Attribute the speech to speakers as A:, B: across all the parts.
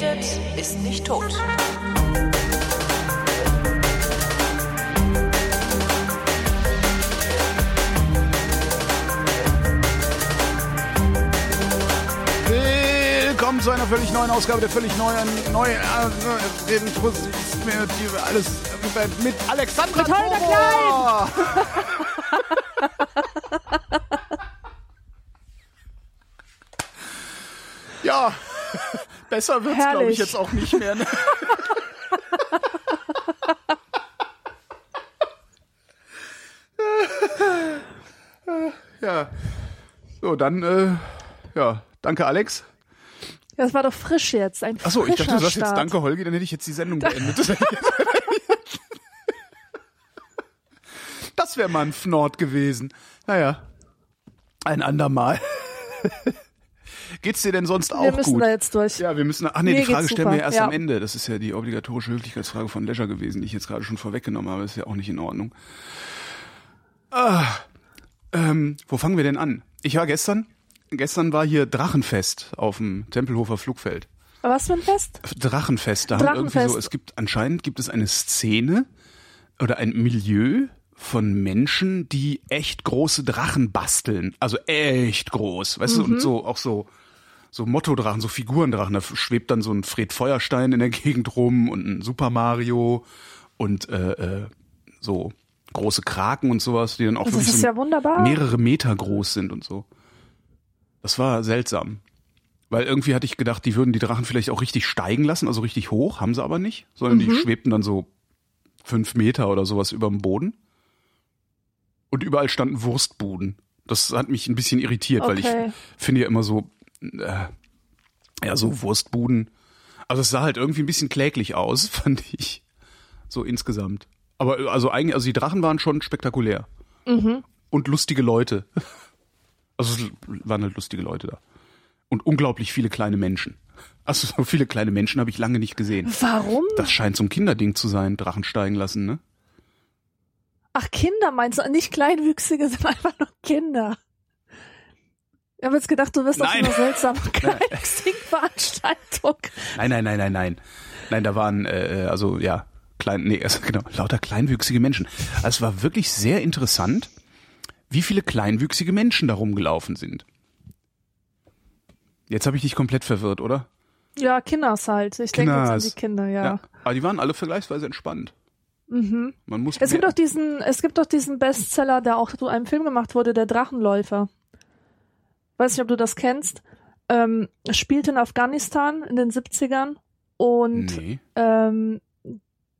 A: redet, ist nicht tot.
B: Willkommen zu einer völlig neuen Ausgabe der völlig neuen, neuen, äh, mit, alles mit, mit Alexandra
C: Mit Holger
B: Tobor. Ja, besser wird's, glaube
C: Herrlich.
B: ich, jetzt auch nicht mehr. Ne? ja. So, dann, äh, ja, danke Alex.
C: Das war doch frisch jetzt. Ein
B: Achso, ich dachte, du sagst jetzt. Danke, Holgi, dann hätte ich jetzt die Sendung beendet. Das wäre mal ein Fnord gewesen. Naja, ein andermal. Geht's dir denn sonst auch
C: Wir müssen
B: gut?
C: da jetzt durch.
B: Ja, wir müssen. Ach nee,
C: Mir
B: die Frage stellen wir
C: super,
B: erst
C: ja.
B: am Ende. Das ist ja die obligatorische Höflichkeitsfrage von Leisure gewesen, die ich jetzt gerade schon vorweggenommen habe. Das ist ja auch nicht in Ordnung. Ah, ähm, wo fangen wir denn an? Ich war gestern. Gestern war hier Drachenfest auf dem Tempelhofer Flugfeld.
C: Was für ein Fest?
B: Drachenfest. Da haben irgendwie
C: Drachenfest.
B: so, es gibt anscheinend gibt es eine Szene oder ein Milieu von Menschen, die echt große Drachen basteln. Also echt groß. Weißt du,
C: Mhm.
B: und so auch so so Mottodrachen, so Figurendrachen. Da schwebt dann so ein Fred Feuerstein in der Gegend rum und ein Super Mario und äh, äh, so große Kraken und sowas, die dann auch wirklich so
C: ja wunderbar.
B: mehrere Meter groß sind und so. Das war seltsam. Weil irgendwie hatte ich gedacht, die würden die Drachen vielleicht auch richtig steigen lassen, also richtig hoch, haben sie aber nicht, sondern
C: Mhm.
B: die schwebten dann so fünf Meter oder sowas über dem Boden. Und überall standen Wurstbuden. Das hat mich ein bisschen irritiert, weil
C: Okay.
B: ich finde ja immer so, äh, ja, so Wurstbuden. Also es sah halt irgendwie ein bisschen kläglich aus, fand ich. So insgesamt. Aber äh, also eigentlich, also die Drachen waren schon spektakulär. Und lustige Leute. Also es waren halt lustige Leute da. Und unglaublich viele kleine Menschen. Also so viele kleine Menschen habe ich lange nicht gesehen.
C: Warum?
B: Das scheint so ein Kinderding zu sein, Drachen steigen lassen, ne?
C: Ach, Kinder meinst du? Nicht Kleinwüchsige, sondern einfach nur Kinder. Ich habe jetzt gedacht, du wirst auf einer seltsamen Veranstaltung.
B: Nein, nein, nein, nein, nein. Nein, da waren, äh, also ja, klein, nee, also, genau, lauter kleinwüchsige Menschen. Also, es war wirklich sehr interessant, wie viele kleinwüchsige Menschen da rumgelaufen sind. Jetzt habe ich dich komplett verwirrt, oder?
C: Ja, Kinders halt. Ich denke jetzt an die Kinder, ja.
B: Aber die waren alle vergleichsweise entspannt.
C: Mhm.
B: Man muss
C: Es gibt doch diesen, es gibt doch diesen Bestseller, der auch zu einem Film gemacht wurde, der Drachenläufer. Weiß nicht, ob du das kennst. Ähm, spielt in Afghanistan in den 70ern und
B: Nee.
C: ähm,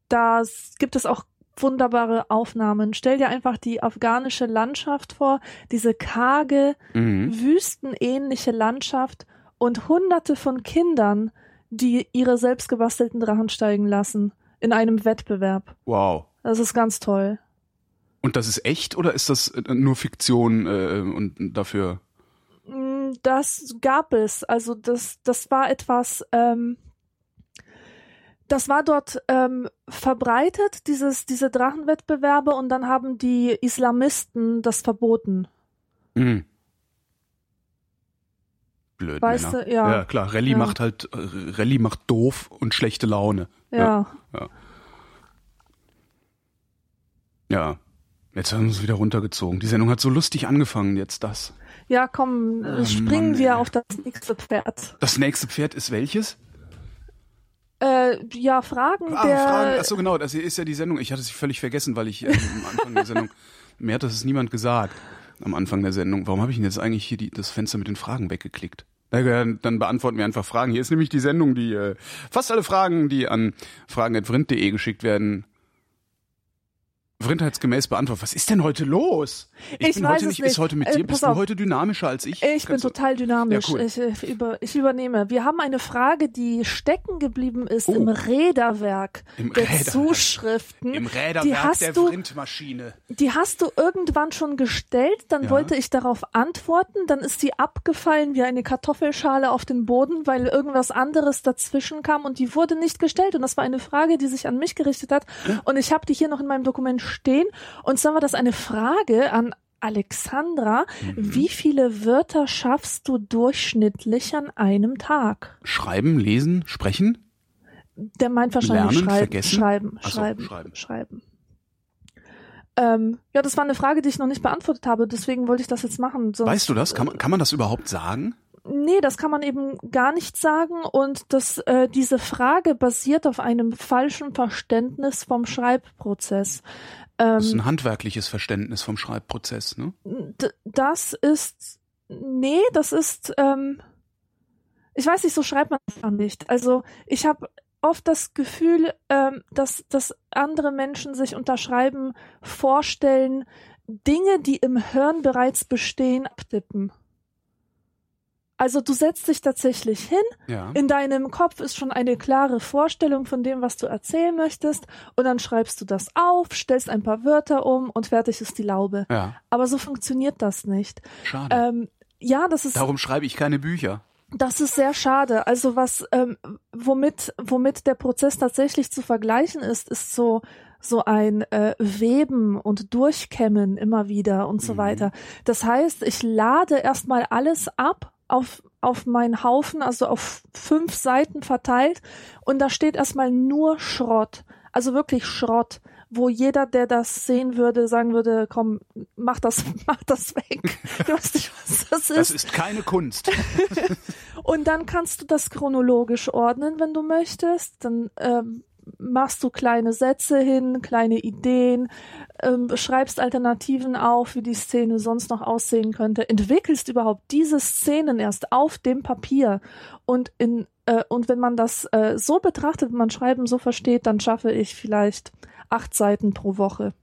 C: da gibt es auch wunderbare Aufnahmen. Stell dir einfach die afghanische Landschaft vor, diese karge,
B: Mhm.
C: wüstenähnliche Landschaft und hunderte von Kindern, die ihre selbstgebastelten Drachen steigen lassen in einem Wettbewerb.
B: Wow.
C: Das ist ganz toll.
B: Und das ist echt oder ist das äh, nur Fiktion äh, und dafür?
C: Das gab es. Also das, das war etwas, ähm, das war dort ähm, verbreitet, dieses, diese Drachenwettbewerbe, und dann haben die Islamisten das verboten.
B: Mhm. Blöd,
C: Weißt
B: Männer.
C: du, ja.
B: Ja, klar. Rallye
C: Ja.
B: macht halt, äh, Rallye macht doof und schlechte Laune.
C: Ja.
B: Ja. Jetzt haben wir uns wieder runtergezogen. Die Sendung hat so lustig angefangen, jetzt das.
C: Ja, komm,
B: Oh,
C: springen
B: Mann,
C: wir
B: ey.
C: auf das nächste Pferd.
B: Das nächste Pferd ist welches?
C: Äh, ja, Fragen
B: Ah,
C: der.
B: Fragen. Achso, genau, das hier ist ja die Sendung. Ich hatte sie völlig vergessen, weil ich ähm, am Anfang der Sendung, mir hat das niemand gesagt am Anfang der Sendung. Warum habe ich denn jetzt eigentlich hier die, das Fenster mit den Fragen weggeklickt? Dann beantworten wir einfach Fragen. Hier ist nämlich die Sendung, die äh, fast alle Fragen, die an fragen.vrind.de geschickt werden, vrindheitsgemäß beantwortet. Was ist denn heute los?
C: Ich
B: bin
C: weiß
B: heute nicht,
C: nicht.
B: ist heute mit
C: Äh,
B: dir, bist du
C: auf.
B: heute dynamischer als ich?
C: Ich bin
B: Kannst du-
C: total dynamisch.
B: Ja, cool.
C: ich, ich, über, ich übernehme. Wir haben eine Frage, die stecken geblieben ist
B: Oh.
C: im Räderwerk
B: Im
C: der
B: Räderwerk.
C: Zuschriften.
B: Im
C: die
B: Räderwerk
C: hast
B: der
C: du, die hast du irgendwann schon gestellt, dann
B: Ja.
C: wollte ich darauf antworten, dann ist die abgefallen wie eine Kartoffelschale auf den Boden, weil irgendwas anderes dazwischen kam und die wurde nicht gestellt und das war eine Frage, die sich an mich gerichtet hat und ich habe die hier noch in meinem Dokument stehen und zwar war das eine Frage an Alexandra,
B: Mhm.
C: wie viele Wörter schaffst du durchschnittlich an einem Tag?
B: Schreiben, lesen, sprechen?
C: Der meint wahrscheinlich
B: Lernen,
C: schreiben,
B: vergessen?
C: schreiben,
B: so,
C: schreiben,
B: schreiben.
C: schreiben. Ähm, ja, das war eine Frage, die ich noch nicht beantwortet habe, deswegen wollte ich das jetzt machen. Sonst,
B: Weißt du das? Kann man, kann man das überhaupt sagen?
C: Nee, das kann man eben gar nicht sagen und das, äh, diese Frage basiert auf einem falschen Verständnis vom Schreibprozess.
B: Das ist
C: Ähm,
B: ein handwerkliches Verständnis vom Schreibprozess, ne?
C: das ist, nee, das ist, ähm, ich weiß nicht, so schreibt man es gar nicht. Also ich habe oft das Gefühl, ähm, dass, dass andere Menschen sich unter Schreiben vorstellen, Dinge, die im Hirn bereits bestehen, abtippen. Also du setzt dich tatsächlich hin,
B: Ja.
C: in deinem Kopf ist schon eine klare Vorstellung von dem, was du erzählen möchtest, und dann schreibst du das auf, stellst ein paar Wörter um und fertig ist die Laube.
B: Ja.
C: Aber so funktioniert das nicht.
B: Schade.
C: Ähm, ja, das ist
B: Darum schreibe ich keine Bücher.
C: das ist sehr schade. Also was, ähm, womit, womit der Prozess tatsächlich zu vergleichen ist, ist so so ein äh, Weben und Durchkämmen immer wieder und so
B: Mhm.
C: weiter. Das heißt, ich lade erstmal alles ab auf auf meinen Haufen, also auf fünf Seiten verteilt und da steht erstmal nur Schrott. Also wirklich Schrott, wo jeder, der das sehen würde, sagen würde, komm, mach das, mach das weg. Ich weiß nicht, was das ist.
B: Das ist keine Kunst.
C: Und dann kannst du das chronologisch ordnen, wenn du möchtest. Dann ähm, machst du kleine Sätze hin, kleine Ideen, ähm, schreibst Alternativen auf, wie die Szene sonst noch aussehen könnte, entwickelst überhaupt diese Szenen erst auf dem Papier. Und in äh, und wenn man das äh, so betrachtet, wenn man Schreiben so versteht, dann schaffe ich vielleicht acht Seiten pro Woche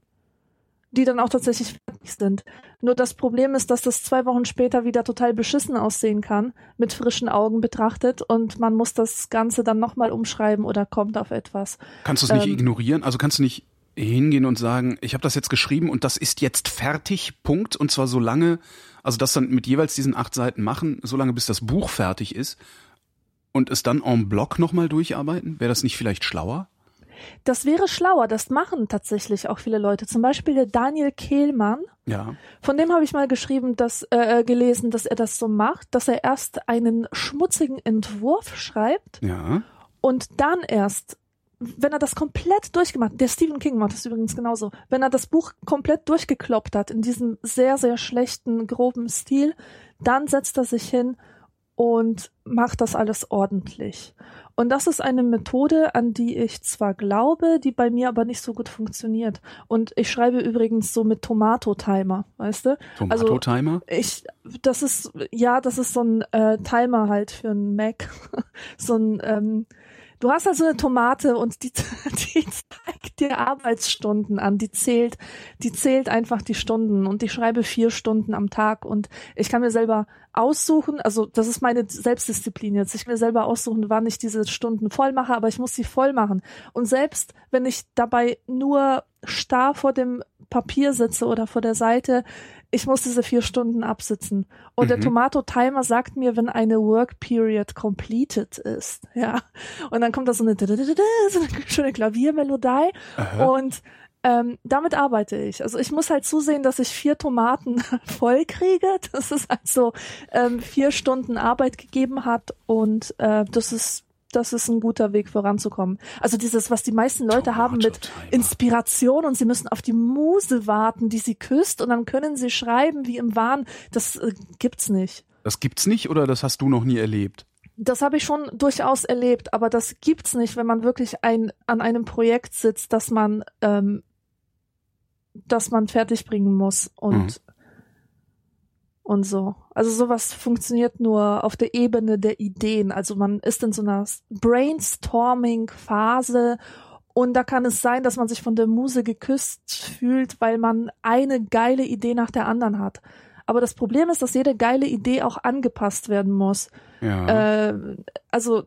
C: die dann auch tatsächlich fertig sind. Nur das Problem ist, dass das zwei Wochen später wieder total beschissen aussehen kann, mit frischen Augen betrachtet und man muss das Ganze dann nochmal umschreiben oder kommt auf etwas.
B: Kannst du es nicht
C: Ähm,
B: ignorieren? Also kannst du nicht hingehen und sagen, ich habe das jetzt geschrieben und das ist jetzt fertig, Punkt. Und zwar so lange, also das dann mit jeweils diesen acht Seiten machen, so lange bis das Buch fertig ist und es dann en bloc nochmal durcharbeiten? Wäre das nicht vielleicht schlauer?
C: Das wäre schlauer, das machen tatsächlich auch viele Leute. Zum Beispiel der Daniel Kehlmann,
B: Ja.
C: von dem habe ich mal geschrieben, dass, äh, gelesen, dass er das so macht, dass er erst einen schmutzigen Entwurf schreibt
B: Ja.
C: und dann erst, wenn er das komplett durchgemacht hat, der Stephen King macht das übrigens genauso, wenn er das Buch komplett durchgekloppt hat in diesem sehr, sehr schlechten, groben Stil, dann setzt er sich hin und macht das alles ordentlich. Und das ist eine Methode, an die ich zwar glaube, die bei mir aber nicht so gut funktioniert. Und ich schreibe übrigens so mit Tomato-Timer, weißt du? Also
B: Tomato-Timer?
C: ich, das ist, ja, das ist so ein äh, Timer halt für einen Mac. so ein, ähm, du hast also eine Tomate und die, die zeigt dir Arbeitsstunden an, die zählt, die zählt einfach die Stunden. Und ich schreibe vier Stunden am Tag. Und ich kann mir selber aussuchen, also das ist meine Selbstdisziplin jetzt, ich kann mir selber aussuchen, wann ich diese Stunden voll mache, aber ich muss sie voll machen. Und selbst wenn ich dabei nur starr vor dem Papier sitze oder vor der Seite, ich muss diese vier Stunden absitzen. Und der
B: Mhm.
C: Tomato-Timer sagt mir, wenn eine Work Period completed ist. Ja. Und dann kommt da so eine, so eine schöne Klaviermelodie.
B: Aha.
C: Und ähm, damit arbeite ich. Also ich muss halt zusehen, dass ich vier Tomaten voll kriege. Das ist also ähm, vier Stunden Arbeit gegeben hat und äh, das ist das ist ein guter Weg voranzukommen. Also dieses, was die meisten Leute haben mit. Inspiration und sie müssen auf die Muse warten, die sie küsst und dann können sie schreiben wie im Wahn. Das äh, gibt's nicht.
B: Das gibt's nicht oder das hast du noch nie erlebt?
C: Das habe ich schon durchaus erlebt, aber das gibt's nicht, wenn man wirklich ein, an einem Projekt sitzt, das man, ähm, das man fertig bringen muss und und so. Also sowas funktioniert nur auf der Ebene der Ideen. Also man ist in so einer Brainstorming-Phase und da kann es sein, dass man sich von der Muse geküsst fühlt, weil man eine geile Idee nach der anderen hat. Aber das Problem ist, dass jede geile Idee auch angepasst werden muss.
B: Ja.
C: Äh, also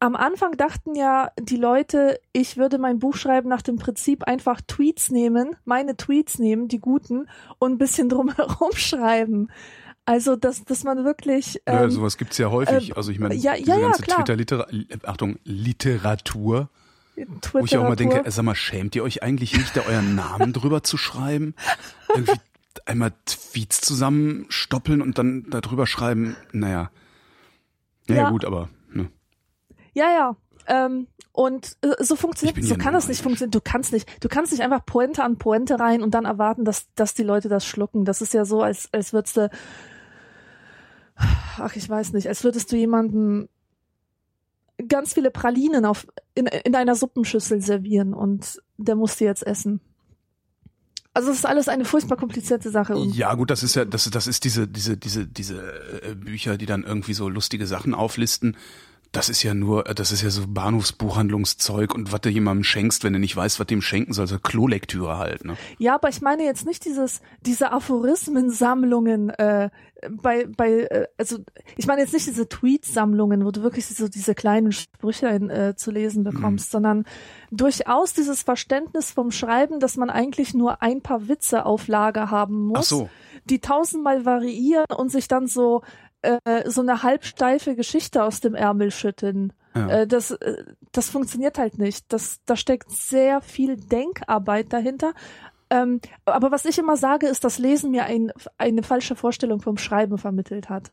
C: am Anfang dachten ja die Leute, ich würde mein Buch schreiben nach dem Prinzip einfach Tweets nehmen, meine Tweets nehmen, die guten, und ein bisschen drumherum schreiben. Also, dass, dass man wirklich.
B: ja,
C: Ähm,
B: sowas gibt's ja häufig.
C: ähm,
B: also ich meine,
C: ja,
B: diese
C: ja, ja,
B: ganze
C: klar.
B: Twitter-Literatur, Achtung, Literatur, wo ich auch mal
C: Twitteratur-
B: denke, sag mal, schämt ihr euch eigentlich nicht, da euren Namen drüber zu schreiben? Irgendwie einmal Tweets zusammenstoppeln und dann darüber schreiben, naja. Ja, ja. gut, aber.
C: Ja, ja. Ähm, und äh, so funktioniert, so kann das nicht funktionieren. Du kannst nicht, du kannst nicht einfach Pointe an Pointe rein und dann erwarten, dass, dass die Leute das schlucken. Das ist ja so, als, als würdest du, ach, ich weiß nicht, als würdest du jemanden ganz viele Pralinen auf, in, in einer Suppenschüssel servieren und der muss die jetzt essen. Also es ist alles eine furchtbar komplizierte Sache.
B: Ja, gut, das ist ja, das, das ist diese, diese, diese, diese äh, Bücher, die dann irgendwie so lustige Sachen auflisten das ist ja nur, das ist ja so Bahnhofsbuchhandlungszeug und was du jemandem schenkst, wenn du nicht weißt, was dem schenken soll, so Klolektüre halt, ne?
C: Ja, aber ich meine jetzt nicht dieses, diese Aphorismensammlungen, äh, bei, bei, äh, also ich meine jetzt nicht diese Tweetsammlungen, wo du wirklich so diese kleinen Sprüche äh, zu lesen bekommst, mhm. sondern durchaus dieses Verständnis vom Schreiben, dass man eigentlich nur ein paar Witze auf Lager haben muss, Ach so. die tausendmal variieren und sich dann so äh, so eine halbsteife Geschichte aus dem Ärmel schütten. Ja. Äh, das, äh, das funktioniert halt nicht. Das, da steckt sehr viel Denkarbeit dahinter. Ähm, aber was ich immer sage, ist, dass Lesen mir ein, eine falsche Vorstellung vom Schreiben vermittelt hat.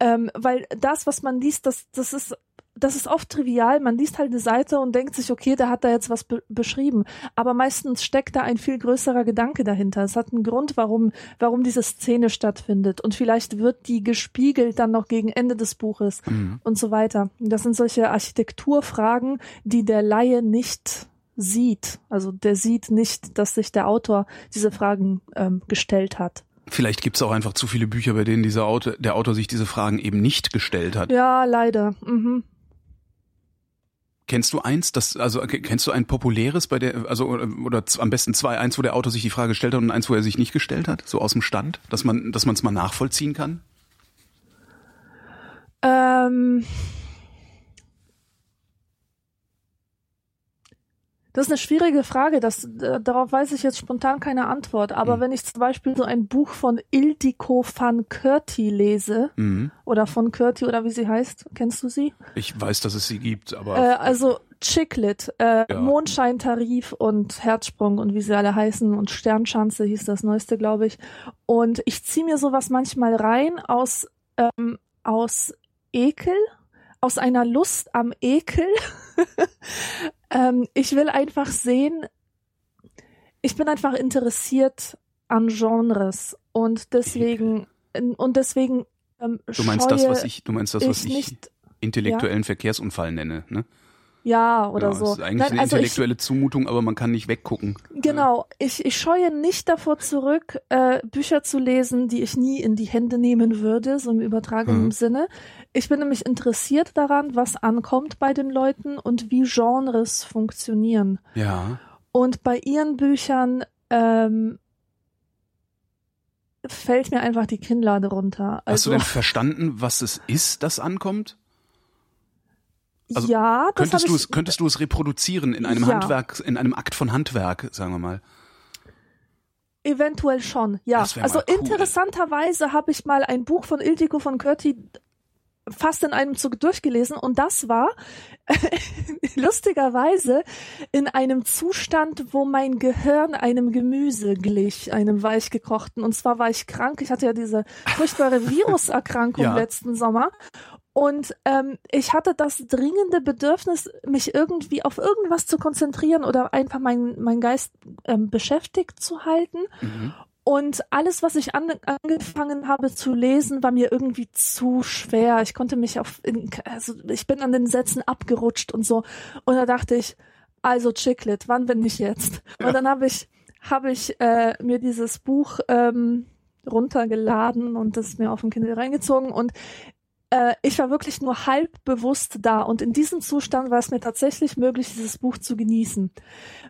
C: Ähm, weil das, was man liest, das, das ist das ist oft trivial. Man liest halt eine Seite und denkt sich, okay, da hat er jetzt was be beschrieben. Aber meistens steckt da ein viel größerer Gedanke dahinter. Es hat einen Grund, warum, warum diese Szene stattfindet. Und vielleicht wird die gespiegelt dann noch gegen Ende des Buches mhm. und so weiter. Das sind solche Architekturfragen, die der Laie nicht sieht. Also der sieht nicht, dass sich der Autor diese Fragen ähm, gestellt hat.
B: Vielleicht gibt es auch einfach zu viele Bücher, bei denen dieser Autor, der Autor sich diese Fragen eben nicht gestellt hat.
C: Ja, leider. Mhm.
B: Kennst du eins, das, also kennst du ein populäres bei der, also oder, am besten zwei, eins, wo der Autor sich die Frage gestellt hat und eins, wo er sich nicht gestellt hat, so aus dem Stand, dass man, dass man es mal nachvollziehen kann?
C: Ähm, Das ist eine schwierige Frage. Das, äh, darauf weiß ich jetzt spontan keine Antwort. Aber mhm. wenn ich zum Beispiel so ein Buch von Ildiko van Curti lese, mhm. oder von Curti oder wie sie heißt, kennst du sie?
B: Ich weiß, dass es sie gibt, aber.
C: Äh, also Chicklit, äh, ja. Mondscheintarif und Herzsprung und wie sie alle heißen und Sternschanze hieß das neueste, glaube ich. Und ich ziehe mir sowas manchmal rein aus, ähm, aus Ekel, aus einer Lust am Ekel. Ähm, ich will einfach sehen, ich bin einfach interessiert an Genres und deswegen und deswegen ähm,
B: Du meinst das, was ich, du meinst das, was ich, nicht, intellektuellen ja? Verkehrsunfall nenne, ne?
C: Ja, oder ja,
B: so.
C: Das
B: ist eigentlich Nein, eine also intellektuelle ich, Zumutung, aber man kann nicht weggucken.
C: Genau. Ich, ich scheue nicht davor zurück, äh, Bücher zu lesen, die ich nie in die Hände nehmen würde, so im übertragenen hm. Sinne. Ich bin nämlich interessiert daran, was ankommt bei den Leuten und wie Genres funktionieren.
B: Ja.
C: Und bei ihren Büchern ähm, fällt mir einfach die Kinnlade runter.
B: Also, Hast du denn verstanden, was es ist, das ankommt?
C: Also ja,
B: das könntest du es könntest du es reproduzieren in einem ja. Handwerk, in einem Akt von Handwerk, sagen wir mal.
C: Eventuell schon, ja. Also cool. interessanterweise habe ich mal ein Buch von Ildiko von Curti fast in einem Zug durchgelesen und das war lustigerweise in einem Zustand, wo mein Gehirn einem Gemüse glich, einem weichgekochten. Und zwar war ich krank. Ich hatte ja diese furchtbare Viruserkrankung ja. letzten Sommer und ähm, ich hatte das dringende Bedürfnis, mich irgendwie auf irgendwas zu konzentrieren oder einfach meinen mein Geist ähm, beschäftigt zu halten. Mhm. Und alles, was ich an, angefangen habe zu lesen, war mir irgendwie zu schwer. Ich konnte mich auf, also ich bin an den Sätzen abgerutscht und so. Und da dachte ich, also Chicklet, wann bin ich jetzt? Ja. Und dann habe ich, habe ich äh, mir dieses Buch ähm, runtergeladen und das mir auf dem Kindle reingezogen und äh, ich war wirklich nur halb bewusst da und in diesem Zustand war es mir tatsächlich möglich, dieses Buch zu genießen.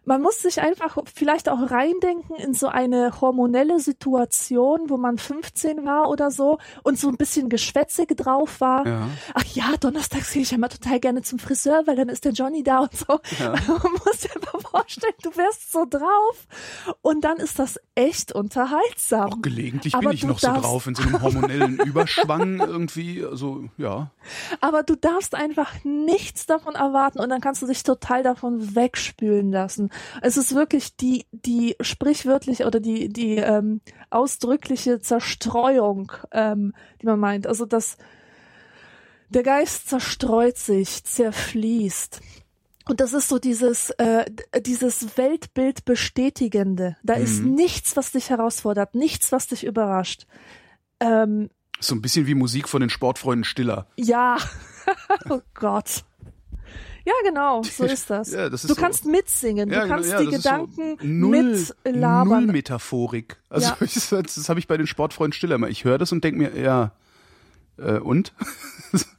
C: Man muss sich einfach vielleicht auch reindenken in so eine hormonelle Situation, wo man 15 war oder so und so ein bisschen geschwätzig drauf war. Ja. Ach ja, donnerstags gehe ich mal total gerne zum Friseur, weil dann ist der Johnny da und so. Ja. Man muss dir einfach vorstellen, du wärst so drauf und dann ist das echt unterhaltsam.
B: Auch gelegentlich Aber bin ich noch so drauf in so einem hormonellen Überschwang irgendwie, so also ja.
C: Aber du darfst einfach nichts davon erwarten und dann kannst du dich total davon wegspülen lassen. Es ist wirklich die, die sprichwörtliche oder die, die ähm, ausdrückliche Zerstreuung, ähm, die man meint. Also das, der Geist zerstreut sich, zerfließt. Und das ist so dieses, äh, dieses Weltbild bestätigende. Da mhm. ist nichts, was dich herausfordert, nichts, was dich überrascht. Ähm,
B: so ein bisschen wie Musik von den Sportfreunden Stiller.
C: Ja. oh Gott. Ja, genau, so ist das. Ja, das ist du so, kannst mitsingen, ja, du kannst ja, die Gedanken so null, mitlabern.
B: Null Metaphorik. Also ja. das, das habe ich bei den Sportfreunden Stiller immer. Ich höre das und denke mir, ja, äh, und?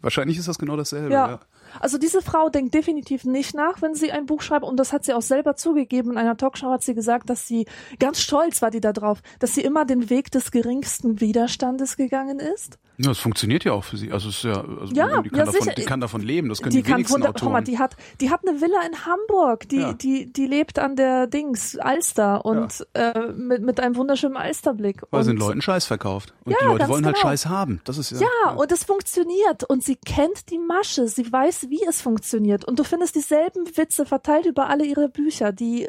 B: Wahrscheinlich ist das genau dasselbe. Ja.
C: Also diese Frau denkt definitiv nicht nach, wenn sie ein Buch schreibt und das hat sie auch selber zugegeben. In einer Talkshow hat sie gesagt, dass sie ganz stolz war die da drauf, dass sie immer den Weg des geringsten Widerstandes gegangen ist.
B: Ja, das funktioniert ja auch für sie. Also, es ist ja, also ja, die, kann ja, davon, die kann davon leben. Das können die, die wenigsten kann, Autoren.
C: Mal, die hat, die hat eine Villa in Hamburg. Die, ja. die, die lebt an der Dings Alster und ja. äh, mit, mit einem wunderschönen Alsterblick.
B: Weil sie den Leuten Scheiß verkauft und ja, die Leute wollen halt genau. halt Scheiß haben. Das ist ja.
C: Ja, und es funktioniert und sie kennt die Masche. Sie weiß, wie es funktioniert und du findest dieselben Witze verteilt über alle ihre Bücher. Die,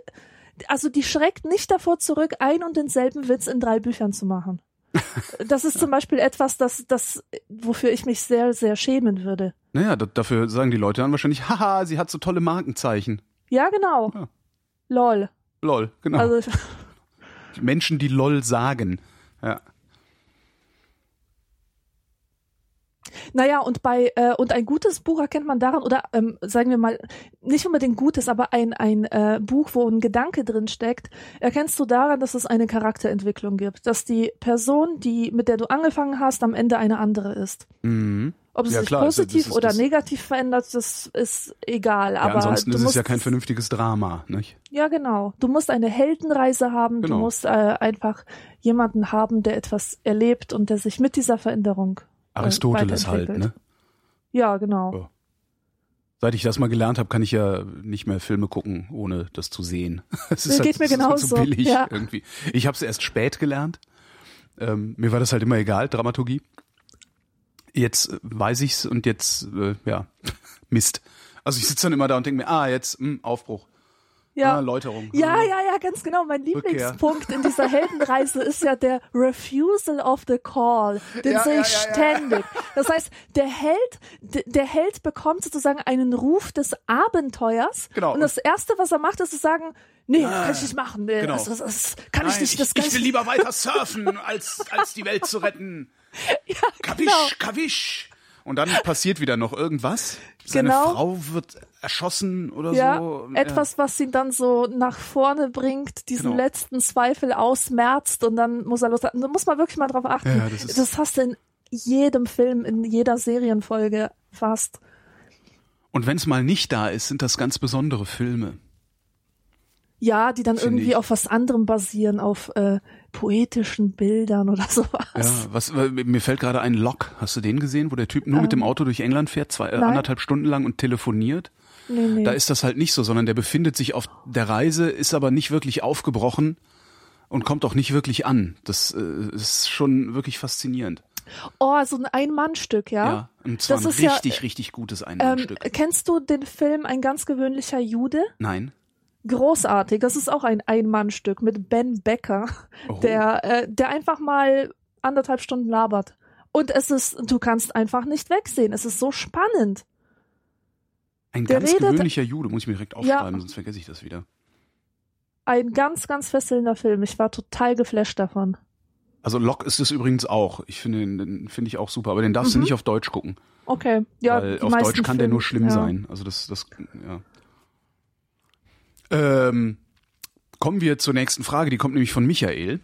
C: also die schreckt nicht davor zurück, ein und denselben Witz in drei Büchern zu machen. Das ist zum Beispiel etwas, das, das, wofür ich mich sehr, sehr schämen würde.
B: Naja, dafür sagen die Leute dann wahrscheinlich, haha, sie hat so tolle Markenzeichen.
C: Ja, genau. Ja. LOL.
B: LOL, genau. Also, Menschen, die LOL sagen. Ja.
C: Naja, und bei äh, und ein gutes Buch erkennt man daran, oder ähm, sagen wir mal, nicht unbedingt gutes, aber ein, ein äh, Buch, wo ein Gedanke drin steckt, erkennst du daran, dass es eine Charakterentwicklung gibt. Dass die Person, die, mit der du angefangen hast, am Ende eine andere ist.
B: Mhm.
C: Ob es
B: ja,
C: sich
B: klar,
C: positiv
B: das,
C: oder negativ verändert, das ist egal.
B: Ja,
C: aber
B: ansonsten ist es ja kein vernünftiges Drama, nicht?
C: Ja, genau. Du musst eine Heldenreise haben, genau. du musst äh, einfach jemanden haben, der etwas erlebt und der sich mit dieser Veränderung
B: Aristoteles halt, ne?
C: Ja, genau.
B: Ja. Seit ich das mal gelernt habe, kann ich ja nicht mehr Filme gucken, ohne das zu sehen.
C: Es ist geht halt, mir genauso.
B: Halt so billig ja. irgendwie. Ich habe es erst spät gelernt. Ähm, mir war das halt immer egal, Dramaturgie. Jetzt äh, weiß ich's und jetzt, äh, ja, Mist. Also ich sitze dann immer da und denke mir, ah, jetzt mh, hm, Aufbruch
C: ja.
B: Ah, Läuterung.
C: Ja, ja, ja, ganz genau. Mein Lieblingspunkt Rückkehr. in dieser Heldenreise ist ja der Refusal of the Call. Den ja, sehe ja, ich ständig. Das heißt, der Held, der Held bekommt sozusagen einen Ruf des Abenteuers. Genau. Und das erste, was er macht, ist zu sagen, nee, ah, kann ich nicht machen. Nee, genau. das, das, das kann Nein, ich nicht. Das
B: ich, ich will lieber weiter surfen, als, als die Welt zu retten.
C: Ja,
B: kavisch,
C: genau.
B: kavisch. Und dann passiert wieder noch irgendwas. Seine
C: genau.
B: Frau wird erschossen oder
C: ja,
B: so.
C: Etwas, was ihn dann so nach vorne bringt, diesen genau. letzten Zweifel ausmerzt und dann muss er los. Da muss man wirklich mal drauf achten. Ja, das, das hast du in jedem Film, in jeder Serienfolge fast.
B: Und wenn es mal nicht da ist, sind das ganz besondere Filme.
C: Ja, die dann Find irgendwie ich. auf was anderem basieren, auf äh, poetischen Bildern oder sowas.
B: Ja, was mir fällt gerade ein Lock. Hast du den gesehen, wo der Typ nur ähm, mit dem Auto durch England fährt, zwei, äh, anderthalb Stunden lang und telefoniert?
C: Nee, nee.
B: Da ist das halt nicht so, sondern der befindet sich auf der Reise, ist aber nicht wirklich aufgebrochen und kommt auch nicht wirklich an. Das äh, ist schon wirklich faszinierend.
C: Oh, so ein Ein-Mann-Stück, ja?
B: Ja, und zwar das ein richtig, ja, richtig gutes Ein-Mann-Stück.
C: Ähm, kennst du den Film Ein ganz gewöhnlicher Jude?
B: Nein
C: großartig. Das ist auch ein Ein-Mann-Stück mit Ben Becker, oh. der, äh, der einfach mal anderthalb Stunden labert. Und es ist, du kannst einfach nicht wegsehen. Es ist so spannend.
B: Ein der ganz redet, gewöhnlicher Jude, muss ich mir direkt aufschreiben, ja, sonst vergesse ich das wieder.
C: Ein ganz, ganz fesselnder Film. Ich war total geflasht davon.
B: Also Lock ist es übrigens auch. Ich finde den finde ich auch super, aber den darfst mhm. du nicht auf Deutsch gucken.
C: Okay, ja.
B: Weil auf Deutsch kann Film, der nur schlimm ja. sein. Also das, das, ja. Ähm, kommen wir zur nächsten Frage, die kommt nämlich von Michael.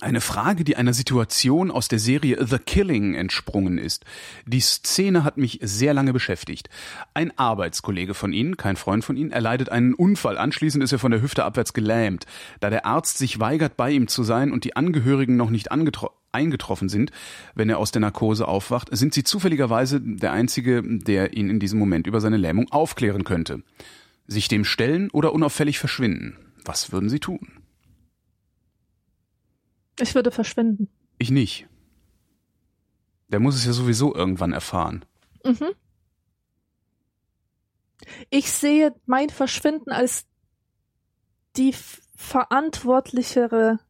B: Eine Frage, die einer Situation aus der Serie The Killing entsprungen ist. Die Szene hat mich sehr lange beschäftigt. Ein Arbeitskollege von Ihnen, kein Freund von Ihnen, erleidet einen Unfall. Anschließend ist er von der Hüfte abwärts gelähmt. Da der Arzt sich weigert, bei ihm zu sein und die Angehörigen noch nicht eingetroffen sind, wenn er aus der Narkose aufwacht, sind sie zufälligerweise der Einzige, der ihn in diesem Moment über seine Lähmung aufklären könnte. Sich dem stellen oder unauffällig verschwinden? Was würden Sie tun?
C: Ich würde verschwinden.
B: Ich nicht. Der muss es ja sowieso irgendwann erfahren.
C: Mhm. Ich sehe mein Verschwinden als die verantwortlichere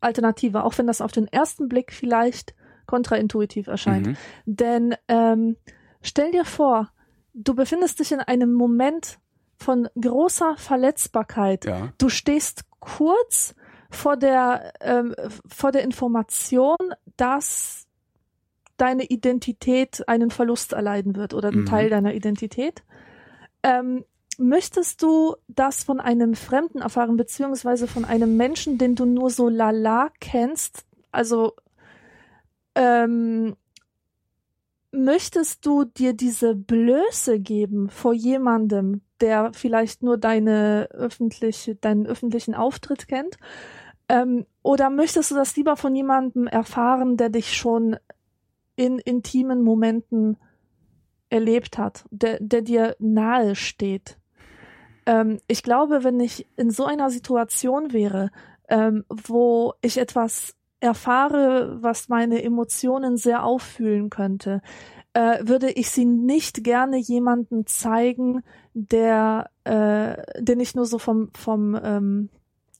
C: Alternative, auch wenn das auf den ersten Blick vielleicht kontraintuitiv erscheint. Mhm. Denn ähm, stell dir vor, du befindest dich in einem Moment von großer Verletzbarkeit.
B: Ja.
C: Du stehst kurz vor der, ähm, vor der Information, dass deine Identität einen Verlust erleiden wird oder ein mhm. Teil deiner Identität. Ähm, möchtest du das von einem Fremden erfahren, beziehungsweise von einem Menschen, den du nur so lala kennst? Also ähm, möchtest du dir diese Blöße geben vor jemandem, der vielleicht nur deine öffentliche, deinen öffentlichen Auftritt kennt? Ähm, oder möchtest du das lieber von jemandem erfahren, der dich schon in intimen Momenten erlebt hat, der, der dir nahe steht? Ähm, ich glaube, wenn ich in so einer Situation wäre, ähm, wo ich etwas erfahre, was meine Emotionen sehr auffühlen könnte, äh, würde ich sie nicht gerne jemanden zeigen, der, äh, den ich nur so vom, vom, ähm,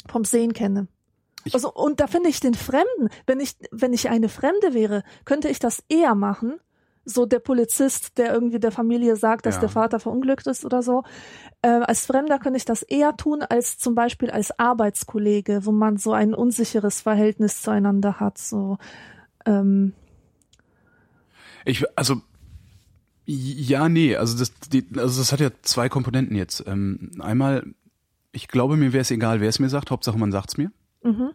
C: vom Sehen kenne. Ich also, und da finde ich den Fremden, wenn ich, wenn ich eine Fremde wäre, könnte ich das eher machen. So der Polizist, der irgendwie der Familie sagt, dass ja. der Vater verunglückt ist oder so. Äh, als Fremder könnte ich das eher tun als zum Beispiel als Arbeitskollege, wo man so ein unsicheres Verhältnis zueinander hat. So, ähm,
B: ich, also ja, nee, also das, die, also das hat ja zwei Komponenten jetzt. Ähm, einmal, ich glaube, mir wäre es egal, wer es mir sagt, Hauptsache man sagt's mir. Mhm.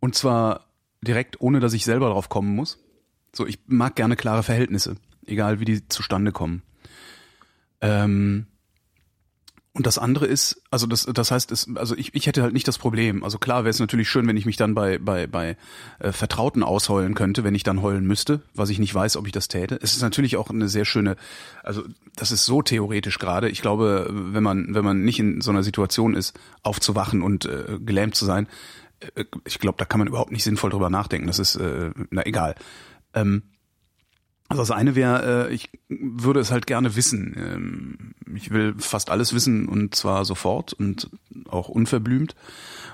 B: Und zwar direkt, ohne dass ich selber drauf kommen muss. So, ich mag gerne klare Verhältnisse, egal wie die zustande kommen. Ähm, und das andere ist, also das, das heißt, es, also ich, ich hätte halt nicht das Problem. Also klar wäre es natürlich schön, wenn ich mich dann bei, bei, bei äh, Vertrauten ausheulen könnte, wenn ich dann heulen müsste, was ich nicht weiß, ob ich das täte. Es ist natürlich auch eine sehr schöne, also das ist so theoretisch gerade. Ich glaube, wenn man, wenn man nicht in so einer Situation ist, aufzuwachen und äh, gelähmt zu sein, äh, ich glaube, da kann man überhaupt nicht sinnvoll drüber nachdenken. Das ist, äh, na egal. Ähm, also das eine wäre, äh, ich würde es halt gerne wissen. Ähm, ich will fast alles wissen und zwar sofort und auch unverblümt.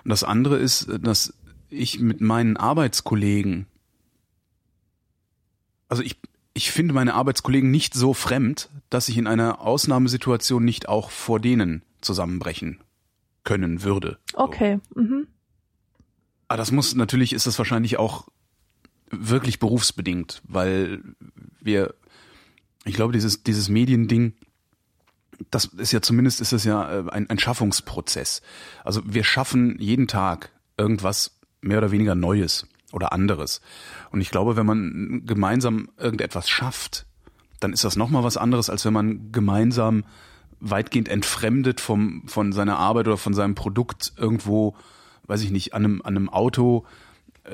B: Und das andere ist, dass ich mit meinen Arbeitskollegen, also ich, ich finde meine Arbeitskollegen nicht so fremd, dass ich in einer Ausnahmesituation nicht auch vor denen zusammenbrechen können würde.
C: Okay. Mhm.
B: Aber das muss natürlich, ist das wahrscheinlich auch wirklich berufsbedingt, weil wir, ich glaube, dieses, dieses Mediending, das ist ja zumindest ist es ja äh, ein, ein Schaffungsprozess. Also wir schaffen jeden Tag irgendwas mehr oder weniger Neues oder anderes. Und ich glaube, wenn man gemeinsam irgendetwas schafft, dann ist das nochmal was anderes, als wenn man gemeinsam weitgehend entfremdet vom, von seiner Arbeit oder von seinem Produkt irgendwo, weiß ich nicht, an einem, an einem Auto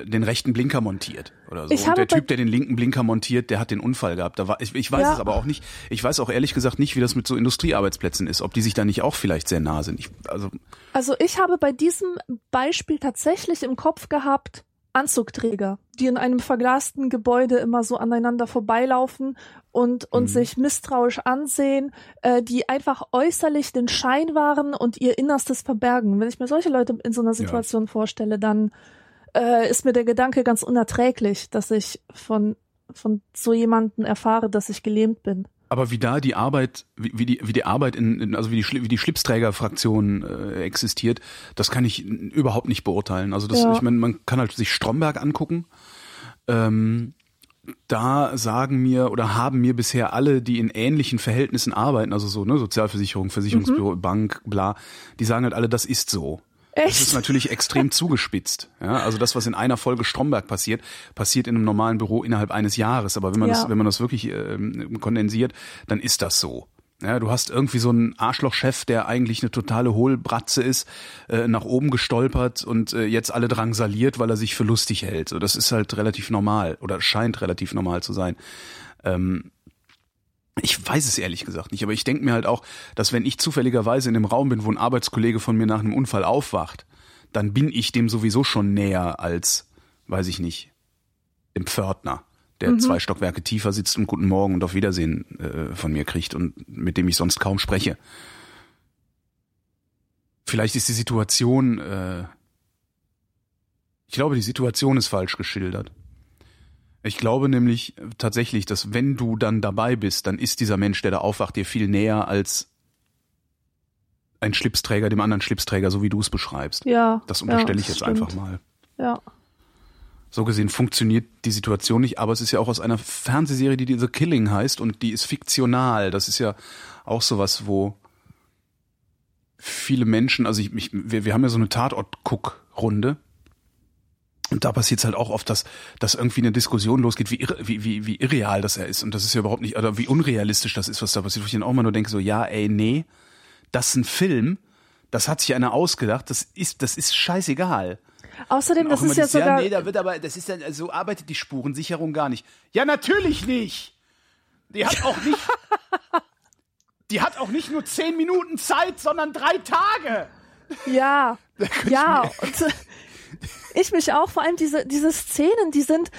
B: den rechten Blinker montiert oder so. Und der Typ, der den linken Blinker montiert, der hat den Unfall gehabt. Da war, ich, ich weiß ja. es aber auch nicht. Ich weiß auch ehrlich gesagt nicht, wie das mit so Industriearbeitsplätzen ist, ob die sich da nicht auch vielleicht sehr nah sind. Ich, also,
C: also ich habe bei diesem Beispiel tatsächlich im Kopf gehabt, Anzugträger, die in einem verglasten Gebäude immer so aneinander vorbeilaufen und, und mhm. sich misstrauisch ansehen, äh, die einfach äußerlich den Schein wahren und ihr Innerstes verbergen. Wenn ich mir solche Leute in so einer Situation ja. vorstelle, dann äh, ist mir der Gedanke ganz unerträglich, dass ich von, von so jemanden erfahre, dass ich gelähmt bin.
B: Aber wie da die Arbeit, wie, wie die, wie die Arbeit in, in also wie die, wie die Schlipsträgerfraktion äh, existiert, das kann ich überhaupt nicht beurteilen. Also das, ja. ich meine, man kann halt sich Stromberg angucken. Ähm, da sagen mir oder haben mir bisher alle, die in ähnlichen Verhältnissen arbeiten, also so ne Sozialversicherung, Versicherungsbüro, mhm. Bank, bla, die sagen halt alle, das ist so. Echt? Das ist natürlich extrem zugespitzt. Ja, also das, was in einer Folge Stromberg passiert, passiert in einem normalen Büro innerhalb eines Jahres. Aber wenn man ja. das, wenn man das wirklich ähm, kondensiert, dann ist das so. Ja, du hast irgendwie so einen Arschlochchef, der eigentlich eine totale Hohlbratze ist, äh, nach oben gestolpert und äh, jetzt alle drangsaliert, weil er sich für lustig hält. So, das ist halt relativ normal oder scheint relativ normal zu sein. Ähm, ich weiß es ehrlich gesagt nicht, aber ich denke mir halt auch, dass wenn ich zufälligerweise in dem Raum bin, wo ein Arbeitskollege von mir nach einem Unfall aufwacht, dann bin ich dem sowieso schon näher als, weiß ich nicht, dem Pförtner, der zwei Stockwerke tiefer sitzt und Guten Morgen und auf Wiedersehen äh, von mir kriegt und mit dem ich sonst kaum spreche. Vielleicht ist die Situation, äh, ich glaube, die Situation ist falsch geschildert. Ich glaube nämlich tatsächlich, dass wenn du dann dabei bist, dann ist dieser Mensch, der da aufwacht, dir viel näher als ein Schlipsträger dem anderen Schlipsträger, so wie du es beschreibst.
C: Ja.
B: Das unterstelle
C: ja,
B: ich jetzt
C: stimmt.
B: einfach mal.
C: Ja.
B: So gesehen funktioniert die Situation nicht, aber es ist ja auch aus einer Fernsehserie, die The Killing heißt und die ist fiktional. Das ist ja auch sowas, wo viele Menschen, also ich, ich, wir, wir haben ja so eine Tatort-Guck-Runde. Und da passiert es halt auch oft, dass, dass irgendwie eine Diskussion losgeht, wie, irre, wie, wie, wie irreal das er ist. Und das ist ja überhaupt nicht, oder wie unrealistisch das ist, was da passiert. Wo ich dann auch mal nur denke, so, ja, ey, nee, das ist ein Film, das hat sich einer ausgedacht, das ist, das ist scheißegal.
C: Außerdem, das
B: immer
C: ist ja
B: dieses,
C: sogar.
B: nee, da wird aber, das ist ja, so arbeitet die Spurensicherung gar nicht. Ja, natürlich nicht. Die hat auch nicht, die hat auch nicht nur zehn Minuten Zeit, sondern drei Tage.
C: Ja, ja. Und, ich mich auch, vor allem diese, diese Szenen, die sind,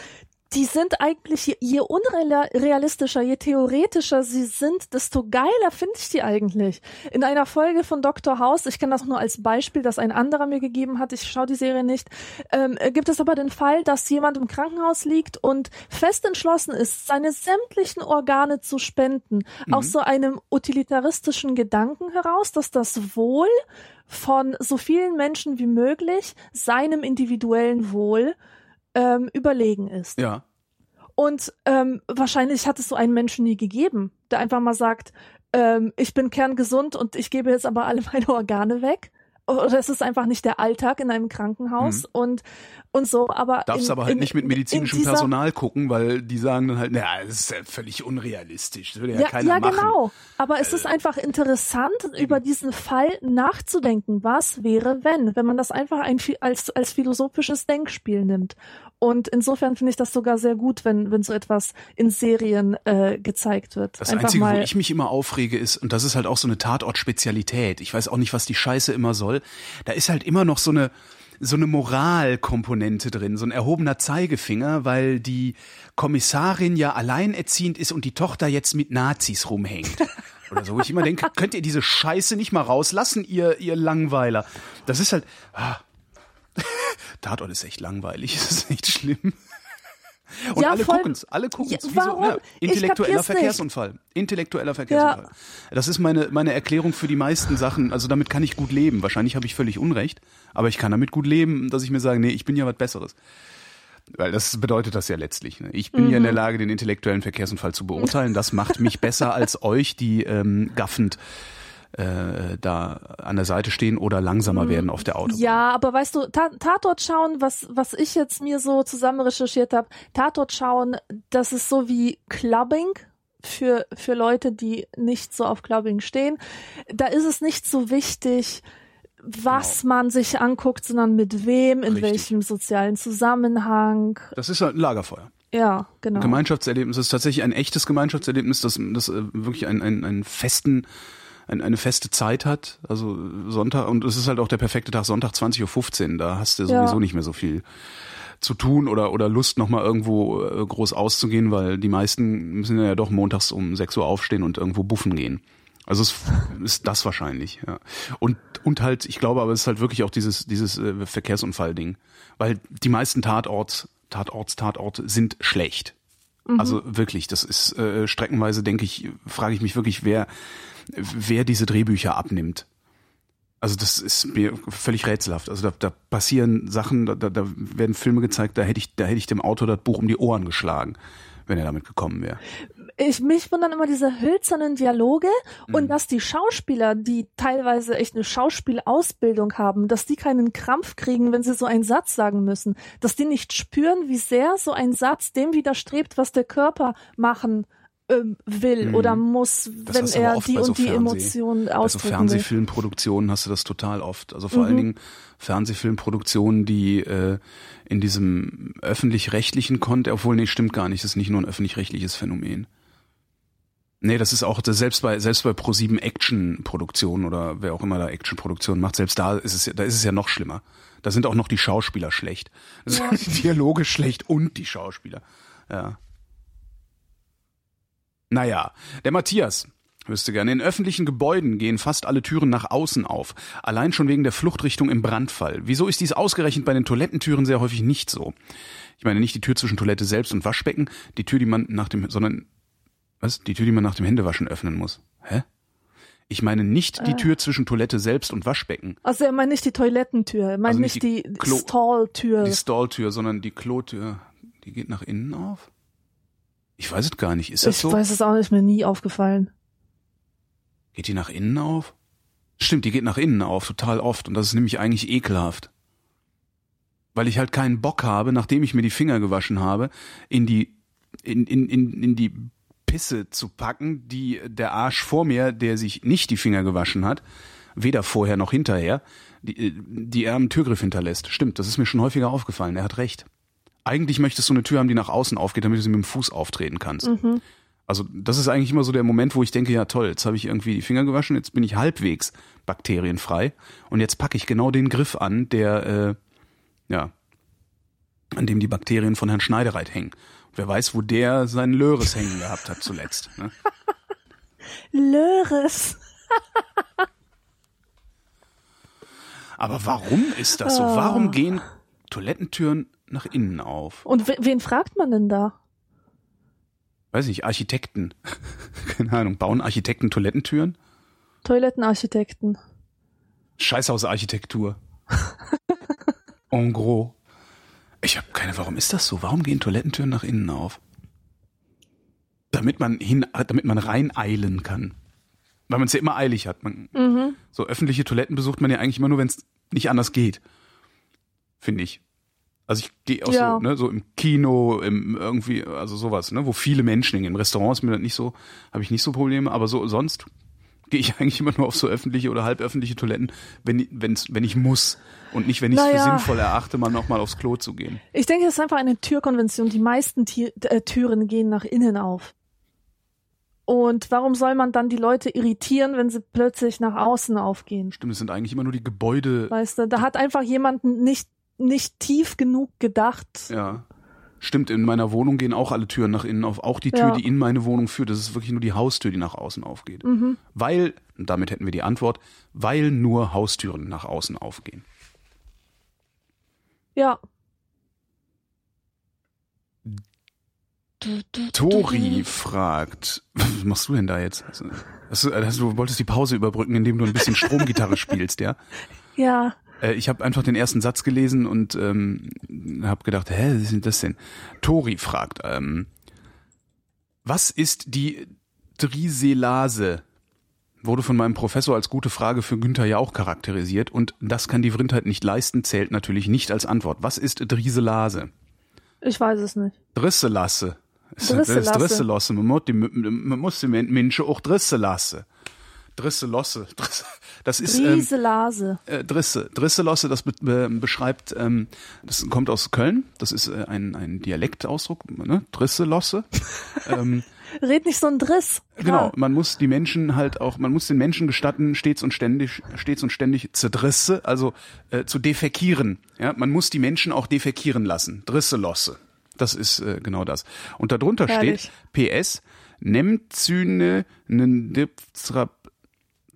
C: die sind eigentlich, je- je unrealistischer, je theoretischer sie sind, desto geiler finde ich die eigentlich. In einer Folge von Dr. House, ich kenne das nur als Beispiel, das ein anderer mir gegeben hat, ich schaue die Serie nicht, ähm, äh, gibt es aber den Fall, dass jemand im Krankenhaus liegt und fest entschlossen ist, seine sämtlichen Organe zu spenden, aus so einem utilitaristischen Gedanken heraus, dass das Wohl von so vielen Menschen wie möglich seinem individuellen Wohl ähm, überlegen ist.
B: Ja.
C: Und ähm, wahrscheinlich hat es so einen Menschen nie gegeben, der einfach mal sagt, ähm, ich bin kerngesund und ich gebe jetzt aber alle meine Organe weg. Oder es ist einfach nicht der Alltag in einem Krankenhaus und, und so, aber.
B: Mhm. Darfst
C: in,
B: aber halt
C: in,
B: nicht mit
C: in
B: medizinischem Personal gucken, weil die sagen dann halt, naja, das ist ja völlig unrealistisch. Das würde ja,
C: Ja,
B: keiner
C: ja
B: machen. Äh,
C: genau. Aber es ist einfach interessant, über diesen Fall nachzudenken. Was wäre, wenn? Wenn man das einfach ein, als, als philosophisches Denkspiel nimmt. Und insofern finde ich das sogar sehr gut, wenn, wenn so etwas in Serien äh, gezeigt wird.
B: Das
C: einfach
B: Einzige, wo ich mich immer aufrege, ist, und das ist halt auch so eine Tatort-Spezialität. Ich weiß auch nicht, was die Scheiße immer soll. Da ist halt immer noch so eine, so eine Moralkomponente drin, so ein erhobener Zeigefinger, weil die Kommissarin ja alleinerziehend ist und die Tochter jetzt mit Nazis rumhängt. Oder so, wo ich immer denke, könnt ihr diese Scheiße nicht mal rauslassen, ihr, ihr Langweiler. Das ist halt, ah. Tatort ist echt langweilig, das ist echt schlimm. Und
C: Ja,
B: alle
C: voll-
B: gucken's, alle gucken's.
C: Ja,
B: Wieso?
C: warum?
B: Ja,
C: Ich
B: intellektueller. Verkehrsunfall. Intellektueller Verkehrsunfall. Das ist meine, meine Erklärung für die meisten Sachen. Also damit kann ich gut leben. Wahrscheinlich habe ich völlig Unrecht, aber ich kann damit gut leben, dass ich mir sage, nee, ich bin ja was Besseres. Weil das bedeutet das ja letztlich. Ne? Ich bin ja
C: Mhm.
B: in der Lage, den intellektuellen Verkehrsunfall zu beurteilen. Das macht mich besser als euch, die ähm, gaffend äh, da an der Seite stehen oder langsamer werden auf der Autobahn.
C: Ja, aber weißt du, Ta Tatort schauen, was, was ich jetzt mir so zusammen recherchiert habe, Tatort schauen, das ist so wie Clubbing für, für Leute, die nicht so auf Clubbing stehen. Da ist es nicht so wichtig, was man sich anguckt, sondern mit wem, in
B: Richtig.
C: welchem sozialen Zusammenhang.
B: Das ist halt ein Lagerfeuer.
C: Ja, genau.
B: Gemeinschaftserlebnis ist tatsächlich ein echtes Gemeinschaftserlebnis, das, das äh, wirklich einen, einen, einen festen, ein, eine feste Zeit hat. Also Sonntag, und es ist halt auch der perfekte Tag, Sonntag 20.15 Uhr. Da hast du
C: Ja.
B: sowieso nicht mehr so viel zu tun oder, oder Lust, nochmal irgendwo äh, groß auszugehen, weil die meisten müssen ja doch montags um 6 Uhr aufstehen und irgendwo buffen gehen. Also es ist das wahrscheinlich, ja. Und, und halt, ich glaube aber, es ist halt wirklich auch dieses, dieses äh, Verkehrsunfall-Ding. Weil die meisten Tatorts, Tatorts, Tatorte sind schlecht. Also wirklich, das ist äh, streckenweise, denke ich, frage ich mich wirklich, wer, wer diese Drehbücher abnimmt. Also das ist mir völlig rätselhaft. Also da, da passieren Sachen, da, da werden Filme gezeigt, da hätte ich, da hätte ich dem Autor das Buch um die Ohren geschlagen, wenn er damit gekommen wäre.
C: ich, mich wundern immer diese hölzernen Dialoge
B: Mhm.
C: und dass die Schauspieler, die teilweise echt eine Schauspielausbildung haben, dass die keinen Krampf kriegen, wenn sie so einen Satz sagen müssen, dass die nicht spüren, wie sehr so ein Satz dem widerstrebt, was der Körper machen ähm, will
B: Mhm.
C: oder muss,
B: Das
C: wenn er die
B: so
C: und die
B: Fernseh-
C: Emotionen ausdrücken will.
B: Fernsehfilmproduktionen hast du das total oft. Also vor allen
C: Mhm.
B: Dingen Fernsehfilmproduktionen, die äh, in diesem öffentlich-rechtlichen Kontext, obwohl nee, stimmt gar nicht, das ist nicht nur ein öffentlich-rechtliches Phänomen. Nee, das ist auch, selbst bei, selbst bei Pro7 Action-Produktionen oder wer auch immer da Action-Produktionen macht, selbst da ist es, ja- da ist es ja noch schlimmer. Da sind auch noch die Schauspieler schlecht.
C: Ja.
B: die Dialoge schlecht und die Schauspieler. Ja. Naja, der Matthias wüsste gerne. In öffentlichen Gebäuden gehen fast alle Türen nach außen auf. Allein schon wegen der Fluchtrichtung im Brandfall. Wieso ist dies ausgerechnet bei den Toilettentüren sehr häufig nicht so? Ich meine nicht die Tür zwischen Toilette selbst und Waschbecken, die Tür, die man nach dem, sondern, was? Die Tür, die man nach dem Händewaschen öffnen muss. Hä? Ich meine nicht die
C: Äh.
B: Tür zwischen Toilette selbst und Waschbecken.
C: Also er meint nicht die Toilettentür, er meint
B: Also nicht
C: nicht
B: die
C: die, Stalltür.
B: Die Stalltür, sondern die Klotür. Die geht nach innen auf? Ich weiß es gar nicht. Ist das
C: Ich
B: so?
C: weiß es auch nicht, mir nie aufgefallen.
B: Geht die nach innen auf? Stimmt, die geht nach innen auf, total oft. Und das ist nämlich eigentlich ekelhaft. Weil ich halt keinen Bock habe, nachdem ich mir die Finger gewaschen habe, in die, in, in, in, in die Pisse zu packen, die der Arsch vor mir, der sich nicht die Finger gewaschen hat, weder vorher noch hinterher, die, die er am Türgriff hinterlässt. Stimmt, das ist mir schon häufiger aufgefallen. Er hat recht. Eigentlich möchtest du eine Tür haben, die nach außen aufgeht, damit du sie mit dem Fuß auftreten kannst.
C: Mhm.
B: Also das ist eigentlich immer so der Moment, wo ich denke, ja toll, jetzt habe ich irgendwie die Finger gewaschen, jetzt bin ich halbwegs bakterienfrei und jetzt packe ich genau den Griff an, der äh, ja an dem die Bakterien von Herrn Schneidereit hängen. Wer weiß, wo der seinen Löres hängen gehabt hat zuletzt. Ne?
C: Löres.
B: Aber warum ist das so?
C: Ah.
B: Warum gehen Toilettentüren nach innen auf?
C: Und we- wen fragt man denn da?
B: Weiß nicht, Architekten. Keine Ahnung, bauen Architekten Toilettentüren?
C: Toilettenarchitekten.
B: Scheißhausarchitektur. en gros. Ich habe keine, warum ist das so? Warum gehen Toilettentüren nach innen auf? Damit man hin, damit man reineilen kann. Weil man es ja immer eilig hat. Man,
C: Mhm.
B: so öffentliche Toiletten besucht man ja eigentlich immer nur, wenn es nicht anders geht. Finde ich. Also ich gehe auch
C: Ja.
B: so, ne, so im Kino, im irgendwie, also sowas, ne, wo viele Menschen hingehen. Im Restaurant ist mir das nicht so, habe ich nicht so Probleme, aber so sonst gehe ich eigentlich immer nur auf so öffentliche oder halböffentliche Toiletten, wenn, wenn's, wenn ich muss und nicht, wenn ich es für
C: Naja.
B: sinnvoll erachte, mal nochmal aufs Klo zu gehen.
C: Ich denke, es ist einfach eine Türkonvention. Die meisten Tier, äh, Türen gehen nach innen auf. Und warum soll man dann die Leute irritieren, wenn sie plötzlich nach außen aufgehen?
B: Stimmt, es sind eigentlich immer nur die Gebäude,
C: Weißt du, da hat einfach jemand nicht, nicht tief genug gedacht.
B: ja. Stimmt, in meiner Wohnung gehen auch alle Türen nach innen auf. Auch die Tür,
C: Ja.
B: die in meine Wohnung führt. Das ist wirklich nur die Haustür, die nach außen aufgeht.
C: Mhm.
B: Weil, und damit hätten wir die Antwort, weil nur Haustüren nach außen aufgehen.
C: Ja.
B: Tori fragt, was machst du denn da jetzt? Also, hast du, hast du wolltest die Pause überbrücken, indem du ein bisschen Stromgitarre spielst, ja?
C: Ja.
B: Äh, ich habe einfach den ersten Satz gelesen und ähm, habe gedacht, hä, was ist denn das denn? Tori fragt, ähm, was ist die Driselase? Wurde von meinem Professor als gute Frage für Günther ja auch charakterisiert und das kann die Vrindheit nicht leisten, zählt natürlich nicht als Antwort. Was ist Driselase?
C: Ich weiß es nicht.
B: Drisselasse. Das ist
C: Drisselasse.
B: Drisselasse. Man muss die, man muss die Menschen auch Drisselasse. Drisselosse. Driss- Das ist ähm,
C: Rieselase.
B: äh, Drisse. Drisselosse, das be be beschreibt, ähm, das kommt aus Köln. Das ist äh, ein, ein Dialektausdruck, ne? Drisselosse. ähm,
C: Red nicht so ein Driss.
B: genau,
C: Ja.
B: man muss die Menschen halt auch, man muss den Menschen gestatten, stets und ständig, stets und ständig zu Drisse, also äh, zu defekieren. Ja, man muss die Menschen auch defekieren lassen. Drisselosse. Das ist äh, genau das. Und darunter
C: Herrlich.
B: steht PS, Nemzyne Nendipzrap.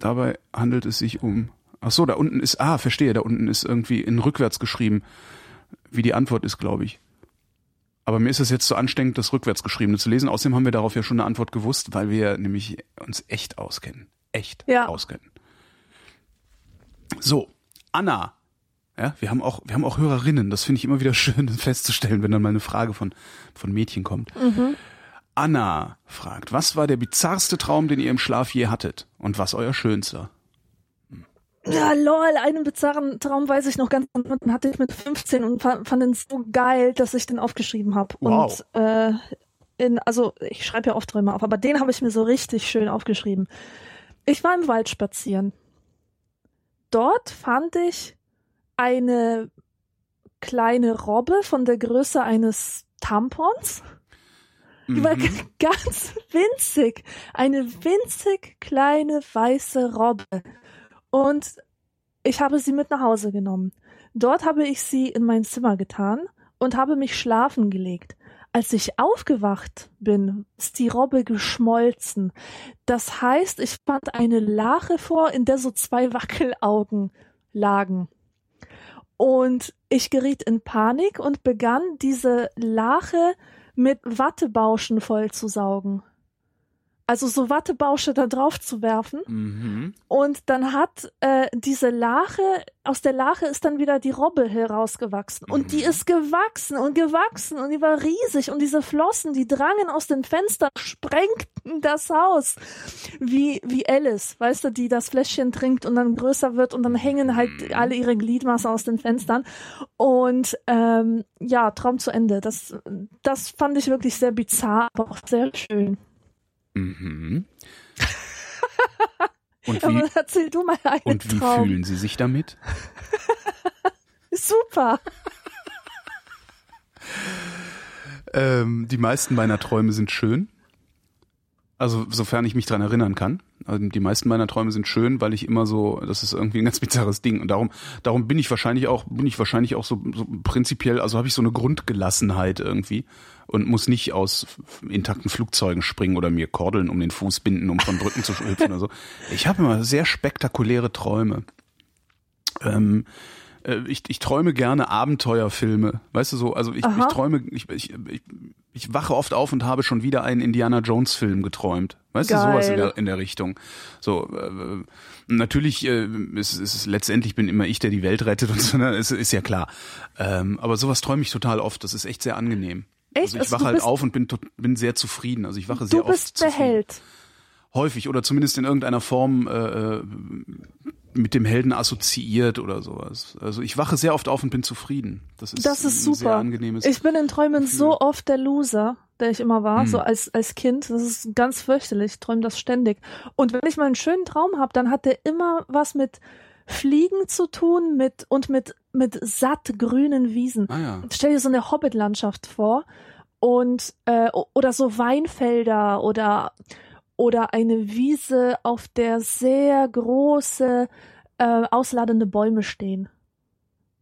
B: Dabei handelt es sich um. Ach so, da unten ist, ah, verstehe, da unten ist irgendwie in rückwärts geschrieben, wie die Antwort ist, glaube ich. Aber mir ist es jetzt zu anstrengend, das rückwärts geschriebene zu lesen. Außerdem haben wir darauf ja schon eine Antwort gewusst, weil wir nämlich uns echt auskennen. Echt
C: Ja.
B: auskennen. So, Anna. Ja, wir haben auch, wir haben auch Hörerinnen. Das finde ich immer wieder schön festzustellen, wenn dann mal eine Frage von, von Mädchen kommt. Anna fragt, was war der bizarrste Traum, den ihr im Schlaf je hattet? Und was euer schönster?
C: Ja, lol, einen bizarren Traum weiß ich noch ganz genau, den hatte ich mit 15 und fand, fand den so geil, dass ich den aufgeschrieben habe.
B: Wow.
C: Und äh, in, also ich schreibe ja oft Träume auf, aber den habe ich mir so richtig schön aufgeschrieben. Ich war im Wald spazieren. Dort fand ich eine kleine Robbe von der Größe eines Tampons. Die war
B: Mhm.
C: ganz winzig. Eine winzig kleine weiße Robbe. Und ich habe sie mit nach Hause genommen. Dort habe ich sie in mein Zimmer getan und habe mich schlafen gelegt. als ich aufgewacht bin, ist die Robbe geschmolzen. Das heißt, ich fand eine Lache vor, in der so zwei Wackelaugen lagen. Und ich geriet in Panik und begann diese Lache mit Wattebauschen vollzusaugen also so Wattebausche da drauf zu werfen.
B: Mhm.
C: Und dann hat äh, diese Lache, aus der Lache ist dann wieder die Robbe herausgewachsen. Und die
B: Mhm.
C: ist gewachsen und gewachsen und die war riesig. Und diese Flossen, die drangen aus den Fenstern, sprengten das Haus. Wie, wie Alice, weißt du, die das Fläschchen trinkt und dann größer wird und dann hängen halt
B: Mhm.
C: alle ihre Gliedmaße aus den Fenstern. Und ähm, ja, Traum zu Ende. Das, das fand ich wirklich sehr bizarr, aber auch sehr schön.
B: Mhm. Und
C: Aber
B: wie,
C: erzähl du mal einen
B: und wie
C: Traum.
B: fühlen Sie sich damit?
C: Super.
B: Ähm, die meisten meiner Träume sind schön. Also sofern ich mich dran erinnern kann. Also die meisten meiner Träume sind schön, weil ich immer so, das ist irgendwie ein ganz bizarres Ding. Und darum, darum bin ich wahrscheinlich auch, bin ich wahrscheinlich auch so, so prinzipiell, also habe ich so eine Grundgelassenheit irgendwie und muss nicht aus intakten Flugzeugen springen oder mir Kordeln um den Fuß binden, um von Brücken zu hüpfen oder so. Ich habe immer sehr spektakuläre Träume. Ähm, äh, ich, ich träume gerne Abenteuerfilme. Weißt du so, also ich, ich träume, ich, ich, ich, ich wache oft auf und habe schon wieder einen Indiana Jones Film geträumt. Weißt du, sowas in
C: Geil.
B: der, in der Richtung. So, äh, natürlich äh, ist, ist es letztendlich bin immer ich, der die Welt rettet und so, ne? ist, ist ja klar. Ähm, aber sowas träume ich total oft. Das ist echt sehr angenehm.
C: Echt?
B: Also ich
C: Also
B: wache
C: du
B: halt auf und bin, bin sehr zufrieden. Also ich wache sehr
C: Du
B: oft
C: bist der Held.
B: häufig oder zumindest in irgendeiner Form äh, äh, mit dem Helden assoziiert oder sowas. Also ich wache sehr oft auf und bin zufrieden. Das ist,
C: Das ist
B: ein sehr
C: super.
B: angenehmes.
C: Ich bin in Träumen
B: Gefühl.
C: so oft der Loser, der ich immer war,
B: Hm.
C: so als, als Kind. Das ist ganz fürchterlich. Ich träume das ständig. Und wenn ich mal einen schönen Traum habe, dann hat der immer was mit Fliegen zu tun mit und mit, mit satt grünen Wiesen.
B: ah ja.
C: Stell dir so eine Hobbit-Landschaft vor und äh, oder so Weinfelder oder oder eine Wiese, auf der sehr große äh, ausladende Bäume stehen.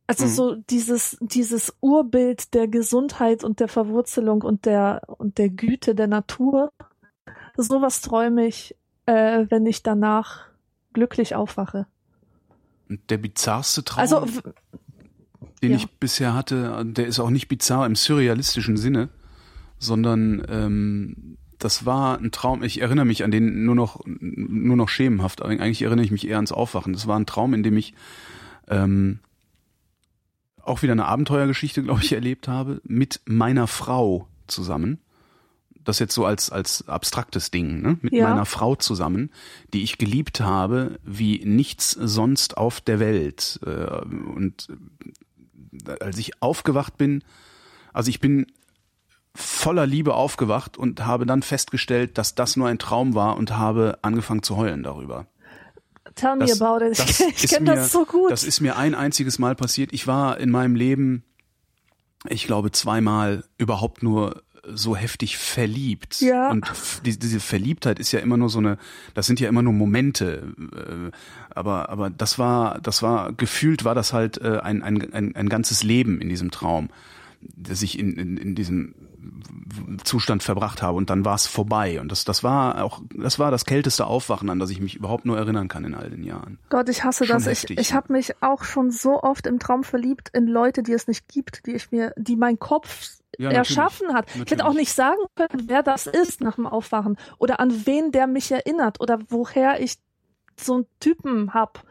C: Also
B: Mhm.
C: so dieses dieses Urbild der Gesundheit und der Verwurzelung und der und der Güte der Natur. Sowas träume ich, äh, wenn ich danach glücklich aufwache.
B: Und der bizarrste Traum,
C: Also
B: den
C: ja.
B: ich bisher hatte, der ist auch nicht bizarr im surrealistischen Sinne, sondern ähm, das war ein Traum. Ich erinnere mich an den nur noch nur noch schemenhaft. Eigentlich erinnere ich mich eher ans Aufwachen. Das war ein Traum, in dem ich ähm, auch wieder eine Abenteuergeschichte, glaube ich, erlebt habe mit meiner Frau zusammen. Das jetzt so als als abstraktes Ding, ne? Mit
C: Ja.
B: meiner Frau zusammen, die ich geliebt habe wie nichts sonst auf der Welt. Äh, Und als ich aufgewacht bin, also ich bin voller Liebe aufgewacht und habe dann festgestellt, dass das nur ein Traum war und habe angefangen zu heulen darüber.
C: tell me
B: Das-
C: about it.
B: das
C: ich kenne das so gut.
B: Das ist mir ein einziges Mal passiert. Ich war in meinem Leben, ich glaube, zweimal überhaupt nur so heftig verliebt.
C: Ja.
B: Und diese Verliebtheit ist ja immer nur so eine, das sind ja immer nur Momente. äh, Aber, aber das war, das war, gefühlt war das halt äh, ein, ein, ein, ein ganzes Leben in diesem Traum, das ich in, in, in diesem Zustand verbracht habe und dann war es vorbei und das das war auch das war das kälteste Aufwachen an das ich mich überhaupt nur erinnern kann in all den Jahren
C: Gott, ich hasse
B: Schon
C: das.
B: heftig,
C: ich ich habe mich auch schon so oft im Traum verliebt in Leute, die es nicht gibt, die ich mir, die mein Kopf
B: Ja, natürlich.
C: erschaffen hat. Ich hätte
B: Natürlich.
C: auch nicht sagen können, wer das ist nach dem Aufwachen oder an wen der mich erinnert oder woher ich so einen Typen hab.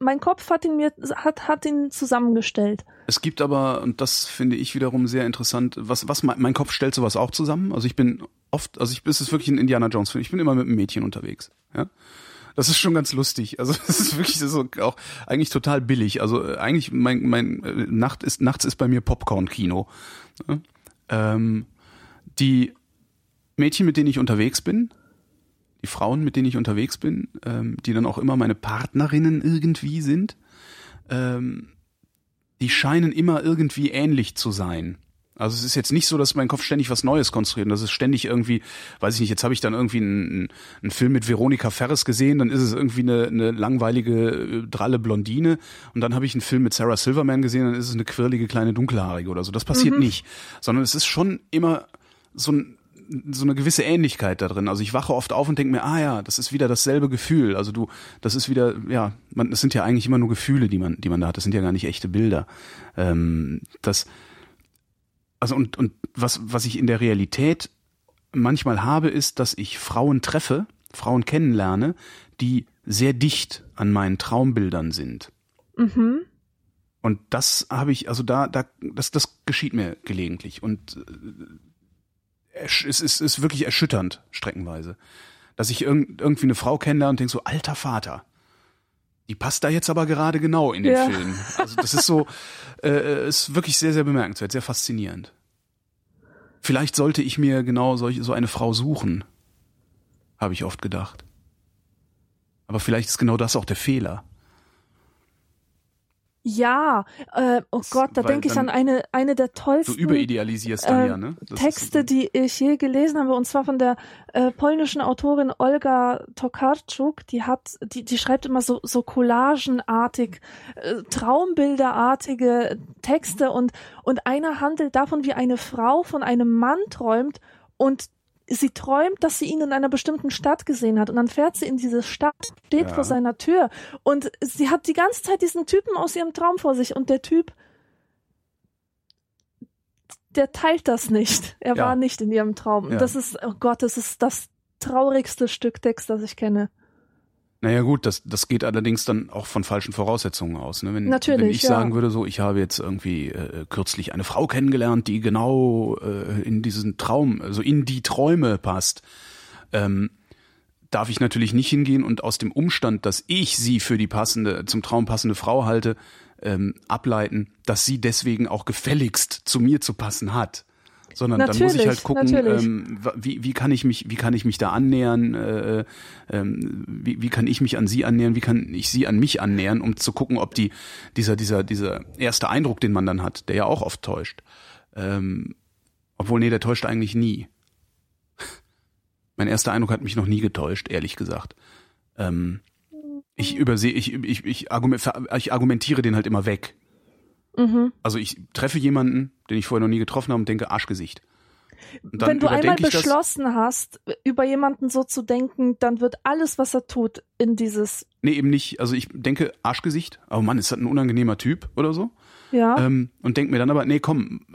C: Mein Kopf hat ihn mir hat hat ihn zusammengestellt.
B: Es gibt aber, und das finde ich wiederum sehr interessant, was, was mein, mein Kopf stellt sowas auch zusammen. Also ich bin oft, also ich, es ist wirklich ein Indiana Jones Film. Ich bin immer mit einem Mädchen unterwegs. Ja, das ist schon ganz lustig. Also das ist wirklich ist auch eigentlich total billig. Also äh, eigentlich mein mein äh, Nacht ist nachts ist bei mir Popcorn Kino. Ja? Ähm, die Mädchen, mit denen ich unterwegs bin, die Frauen, mit denen ich unterwegs bin, ähm, die dann auch immer meine Partnerinnen irgendwie sind. Ähm, die scheinen immer irgendwie ähnlich zu sein. Also es ist jetzt nicht so, dass mein Kopf ständig was Neues konstruiert. Und das ist ständig irgendwie, weiß ich nicht, jetzt habe ich dann irgendwie einen, einen Film mit Veronika Ferres gesehen, dann ist es irgendwie eine, eine langweilige, äh, dralle Blondine. Und dann habe ich einen Film mit Sarah Silverman gesehen, dann ist es eine quirlige kleine Dunkelhaarige oder so. Das passiert mhm. nicht. Sondern es ist schon immer so ein so eine gewisse Ähnlichkeit da drin. Also ich wache oft auf und denke mir, ah ja, das ist wieder dasselbe Gefühl. Also du, das ist wieder, ja, man, das sind ja eigentlich immer nur Gefühle, die man, die man da hat. Das sind ja gar nicht echte Bilder. Ähm, das, also und, und was, was ich in der Realität manchmal habe, ist, dass ich Frauen treffe, Frauen kennenlerne, die sehr dicht an meinen Traumbildern sind. Mhm. Und das habe ich, also da, da, das, das geschieht mir gelegentlich. Und äh, es ist, ist wirklich erschütternd, streckenweise. Dass ich irg irgendwie eine Frau kennenlerne und denke so, alter Vater, die passt da jetzt aber gerade genau in den ja. Film. Also das ist so, äh, ist wirklich sehr, sehr bemerkenswert, sehr faszinierend. Vielleicht sollte ich mir genau solch, so eine Frau suchen, habe ich oft gedacht. Aber vielleicht ist genau das auch der Fehler.
C: Ja, äh, oh Gott, da denke ich an eine eine der tollsten
B: du überidealisierst dann, äh, ja, ne?
C: Das Texte, ist, die ich je gelesen habe, und zwar von der äh, polnischen Autorin Olga Tokarczuk. Die hat, die die schreibt immer so so collagenartig, äh, Traumbilderartige Texte und und einer handelt davon, wie eine Frau von einem Mann träumt und sie träumt, dass sie ihn in einer bestimmten Stadt gesehen hat und dann fährt sie in diese Stadt, steht ja. vor seiner Tür und sie hat die ganze Zeit diesen Typen aus ihrem Traum vor sich und der Typ, der teilt das nicht. Er ja. war nicht in ihrem Traum. Ja. Das ist, oh Gott, das ist das traurigste Stück Text, das ich kenne.
B: Naja gut, das, das geht allerdings dann auch von falschen Voraussetzungen aus. Ne? Wenn, Natürlich, wenn ich ja. sagen würde, so, ich habe jetzt irgendwie äh, kürzlich eine Frau kennengelernt, die genau äh, in diesen Traum, also in die Träume passt, ähm, darf ich natürlich nicht hingehen und aus dem Umstand, dass ich sie für die passende, zum Traum passende Frau halte, ähm, ableiten, dass sie deswegen auch gefälligst zu mir zu passen hat sondern natürlich, dann muss ich halt gucken, ähm, wie, wie kann ich mich, wie kann ich mich da annähern, äh, ähm, wie, wie kann ich mich an sie annähern, wie kann ich sie an mich annähern, um zu gucken, ob die dieser dieser dieser erste Eindruck, den man dann hat, der ja auch oft täuscht, ähm, obwohl nee, der täuscht eigentlich nie. mein erster Eindruck hat mich noch nie getäuscht, ehrlich gesagt. Ähm, ich übersehe, ich, ich, ich, argumentiere den halt immer weg. Mhm. Also ich treffe jemanden, den ich vorher noch nie getroffen habe und denke Arschgesicht.
C: Wenn du einmal beschlossen hast, über jemanden so zu denken, dann wird alles, was er tut, in dieses.
B: Nee, eben nicht. Also ich denke Arschgesicht, oh Mann, ist das ein unangenehmer Typ oder so?
C: Ja.
B: Ähm, und denke mir dann aber, nee, komm,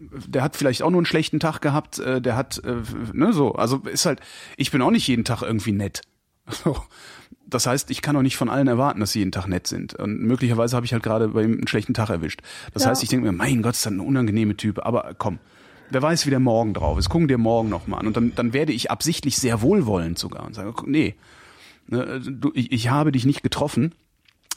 B: der hat vielleicht auch nur einen schlechten Tag gehabt, äh, der hat, äh, ne, so. Also ist halt, ich bin auch nicht jeden Tag irgendwie nett. So. Das heißt, ich kann auch nicht von allen erwarten, dass sie jeden Tag nett sind. Und möglicherweise habe ich halt gerade bei ihm einen schlechten Tag erwischt. Das ja. heißt, ich denke mir, mein Gott, ist das ein unangenehme Typ. Aber komm, wer weiß, wie der morgen drauf ist. Gucken dir morgen nochmal an. Und dann, dann werde ich absichtlich sehr wohlwollend sogar und sage, nee, ne, du, ich, ich habe dich nicht getroffen.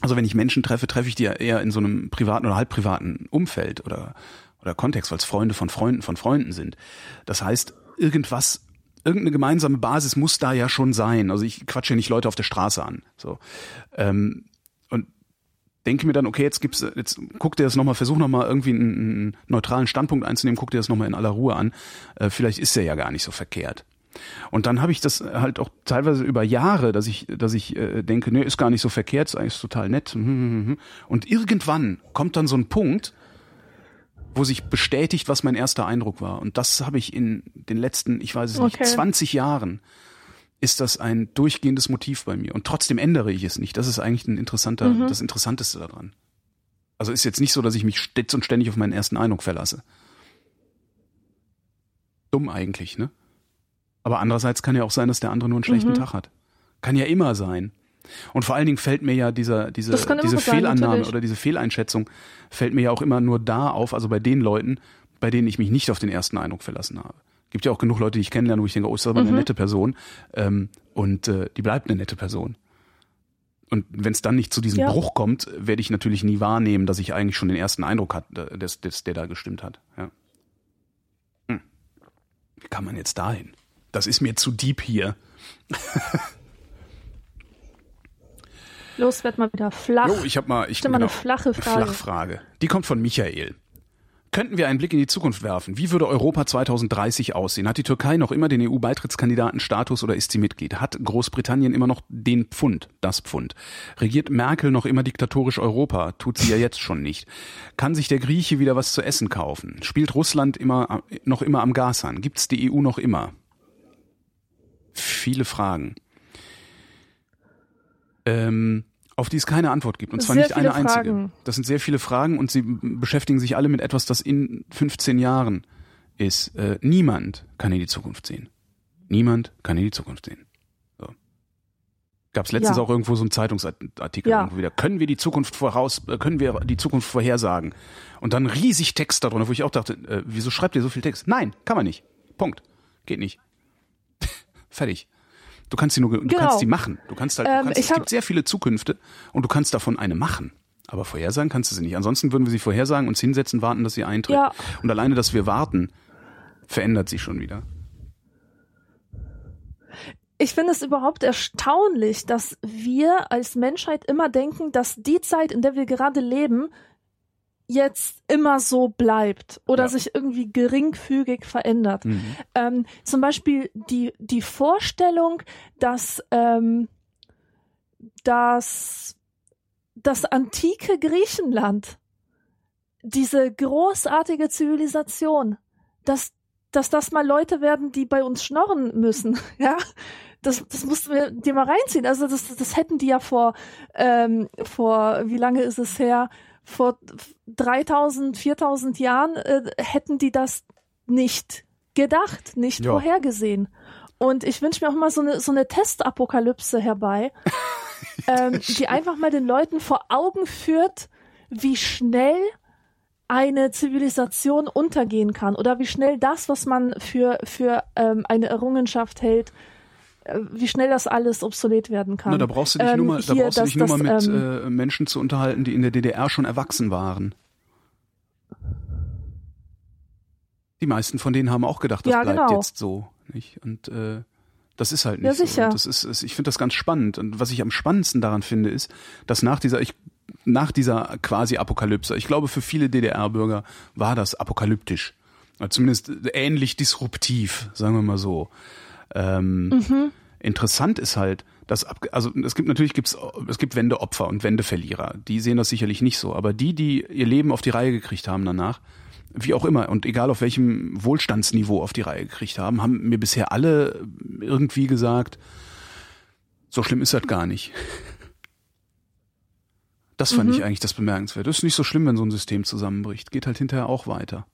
B: Also wenn ich Menschen treffe, treffe ich die eher in so einem privaten oder halbprivaten Umfeld oder, oder Kontext, weil es Freunde von Freunden von Freunden sind. Das heißt, irgendwas irgendeine gemeinsame Basis muss da ja schon sein. Also ich quatsche nicht Leute auf der Straße an. So. Ähm, und denke mir dann, okay, jetzt gibt's, jetzt guck dir das nochmal, versuch nochmal irgendwie einen, einen, neutralen Standpunkt einzunehmen, guck dir das nochmal in aller Ruhe an. Äh, vielleicht ist der ja gar nicht so verkehrt. Und dann habe ich das halt auch teilweise über Jahre, dass ich, dass ich äh, denke, nee, ist gar nicht so verkehrt, ist eigentlich total nett. Und irgendwann kommt dann so ein Punkt, wo sich bestätigt, was mein erster Eindruck war. Und das habe ich in den letzten, ich weiß es okay. nicht, 20 Jahren ist das ein durchgehendes Motiv bei mir. Und trotzdem ändere ich es nicht. Das ist eigentlich ein interessanter, mhm. das Interessanteste daran. Also ist jetzt nicht so, dass ich mich stets und ständig auf meinen ersten Eindruck verlasse. Dumm eigentlich, ne? Aber andererseits kann ja auch sein, dass der andere nur einen schlechten mhm. Tag hat. Kann ja immer sein. Und vor allen Dingen fällt mir ja dieser, diese, diese Fehlannahme sein, oder diese Fehleinschätzung fällt mir ja auch immer nur da auf, also bei den Leuten, bei denen ich mich nicht auf den ersten Eindruck verlassen habe. Gibt ja auch genug Leute, die ich kennenlerne, wo ich denke, oh, ist aber mhm. eine nette Person. Ähm, und äh, die bleibt eine nette Person. Und wenn es dann nicht zu diesem ja. Bruch kommt, werde ich natürlich nie wahrnehmen, dass ich eigentlich schon den ersten Eindruck hatte, äh, des, des, der da gestimmt hat. Ja. Hm. Wie kann man jetzt dahin? Das ist mir zu deep hier.
C: Los, werd mal wieder flach.
B: Jo, ich habe mal, ich
C: mal eine flache Frage.
B: Flachfrage. Die kommt von Michael. Könnten wir einen Blick in die Zukunft werfen? Wie würde Europa 2030 aussehen? Hat die Türkei noch immer den EU-Beitrittskandidatenstatus oder ist sie Mitglied? Hat Großbritannien immer noch den Pfund, das Pfund? Regiert Merkel noch immer diktatorisch Europa? Tut sie ja jetzt schon nicht. Kann sich der Grieche wieder was zu essen kaufen? Spielt Russland immer, noch immer am Gashahn? Gibt es die EU noch immer? Viele Fragen. Ähm, auf die es keine Antwort gibt. Und zwar
C: Sehr
B: nicht eine
C: viele
B: einzige.
C: Fragen.
B: Das sind sehr viele Fragen und sie beschäftigen sich alle mit etwas, das in 15 Jahren ist. Äh, niemand kann in die Zukunft sehen. Niemand kann in die Zukunft sehen. So. Gab es letztens
C: Ja.
B: auch irgendwo so einen Zeitungsartikel
C: Ja.
B: irgendwo wieder. Können wir die Zukunft voraus, äh, können wir die Zukunft vorhersagen? Und dann riesig Text darunter, wo ich auch dachte, äh, wieso schreibt ihr so viel Text? Nein, kann man nicht. Punkt. Geht nicht. Fertig. Du kannst sie nur, du
C: Genau.
B: kannst sie machen. Du kannst halt, du
C: Ähm,
B: kannst,
C: ich
B: es
C: hab-
B: gibt sehr viele Zukünfte und du kannst davon eine machen. Aber vorhersagen kannst du sie nicht. Ansonsten würden wir sie vorhersagen, uns hinsetzen, warten, dass sie eintritt.
C: Ja.
B: Und alleine, dass wir warten, verändert sie schon wieder.
C: Ich finde es überhaupt erstaunlich, dass wir als Menschheit immer denken, dass die Zeit, in der wir gerade leben, jetzt immer so bleibt oder
B: Ja.
C: sich irgendwie geringfügig verändert.
B: Mhm.
C: Ähm, zum Beispiel die, die Vorstellung, dass, ähm, dass das antike Griechenland, diese großartige Zivilisation, dass, dass das mal Leute werden, die bei uns schnorren müssen, ja. Das, das mussten wir dir mal reinziehen. Also das, das hätten die ja vor, ähm, vor, wie lange ist es her? Vor 3000, 4000 Jahren äh, hätten die das nicht gedacht, nicht
B: Ja.
C: vorhergesehen. Und ich wünsche mir auch mal so eine, so eine Testapokalypse herbei, ähm, die einfach mal den Leuten vor Augen führt, wie schnell eine Zivilisation untergehen kann oder wie schnell das, was man für, für ähm, eine Errungenschaft hält, wie schnell das alles obsolet werden kann.
B: Na, da brauchst du dich
C: Ähm,
B: nur mal, da
C: hier,
B: brauchst du dich nur mal mit
C: ähm,
B: äh, Menschen zu unterhalten, die in der DDR schon erwachsen waren. Die meisten von denen haben auch gedacht, das
C: Ja,
B: bleibt
C: genau.
B: jetzt so, nicht? Und äh, das ist halt nicht
C: Ja,
B: so.
C: sicher.
B: Und das ist, ist ich finde das ganz spannend. Und was ich am spannendsten daran finde, ist, dass nach dieser, ich, nach dieser quasi Apokalypse, ich glaube, für viele DDR-Bürger war das apokalyptisch. Zumindest ähnlich disruptiv, sagen wir mal so. Ähm,
C: Mhm.
B: Interessant ist halt, dass ab, also es gibt natürlich gibt's es gibt Wendeopfer und Wendeverlierer. Die sehen das sicherlich nicht so, aber die, die ihr Leben auf die Reihe gekriegt haben danach, wie auch immer und egal auf welchem Wohlstandsniveau auf die Reihe gekriegt haben, haben mir bisher alle irgendwie gesagt, so schlimm ist das gar nicht. Das fand
C: Mhm.
B: ich eigentlich das bemerkenswerte. Das ist nicht so schlimm, wenn so ein System zusammenbricht. Geht halt hinterher auch weiter.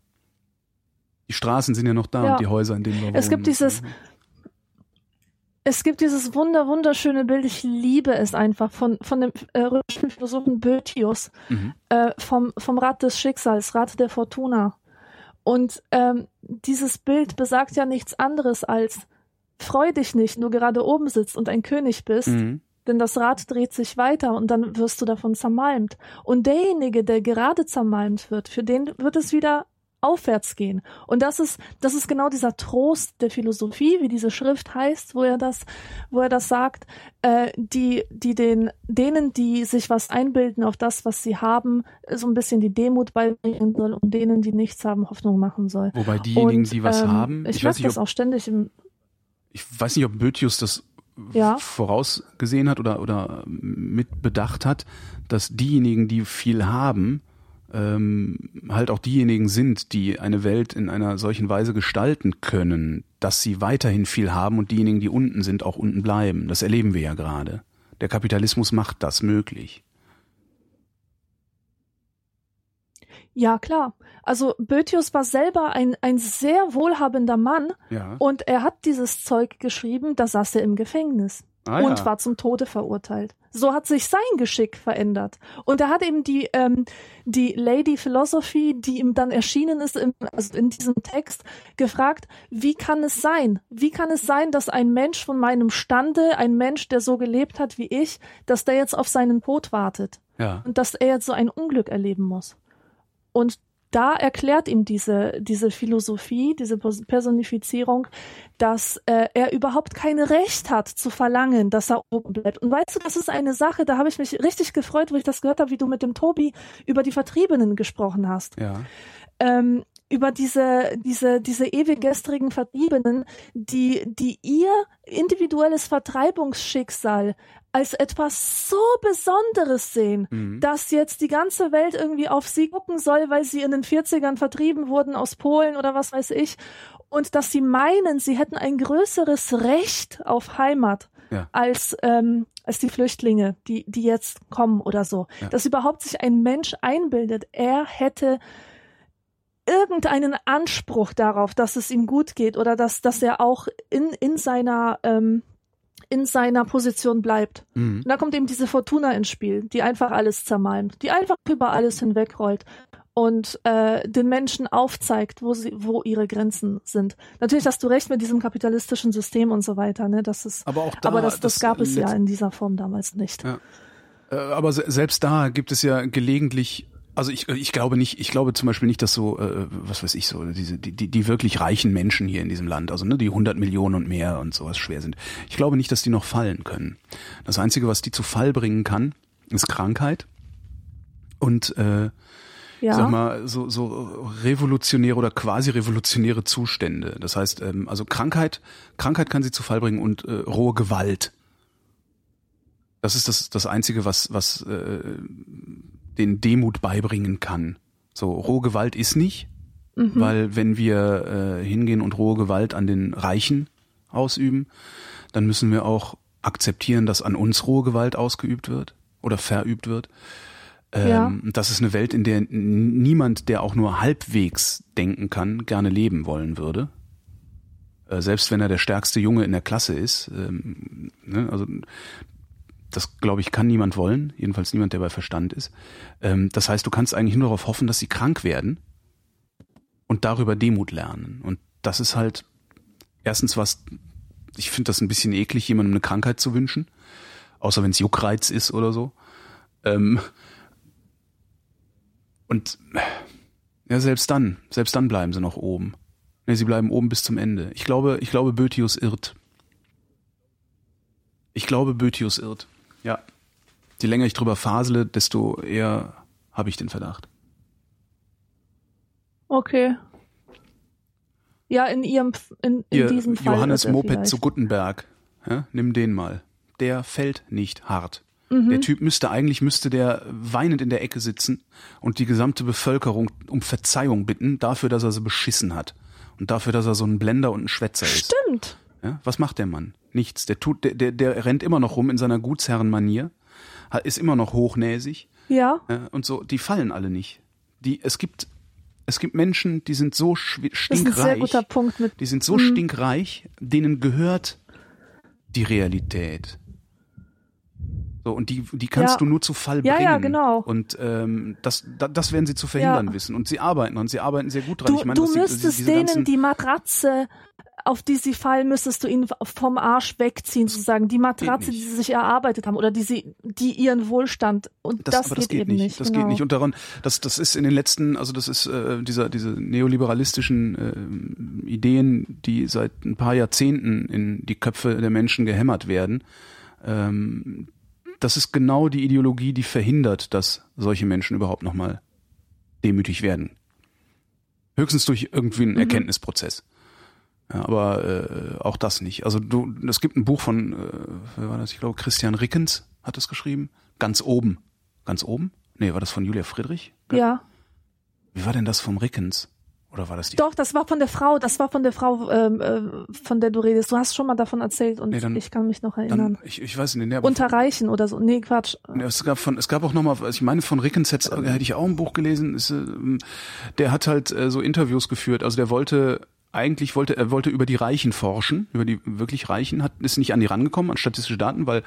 B: Die Straßen sind ja noch da
C: Ja.
B: und die Häuser, in denen wir wohnen.
C: Es gibt dieses- Es gibt dieses wunder wunderschöne Bild, ich liebe es einfach, von, von dem äh, römischen Philosophen Boethius,
B: Mhm.
C: äh, vom, vom Rad des Schicksals, Rad der Fortuna. Und ähm, dieses Bild besagt ja nichts anderes als, freu dich nicht, nur gerade oben sitzt und ein König bist,
B: Mhm.
C: denn das Rad dreht sich weiter und dann wirst du davon zermalmt. Und derjenige, der gerade zermalmt wird, für den wird es wieder aufwärts gehen. Und das ist, das ist genau dieser Trost der Philosophie, wie diese Schrift heißt, wo er das, wo er das sagt, äh, die, die den, denen, die sich was einbilden auf das, was sie haben, so ein bisschen die Demut beibringen soll und denen, die nichts haben, Hoffnung machen soll.
B: Wobei diejenigen,
C: und,
B: die was
C: ähm,
B: haben,
C: ich,
B: ich, weiß nicht,
C: das
B: ob,
C: auch ständig im,
B: ich weiß nicht, ob Boethius das
C: Ja.
B: vorausgesehen hat oder, oder mit bedacht hat, dass diejenigen, die viel haben, ähm, halt auch diejenigen sind, die eine Welt in einer solchen Weise gestalten können, dass sie weiterhin viel haben und diejenigen, die unten sind, auch unten bleiben. Das erleben wir ja gerade. Der Kapitalismus macht das möglich.
C: Ja, klar. Also Boethius war selber ein, ein sehr wohlhabender Mann
B: Ja.
C: und er hat dieses Zeug geschrieben, da saß er im Gefängnis
B: Ah,
C: und
B: ja.
C: war zum Tode verurteilt. So hat sich sein Geschick verändert. Und er hat eben die, ähm, die Lady Philosophy, die ihm dann erschienen ist, im, also in diesem Text, gefragt, wie kann es sein? Wie kann es sein, dass ein Mensch von meinem Stande, ein Mensch, der so gelebt hat wie ich, dass der jetzt auf seinen Tod wartet?
B: ja.
C: und dass er jetzt so ein Unglück erleben muss. Und da erklärt ihm diese, diese Philosophie, diese Pers- Personifizierung, dass äh, er überhaupt kein Recht hat zu verlangen, dass er oben bleibt. Und weißt du, das ist eine Sache, da habe ich mich richtig gefreut, wo ich das gehört habe, wie du mit dem Tobi über die Vertriebenen gesprochen hast.
B: Ja.
C: ähm, über diese, diese, diese ewiggestrigen Vertriebenen, die, die ihr individuelles Vertreibungsschicksal als etwas so Besonderes sehen, mhm. dass jetzt die ganze Welt irgendwie auf sie gucken soll, weil sie in den 40ern vertrieben wurden aus Polen oder was weiß ich. Und dass sie meinen, sie hätten ein größeres Recht auf Heimat ja. als, ähm, als die Flüchtlinge, die, die jetzt kommen oder so. Ja. Dass überhaupt sich ein Mensch einbildet, er hätte irgendeinen Anspruch darauf, dass es ihm gut geht oder dass, dass er auch in, in seiner ähm, in seiner Position bleibt. Mhm. Und da kommt eben diese Fortuna ins Spiel, die einfach alles zermalmt, die einfach über alles hinwegrollt und äh, den Menschen aufzeigt, wo sie, wo ihre Grenzen sind. Natürlich hast du recht mit diesem kapitalistischen System und so weiter, ne? Das ist,
B: aber auch da,
C: aber das, das, das gab es ja in dieser Form damals nicht. Ja.
B: Äh, aber selbst da gibt es ja gelegentlich also ich, ich glaube nicht, ich glaube zum Beispiel nicht, dass so, äh, was weiß ich so, diese, die, die, die wirklich reichen Menschen hier in diesem Land, also ne, die 100 Millionen und mehr und sowas schwer sind. Ich glaube nicht, dass die noch fallen können. Das Einzige, was die zu Fall bringen kann, ist Krankheit und äh, ja. sag mal, so, so revolutionäre oder quasi revolutionäre Zustände. Das heißt, ähm, also Krankheit, Krankheit kann sie zu Fall bringen und äh, rohe Gewalt. Das ist das, das Einzige, was, was äh, den Demut beibringen kann. So, rohe Gewalt ist nicht, mhm. weil wenn wir äh, hingehen und rohe Gewalt an den Reichen ausüben, dann müssen wir auch akzeptieren, dass an uns rohe Gewalt ausgeübt wird oder verübt wird. Ähm, ja. Das ist eine Welt, in der niemand, der auch nur halbwegs denken kann, gerne leben wollen würde. Äh, selbst wenn er der stärkste Junge in der Klasse ist. Ähm, ne? Also das, glaube ich, kann niemand wollen, jedenfalls niemand, der bei Verstand ist. Ähm, das heißt, du kannst eigentlich nur darauf hoffen, dass sie krank werden und darüber Demut lernen. Und das ist halt erstens was, ich finde das ein bisschen eklig, jemandem eine Krankheit zu wünschen, außer wenn es Juckreiz ist oder so. Ähm, und ja, selbst dann, selbst dann bleiben sie noch oben. Nee, sie bleiben oben bis zum Ende. Ich glaube, ich glaube, Bötius irrt. Ich glaube, Bötius irrt. Ja. Je länger ich drüber fasele, desto eher habe ich den Verdacht.
C: Okay. Ja, in ihrem in, in
B: Ihr
C: diesem Fall.
B: Johannes Moped vielleicht. zu Guttenberg. Ja, nimm den mal. Der fällt nicht hart. Mhm. Der Typ müsste eigentlich müsste der weinend in der Ecke sitzen und die gesamte Bevölkerung um Verzeihung bitten dafür, dass er so beschissen hat und dafür, dass er so ein Blender und ein Schwätzer
C: ist. Stimmt.
B: Ja, was macht der Mann? Nichts. Der tut, der, der, der rennt immer noch rum in seiner Gutsherrenmanier, ist immer noch hochnäsig.
C: Ja.
B: ja. Und so, die fallen alle nicht. Die, es gibt, es gibt Menschen, die sind so stinkreich. Das ist ein
C: sehr guter Punkt mit.
B: Die sind so mhm. stinkreich, denen gehört die Realität. So, und die, die kannst ja. du nur zu Fall bringen.
C: Ja, ja, genau.
B: Und ähm, das, das, das werden sie zu verhindern ja. wissen. Und sie arbeiten und sie arbeiten sehr gut dran.
C: Du,
B: ich meine,
C: du müsstest sie, denen die Matratze auf die sie fallen, müsstest du ihnen vom Arsch wegziehen, sozusagen. Die Matratze, die sie sich erarbeitet haben oder die sie, die ihren Wohlstand und das, das, geht, das geht, eben nicht.
B: Das genau. geht nicht. Und daran, das, das ist in den letzten, also das ist äh, dieser, diese neoliberalistischen äh, Ideen, die seit ein paar Jahrzehnten in die Köpfe der Menschen gehämmert werden. Ähm, das ist genau die Ideologie, die verhindert, dass solche Menschen überhaupt nochmal demütig werden. Höchstens durch irgendwie einen mhm. Erkenntnisprozess. Ja, aber äh, auch das nicht. Also du, es gibt ein Buch von, äh, wer war das? Ich glaube, Christian Rickens hat es geschrieben. Ganz oben. Ganz oben? Nee, war das von Julia Friedrich?
C: Ja.
B: Wie war denn das vom Rickens? Oder war das die?
C: Doch, das war von der Frau, das war von der Frau, ähm, äh, von der du redest. Du hast schon mal davon erzählt und nee, dann, ich kann mich noch erinnern. Dann,
B: ich, ich weiß nicht. Nee,
C: Unterreichen oder so. Nee, Quatsch.
B: Nee, es gab von, es gab auch nochmal, ich meine, von Rickens hätte, hätte ich auch ein Buch gelesen. Ist, äh, der hat halt äh, so Interviews geführt. Also der wollte eigentlich wollte er wollte über die Reichen forschen, über die wirklich Reichen, hat ist nicht an die rangekommen an statistische Daten, weil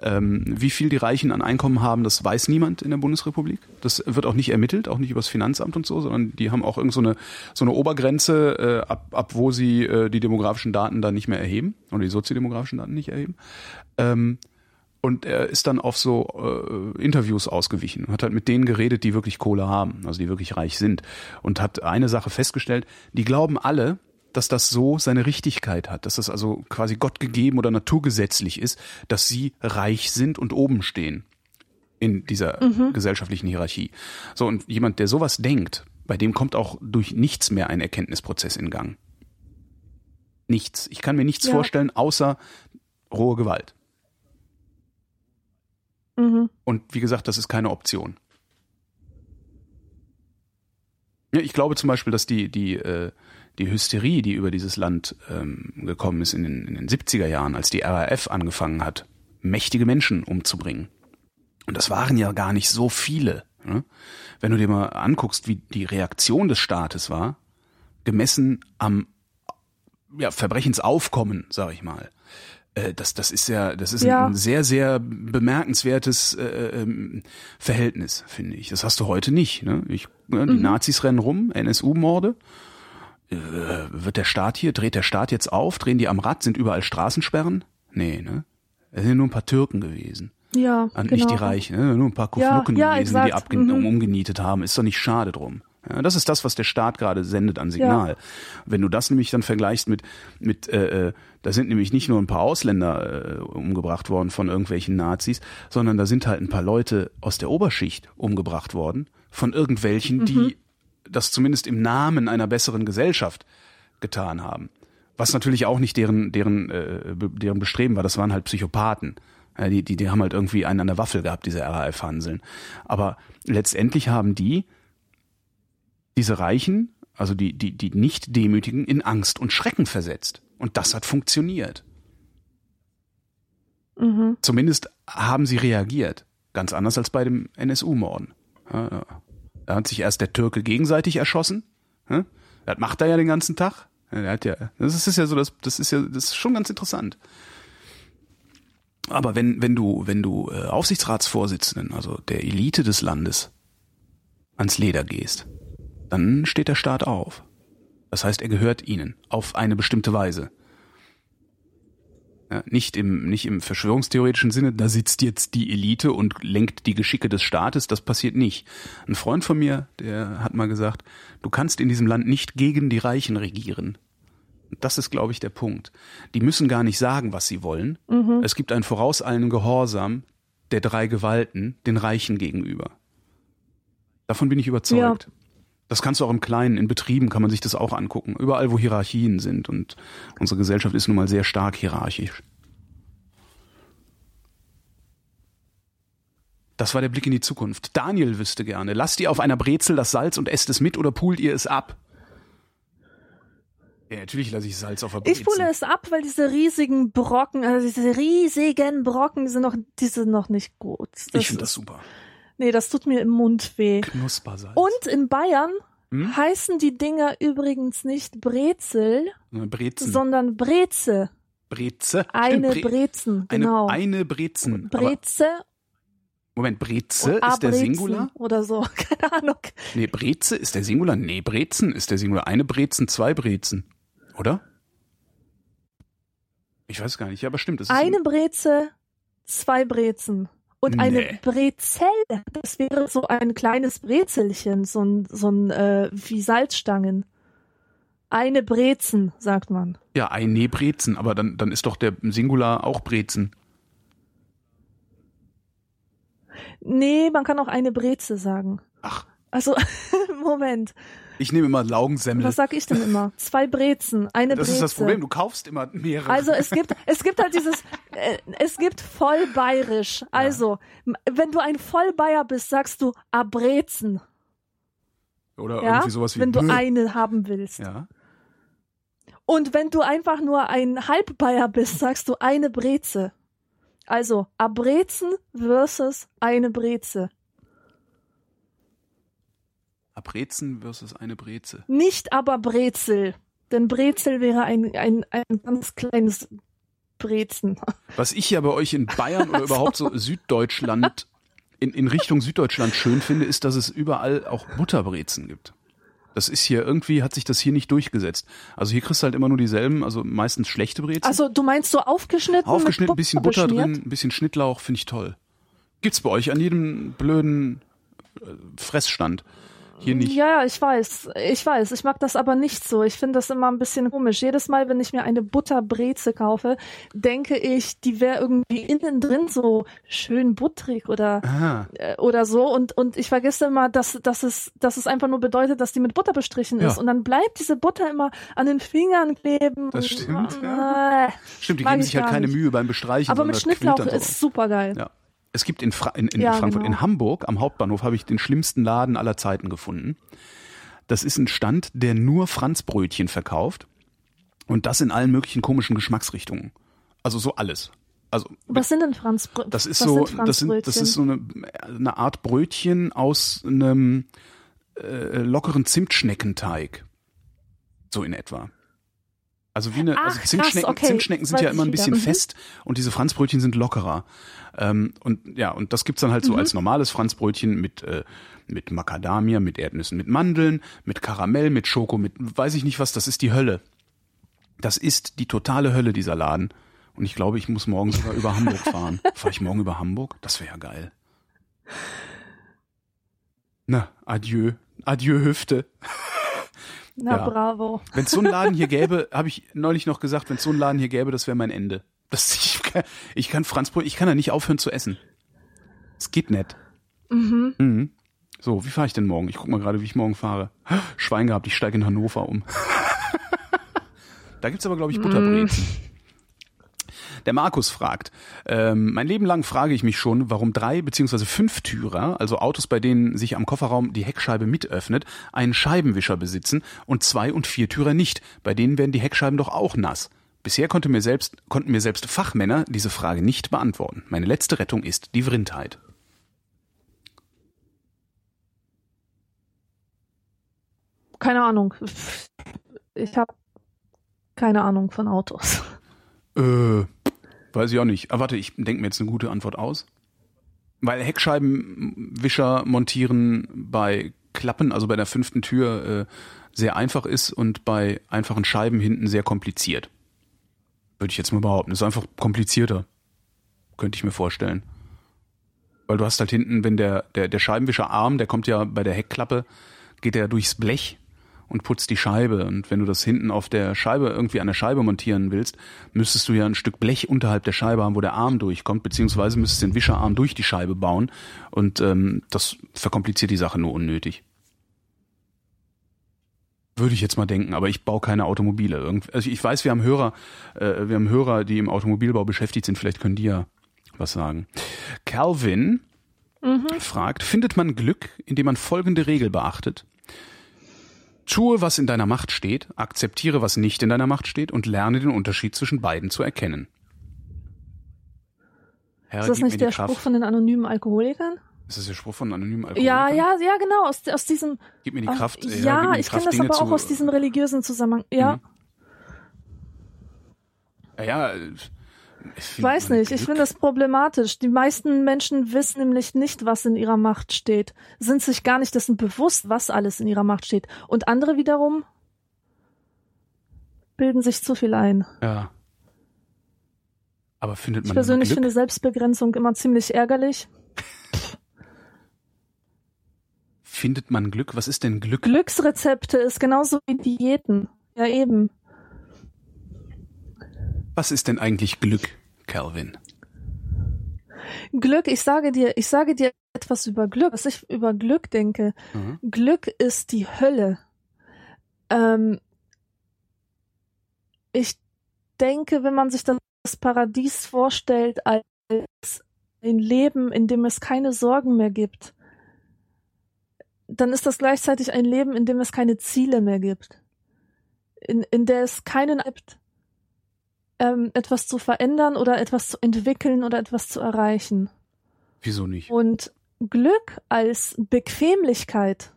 B: ähm, wie viel die Reichen an Einkommen haben, das weiß niemand in der Bundesrepublik. Das wird auch nicht ermittelt, auch nicht übers Finanzamt und so, sondern die haben auch irgend so eine so eine Obergrenze, äh, ab, ab wo sie äh, die demografischen Daten dann nicht mehr erheben oder die soziodemografischen Daten nicht erheben. Ähm, und er ist dann auf so äh, Interviews ausgewichen und hat halt mit denen geredet, die wirklich Kohle haben, also die wirklich reich sind. Und hat eine Sache festgestellt, die glauben alle, dass das so seine Richtigkeit hat, dass das also quasi Gott gegeben oder naturgesetzlich ist, dass sie reich sind und oben stehen in dieser mhm. gesellschaftlichen Hierarchie. So, und jemand, der sowas denkt, Bei dem kommt auch durch nichts mehr ein Erkenntnisprozess in Gang. Nichts. Ich kann mir nichts
C: Ja.
B: vorstellen, außer rohe Gewalt.
C: Mhm.
B: Und wie gesagt, das ist keine Option. Ja, ich glaube zum Beispiel, dass die, die, äh, die Hysterie, die über dieses Land ähm, gekommen ist in den, in den 70er Jahren, als die RAF angefangen hat, mächtige Menschen umzubringen. Und das waren ja gar nicht so viele. Ne? Wenn du dir mal anguckst, wie die Reaktion des Staates war, gemessen am ja, Verbrechensaufkommen, sag ich mal. Äh, Das, das ist ja, das ist
C: Ja.
B: ein sehr, sehr bemerkenswertes äh, ähm, Verhältnis, finde ich. Das hast du heute nicht. Ne? Ich, ne, die Nazis rennen rum, NSU-Morde. Äh, wird der Staat hier, dreht der Staat jetzt auf, drehen die am Rad, sind überall Straßensperren? Nee, ne? Es sind nur ein paar Türken gewesen.
C: Ja,
B: Und
C: genau.
B: nicht die Reichen, ne? nur ein paar
C: Ja,
B: Kufnucken
C: ja,
B: gewesen, die die
C: exakt.
B: abge
C: Mhm.
B: umgenietet haben. Ist doch nicht schade drum. Ja, das ist das, was der Staat gerade sendet an Signal. Wenn du das nämlich dann vergleichst mit, mit äh, äh, da sind nämlich nicht nur ein paar Ausländer äh, umgebracht worden von irgendwelchen Nazis, sondern da sind halt ein paar Leute aus der Oberschicht umgebracht worden von irgendwelchen,
C: Mhm.
B: die das zumindest im Namen einer besseren Gesellschaft getan haben. Was natürlich auch nicht deren, deren, äh, deren Bestreben war, das waren halt Psychopathen. Ja, die, die, die haben halt irgendwie einen an der Waffel gehabt, diese RAF-Hanseln. Aber letztendlich haben die diese Reichen, also die, die, die nicht Demütigen, in Angst und Schrecken versetzt. Und das hat funktioniert.
C: Mhm.
B: Zumindest haben sie reagiert. Ganz anders als bei dem NSU-Morden. Ja, ja. Da hat sich erst der Türke gegenseitig erschossen. Das macht er ja den ganzen Tag. Der hat ja, das ist ja so, das, das ist ja, das ist schon ganz interessant. Aber wenn, wenn du, wenn du äh, Aufsichtsratsvorsitzenden, also der Elite des Landes, ans Leder gehst, dann steht der Staat auf. Das heißt, er gehört ihnen auf eine bestimmte Weise. Ja, nicht im, nicht im verschwörungstheoretischen Sinne, da sitzt jetzt die Elite und lenkt die Geschicke des Staates, das passiert nicht. Ein Freund von mir, der hat mal gesagt, du kannst in diesem Land nicht gegen die Reichen regieren. Das ist, glaube ich, der Punkt. Die müssen gar nicht sagen, was sie wollen. Es gibt einen vorauseilenden Gehorsam der drei Gewalten den Reichen gegenüber. Davon bin ich überzeugt. Das kannst du auch im Kleinen, in Betrieben kann man sich das auch angucken. Überall, wo Hierarchien sind. Und unsere Gesellschaft ist nun mal sehr stark hierarchisch. Das war der Blick in die Zukunft. Daniel wüsste gerne. Lasst ihr auf einer Brezel das Salz und esst es mit oder poolt ihr es ab? Ja, natürlich lasse ich Salz auf der Brezel.
C: Ich pule es ab, weil diese riesigen Brocken, also diese riesigen Brocken, die sind noch, die sind noch nicht gut.
B: ich finde das super.
C: Nee, das tut mir im Mund weh.
B: Knuspersalz.
C: Und in Bayern
B: Hm?
C: heißen die Dinger übrigens nicht Brezel,
B: Brezen.
C: sondern Breze.
B: Breze.
C: Eine
B: Bre
C: Brezen,
B: eine,
C: genau.
B: eine Brezen. Aber,
C: Breze
B: Moment, Breze ist der Singular?
C: Oder so, keine Ahnung.
B: Nee, Breze ist der Singular? Nee, Brezen ist der Singular. Eine Brezen, zwei Brezen. Oder? Ich weiß gar nicht, ja, aber stimmt. Das ist
C: Eine Breze, zwei Brezen. Und
B: Nee.
C: eine Brezel, das wäre so ein kleines Brezelchen, so ein, so ein äh, wie Salzstangen. Eine Brezen, sagt man.
B: ja, eine Brezen, aber dann, dann ist doch der Singular auch Brezen.
C: Nee, man kann auch eine Breze sagen.
B: Ach,
C: Also, Moment.
B: ich nehme immer Laugensemmel.
C: Was sag ich denn immer? Zwei Brezen, eine
B: Das
C: Breze.
B: ist das Problem, du kaufst immer mehrere.
C: Also es gibt, es gibt halt dieses, äh, es gibt voll bayerisch. Also, m- wenn du ein Vollbayer bist, sagst du Abrezen.
B: Oder
C: Ja?
B: irgendwie sowas wie
C: Wenn du
B: Bö.
C: eine haben willst.
B: Ja.
C: Und wenn du einfach nur ein Halbbayer bist, sagst du eine Breze. Also Abrezen versus eine Breze.
B: Brezen versus eine Breze.
C: Nicht aber Brezel. Denn Brezel wäre ein, ein, ein ganz kleines Brezen.
B: Was ich ja bei euch in Bayern oder überhaupt so Süddeutschland, in, in Richtung Süddeutschland schön finde, ist, dass es überall auch Butterbrezen gibt. Das ist hier irgendwie, hat sich das hier nicht durchgesetzt. Also hier kriegst du halt immer nur dieselben, also meistens schlechte Brezen.
C: Also du meinst so aufgeschnitten?
B: Aufgeschnitten,
C: mit
B: bisschen Butter
C: beschmiert?
B: drin, ein bisschen Schnittlauch, finde ich toll. Gibt's bei euch an jedem blöden äh, Fressstand. Hier nicht.
C: Ja, ja, ich weiß. Ich weiß. Ich mag das aber nicht so. Ich finde das immer ein bisschen komisch. Jedes Mal, wenn ich mir eine Butterbreze kaufe, denke ich, die wäre irgendwie innen drin so schön butterig oder,
B: Aha.
C: äh, oder so. Und, und ich vergesse immer, dass, dass, es, dass es einfach nur bedeutet, dass die mit Butter bestrichen
B: Ja.
C: ist. Und dann bleibt diese Butter immer an den Fingern kleben.
B: Das
C: Und-
B: stimmt,
C: Äh,
B: Stimmt, die geben
C: ich
B: sich halt keine
C: nicht.
B: Mühe beim Bestreichen.
C: aber mit Schnittlauch ist super geil.
B: Ja. Es gibt in, Fra in, in
C: Ja,
B: Frankfurt,
C: genau.
B: in Hamburg am Hauptbahnhof habe ich den schlimmsten Laden aller Zeiten gefunden. Das ist ein Stand, der nur Franzbrötchen verkauft und das in allen möglichen komischen Geschmacksrichtungen. Also so alles. Also
C: Was sind denn Franzbrötchen?
B: das ist
C: Was
B: so,
C: sind
B: das, sind, das ist so eine, eine Art Brötchen aus einem äh, lockeren Zimtschneckenteig. So in etwa. Also wie eine,
C: Ach,
B: also
C: krass,
B: Zimtschnecken,
C: okay,
B: Zimtschnecken sind
C: weiß
B: ja immer ein
C: wieder.
B: bisschen
C: Mhm.
B: fest und diese Franzbrötchen sind lockerer. Ähm, und ja, und das gibt's dann halt
C: Mhm.
B: so als normales Franzbrötchen mit, äh, mit Macadamia, mit Erdnüssen, mit Mandeln, mit Karamell, mit Schoko, mit weiß ich nicht was, das ist die Hölle. Das ist die totale Hölle, dieser Laden. Und ich glaube, ich muss morgen sogar über Hamburg fahren. Fahre ich morgen über Hamburg? Das wäre ja geil. Na, adieu. Adieu, Hüfte.
C: Na,
B: ja.
C: bravo.
B: Wenn es so einen Laden hier gäbe, habe ich neulich noch gesagt, wenn es so einen Laden hier gäbe, das wäre mein Ende. Das, ich, kann, ich kann Franzbrot, ich kann da nicht aufhören zu essen. Es geht nicht.
C: Mhm.
B: Mhm. So, wie fahre ich denn morgen? Ich guck mal gerade, wie ich morgen fahre. Schwein gehabt, ich steige in Hannover um. da gibt's aber, glaube ich, Butterbrezen. Der Markus fragt, ähm, mein Leben lang frage ich mich schon, warum drei beziehungsweise fünf Türer, also Autos, bei denen sich am Kofferraum die Heckscheibe mitöffnet, einen Scheibenwischer besitzen und zwei und vier Türer nicht. Bei denen werden die Heckscheiben doch auch nass. Bisher konnte mir selbst, konnten mir selbst Fachmänner diese Frage nicht beantworten. Meine letzte Rettung ist die Vrindheit.
C: Keine Ahnung. Ich habe keine Ahnung von Autos.
B: Äh, weiß ich auch nicht. Aber warte, ich denke mir jetzt eine gute Antwort aus. Weil Heckscheibenwischer montieren bei Klappen, also bei der fünften Tür, äh, sehr einfach ist und bei einfachen Scheiben hinten sehr kompliziert. Würde ich jetzt mal behaupten. Ist einfach komplizierter. Könnte ich mir vorstellen. Weil du hast halt hinten, wenn der, der, der Scheibenwischerarm, der kommt ja bei der Heckklappe, geht er durchs Blech und putzt die Scheibe. Und wenn du das hinten auf der Scheibe irgendwie an der Scheibe montieren willst, müsstest du ja ein Stück Blech unterhalb der Scheibe haben, wo der Arm durchkommt, beziehungsweise müsstest du den Wischerarm durch die Scheibe bauen. Und ähm, das verkompliziert die Sache nur unnötig. Würde ich jetzt mal denken, aber ich baue keine Automobile. Irgend- Also ich weiß, wir haben Hörer, äh, wir haben Hörer, die im Automobilbau beschäftigt sind. Vielleicht können die ja was sagen. Calvin fragt, findet man Glück, indem man folgende Regel beachtet? Tue, was in deiner Macht steht, akzeptiere, was nicht in deiner Macht steht und lerne den Unterschied zwischen beiden zu erkennen. Herr,
C: Ist das nicht der
B: Kraft.
C: Spruch von den anonymen Alkoholikern?
B: Ist das der Spruch von anonymen
C: Ja,
B: Alkoholikern?
C: ja, ja, genau. Aus, aus diesem.
B: Gib mir die Kraft. äh,
C: ja, ich kenne das aber auch
B: zu,
C: aus diesem religiösen Zusammenhang. Ja,
B: Mhm. Ja, ja.
C: ich weiß nicht. Ich
B: Glück?
C: finde das problematisch. Die meisten Menschen wissen nämlich nicht, was in ihrer Macht steht, sind sich gar nicht dessen bewusst, was alles in ihrer Macht steht. Und andere wiederum bilden sich zu viel ein.
B: Ja. Aber findet
C: Ich
B: man
C: persönlich
B: Glück?
C: finde Selbstbegrenzung immer ziemlich ärgerlich.
B: findet man Glück? Was ist denn Glück?
C: Glücksrezepte ist genauso wie Diäten. Ja, eben.
B: Was ist denn eigentlich Glück, Calvin?
C: Glück, ich sage dir, ich sage dir etwas über Glück, was ich über Glück denke.
B: Mhm.
C: Glück ist die Hölle. Ähm, ich denke, wenn man sich das Paradies vorstellt als ein Leben, in dem es keine Sorgen mehr gibt, dann ist das gleichzeitig ein Leben, in dem es keine Ziele mehr gibt, in, in der es keinen gibt, ähm, etwas zu verändern oder etwas zu entwickeln oder etwas zu erreichen.
B: Wieso nicht?
C: Und Glück als Bequemlichkeit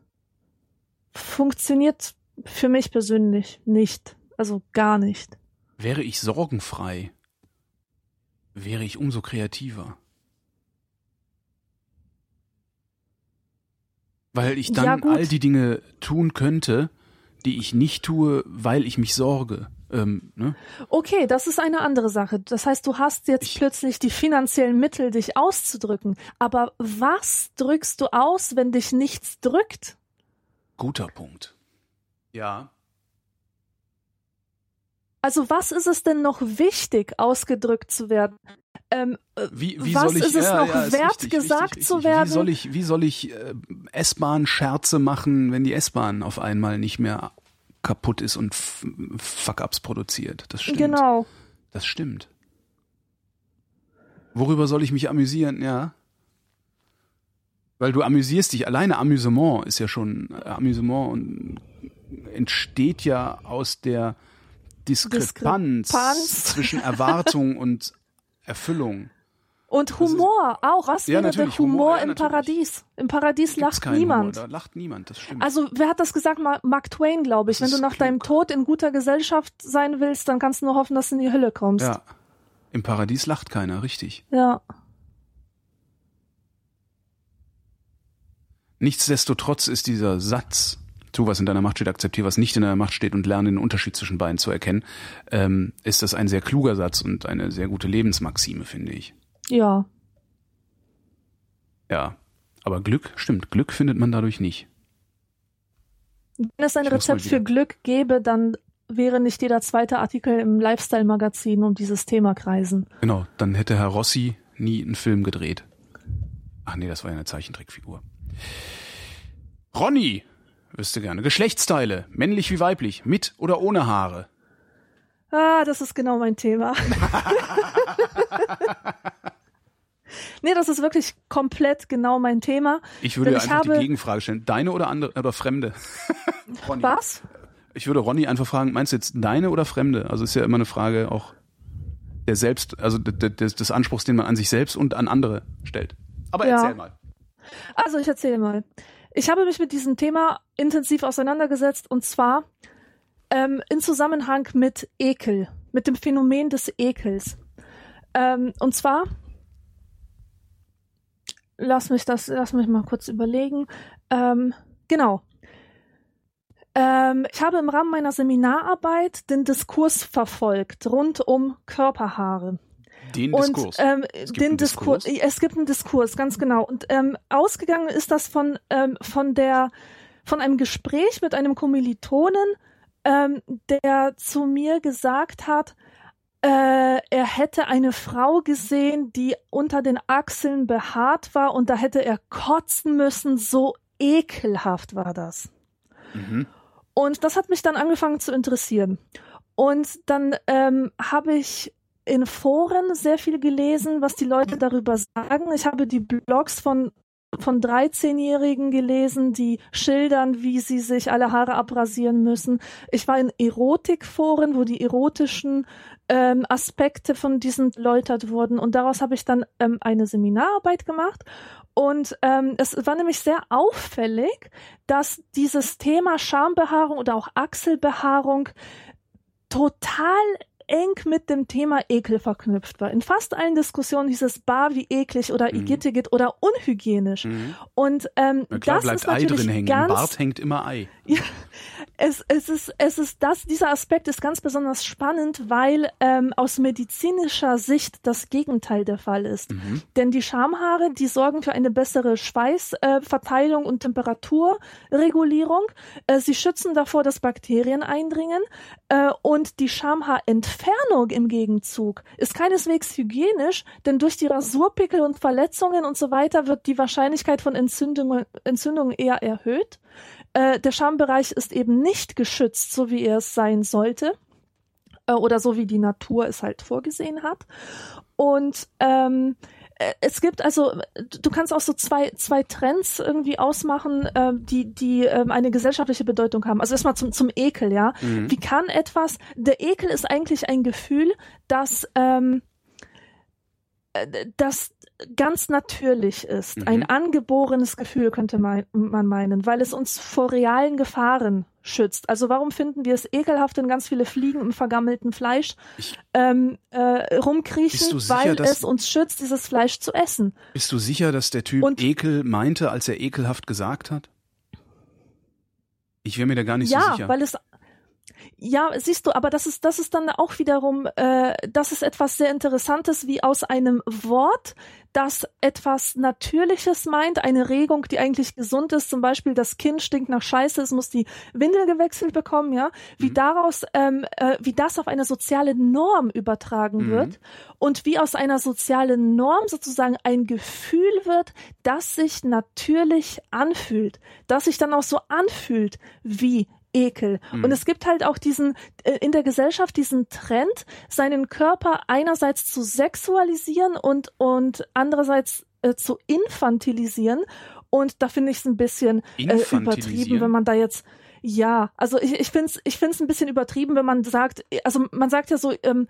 C: funktioniert für mich persönlich nicht. Also gar nicht.
B: Wäre ich sorgenfrei, wäre ich umso kreativer. Weil ich
C: Ja,
B: dann
C: gut.
B: all die Dinge tun könnte, die ich nicht tue, weil ich mich sorge. Ähm, ne?
C: Okay, das ist eine andere Sache. Das heißt, du hast jetzt
B: Ich-
C: plötzlich die finanziellen Mittel, dich auszudrücken. Aber was drückst du aus, wenn dich nichts drückt?
B: Guter Punkt. Ja.
C: Also was ist es denn noch wichtig, ausgedrückt zu werden? Ähm, äh,
B: Wie, wie
C: was
B: soll ich,
C: ist es
B: ja,
C: noch
B: ja,
C: wert,
B: richtig,
C: gesagt
B: richtig,
C: zu
B: richtig.
C: werden?
B: Wie soll ich, wie soll ich äh, S-Bahn-Scherze machen, wenn die S-Bahn auf einmal nicht mehr kaputt ist und Fuck-Ups produziert? Das stimmt.
C: Genau.
B: Das stimmt. Worüber soll ich mich amüsieren? Ja. Weil du amüsierst dich. Alleine Amüsement ist ja schon äh, Amüsement und entsteht ja aus der Diskrepanz,
C: Diskrepanz.
B: zwischen Erwartung und Erfüllung.
C: Und Humor auch. Was
B: Ja,
C: wäre der Humor,
B: Humor, ja,
C: im. Paradies? Im Paradies lacht niemand.
B: Humor, da lacht niemand, das stimmt.
C: Also, wer hat das gesagt? Ma- Mark Twain, glaube ich.
B: Das
C: Wenn du
B: ist
C: nach
B: klug.
C: deinem Tod in guter Gesellschaft sein willst, dann kannst du nur hoffen, dass du in die Hölle kommst.
B: ja. Im Paradies lacht keiner, richtig.
C: Ja.
B: Nichtsdestotrotz ist dieser Satz, tu was in deiner Macht steht, akzeptiere was nicht in deiner Macht steht und lerne den Unterschied zwischen beiden zu erkennen, ähm, ist das ein sehr kluger Satz und eine sehr gute Lebensmaxime, finde ich.
C: Ja.
B: Ja. Aber Glück, stimmt, Glück findet man dadurch nicht.
C: Wenn es ein
B: Ich
C: Rezept für Glück gäbe, dann wäre nicht jeder zweite Artikel im Lifestyle-Magazin um dieses Thema kreisen.
B: Genau, dann hätte Herr Rossi nie einen Film gedreht. Ach nee, das war ja eine Zeichentrickfigur. Ronny, wüsste gerne. Geschlechtsteile, männlich wie weiblich, mit oder ohne Haare.
C: Ah, das ist genau mein Thema. nee, das ist wirklich komplett genau mein Thema.
B: Ich würde
C: ich
B: einfach die Gegenfrage stellen. Deine oder andere oder fremde? Ronny.
C: Was?
B: Ich würde Ronny einfach fragen, meinst du jetzt deine oder fremde? Also ist ja immer eine Frage auch der Selbst, also de- de- des, des Anspruchs, den man an sich selbst und an andere stellt. Aber
C: Ja.
B: erzähl mal.
C: Also, ich erzähle mal. Ich habe mich mit diesem Thema intensiv auseinandergesetzt und zwar ähm, in Zusammenhang mit Ekel, mit dem Phänomen des Ekels. Ähm, und zwar, lass mich das, lass mich mal kurz überlegen. Ähm, genau. Ähm, ich habe im Rahmen meiner Seminararbeit den Diskurs verfolgt rund um Körperhaare.
B: Den
C: Und
B: Diskurs.
C: ähm,
B: Es gibt
C: den
B: einen
C: Diskurs.
B: Diskurs?
C: Es gibt einen Diskurs, ganz genau. Und ähm, ausgegangen ist das von ähm, von der von einem Gespräch mit einem Kommilitonen, ähm, der zu mir gesagt hat, äh, er hätte eine Frau gesehen, die unter den Achseln behaart war und da hätte er kotzen müssen. So ekelhaft war das.
B: mhm.
C: Und das hat mich dann angefangen zu interessieren. Und dann ähm, habe ich in Foren sehr viel gelesen, was die Leute darüber sagen. Ich habe die Blogs von von 13-Jährigen gelesen, die schildern, wie sie sich alle Haare abrasieren müssen. Ich war in Erotikforen, wo die erotischen ähm, Aspekte von diesen erläutert wurden. Und daraus habe ich dann ähm, eine Seminararbeit gemacht. Und ähm, es war nämlich sehr auffällig, dass dieses Thema Schambehaarung oder auch Achselbehaarung total eng mit dem Thema Ekel verknüpft war. In fast allen Diskussionen hieß es bar wie eklig oder
B: Mhm.
C: igittigit oder unhygienisch.
B: Mhm.
C: Und ähm,
B: Na klar
C: das
B: bleibt
C: ist
B: Ei
C: natürlich
B: drin hängen. Im
C: ganz
B: Bart hängt immer Ei.
C: es, es ist, es ist das, dieser Aspekt ist ganz besonders spannend, weil ähm, aus medizinischer Sicht das Gegenteil der Fall ist.
B: Mhm.
C: Denn die Schamhaare, die sorgen für eine bessere Schweißverteilung äh, und Temperaturregulierung. Äh, sie schützen davor, dass Bakterien eindringen. Äh, und die Schamhaarentfernung im Gegenzug ist keineswegs hygienisch, denn durch die Rasurpickel und Verletzungen und so weiter wird die Wahrscheinlichkeit von Entzündungen, Entzündungen eher erhöht. Äh, der Schambereich ist eben nicht geschützt, so wie er es sein sollte äh, oder so wie die Natur es halt vorgesehen hat. Und ähm, äh, es gibt also, du kannst auch so zwei, zwei Trends irgendwie ausmachen, äh, die, die ähm, eine gesellschaftliche Bedeutung haben. Also erstmal zum, zum Ekel, ja.
B: Mhm.
C: Wie kann etwas, der Ekel ist eigentlich ein Gefühl, das, ähm, äh, das ganz natürlich ist.
B: Mhm.
C: Ein angeborenes Gefühl könnte man, man meinen, weil es uns vor realen Gefahren schützt. Also warum finden wir es ekelhaft, wenn ganz viele Fliegen im vergammelten Fleisch ähm, äh, rumkriechen,
B: sicher,
C: weil es uns schützt, dieses Fleisch zu essen.
B: Bist du sicher, dass der Typ
C: Und-
B: Ekel meinte, als er ekelhaft gesagt hat? Ich wäre mir da gar nicht
C: ja,
B: so sicher.
C: weil es Ja, siehst du, aber das ist, das ist dann auch wiederum, äh, das ist etwas sehr Interessantes, wie aus einem Wort, das etwas Natürliches meint, eine Regung, die eigentlich gesund ist, zum Beispiel das Kind stinkt nach Scheiße, es muss die Windel gewechselt bekommen, ja, wie
B: Mhm.
C: daraus, ähm, äh, wie das auf eine soziale Norm übertragen
B: Mhm.
C: wird und wie aus einer sozialen Norm sozusagen ein Gefühl wird, das sich natürlich anfühlt, das sich dann auch so anfühlt wie Ekel.
B: Mhm.
C: Und es gibt halt auch diesen, äh, in der Gesellschaft diesen Trend, seinen Körper einerseits zu sexualisieren und, und andererseits äh, zu infantilisieren. Und da finde ich es ein bisschen äh, übertrieben, wenn man da jetzt ja, also ich, ich finde es ich find's ein bisschen übertrieben, wenn man sagt, also man sagt ja so, ähm,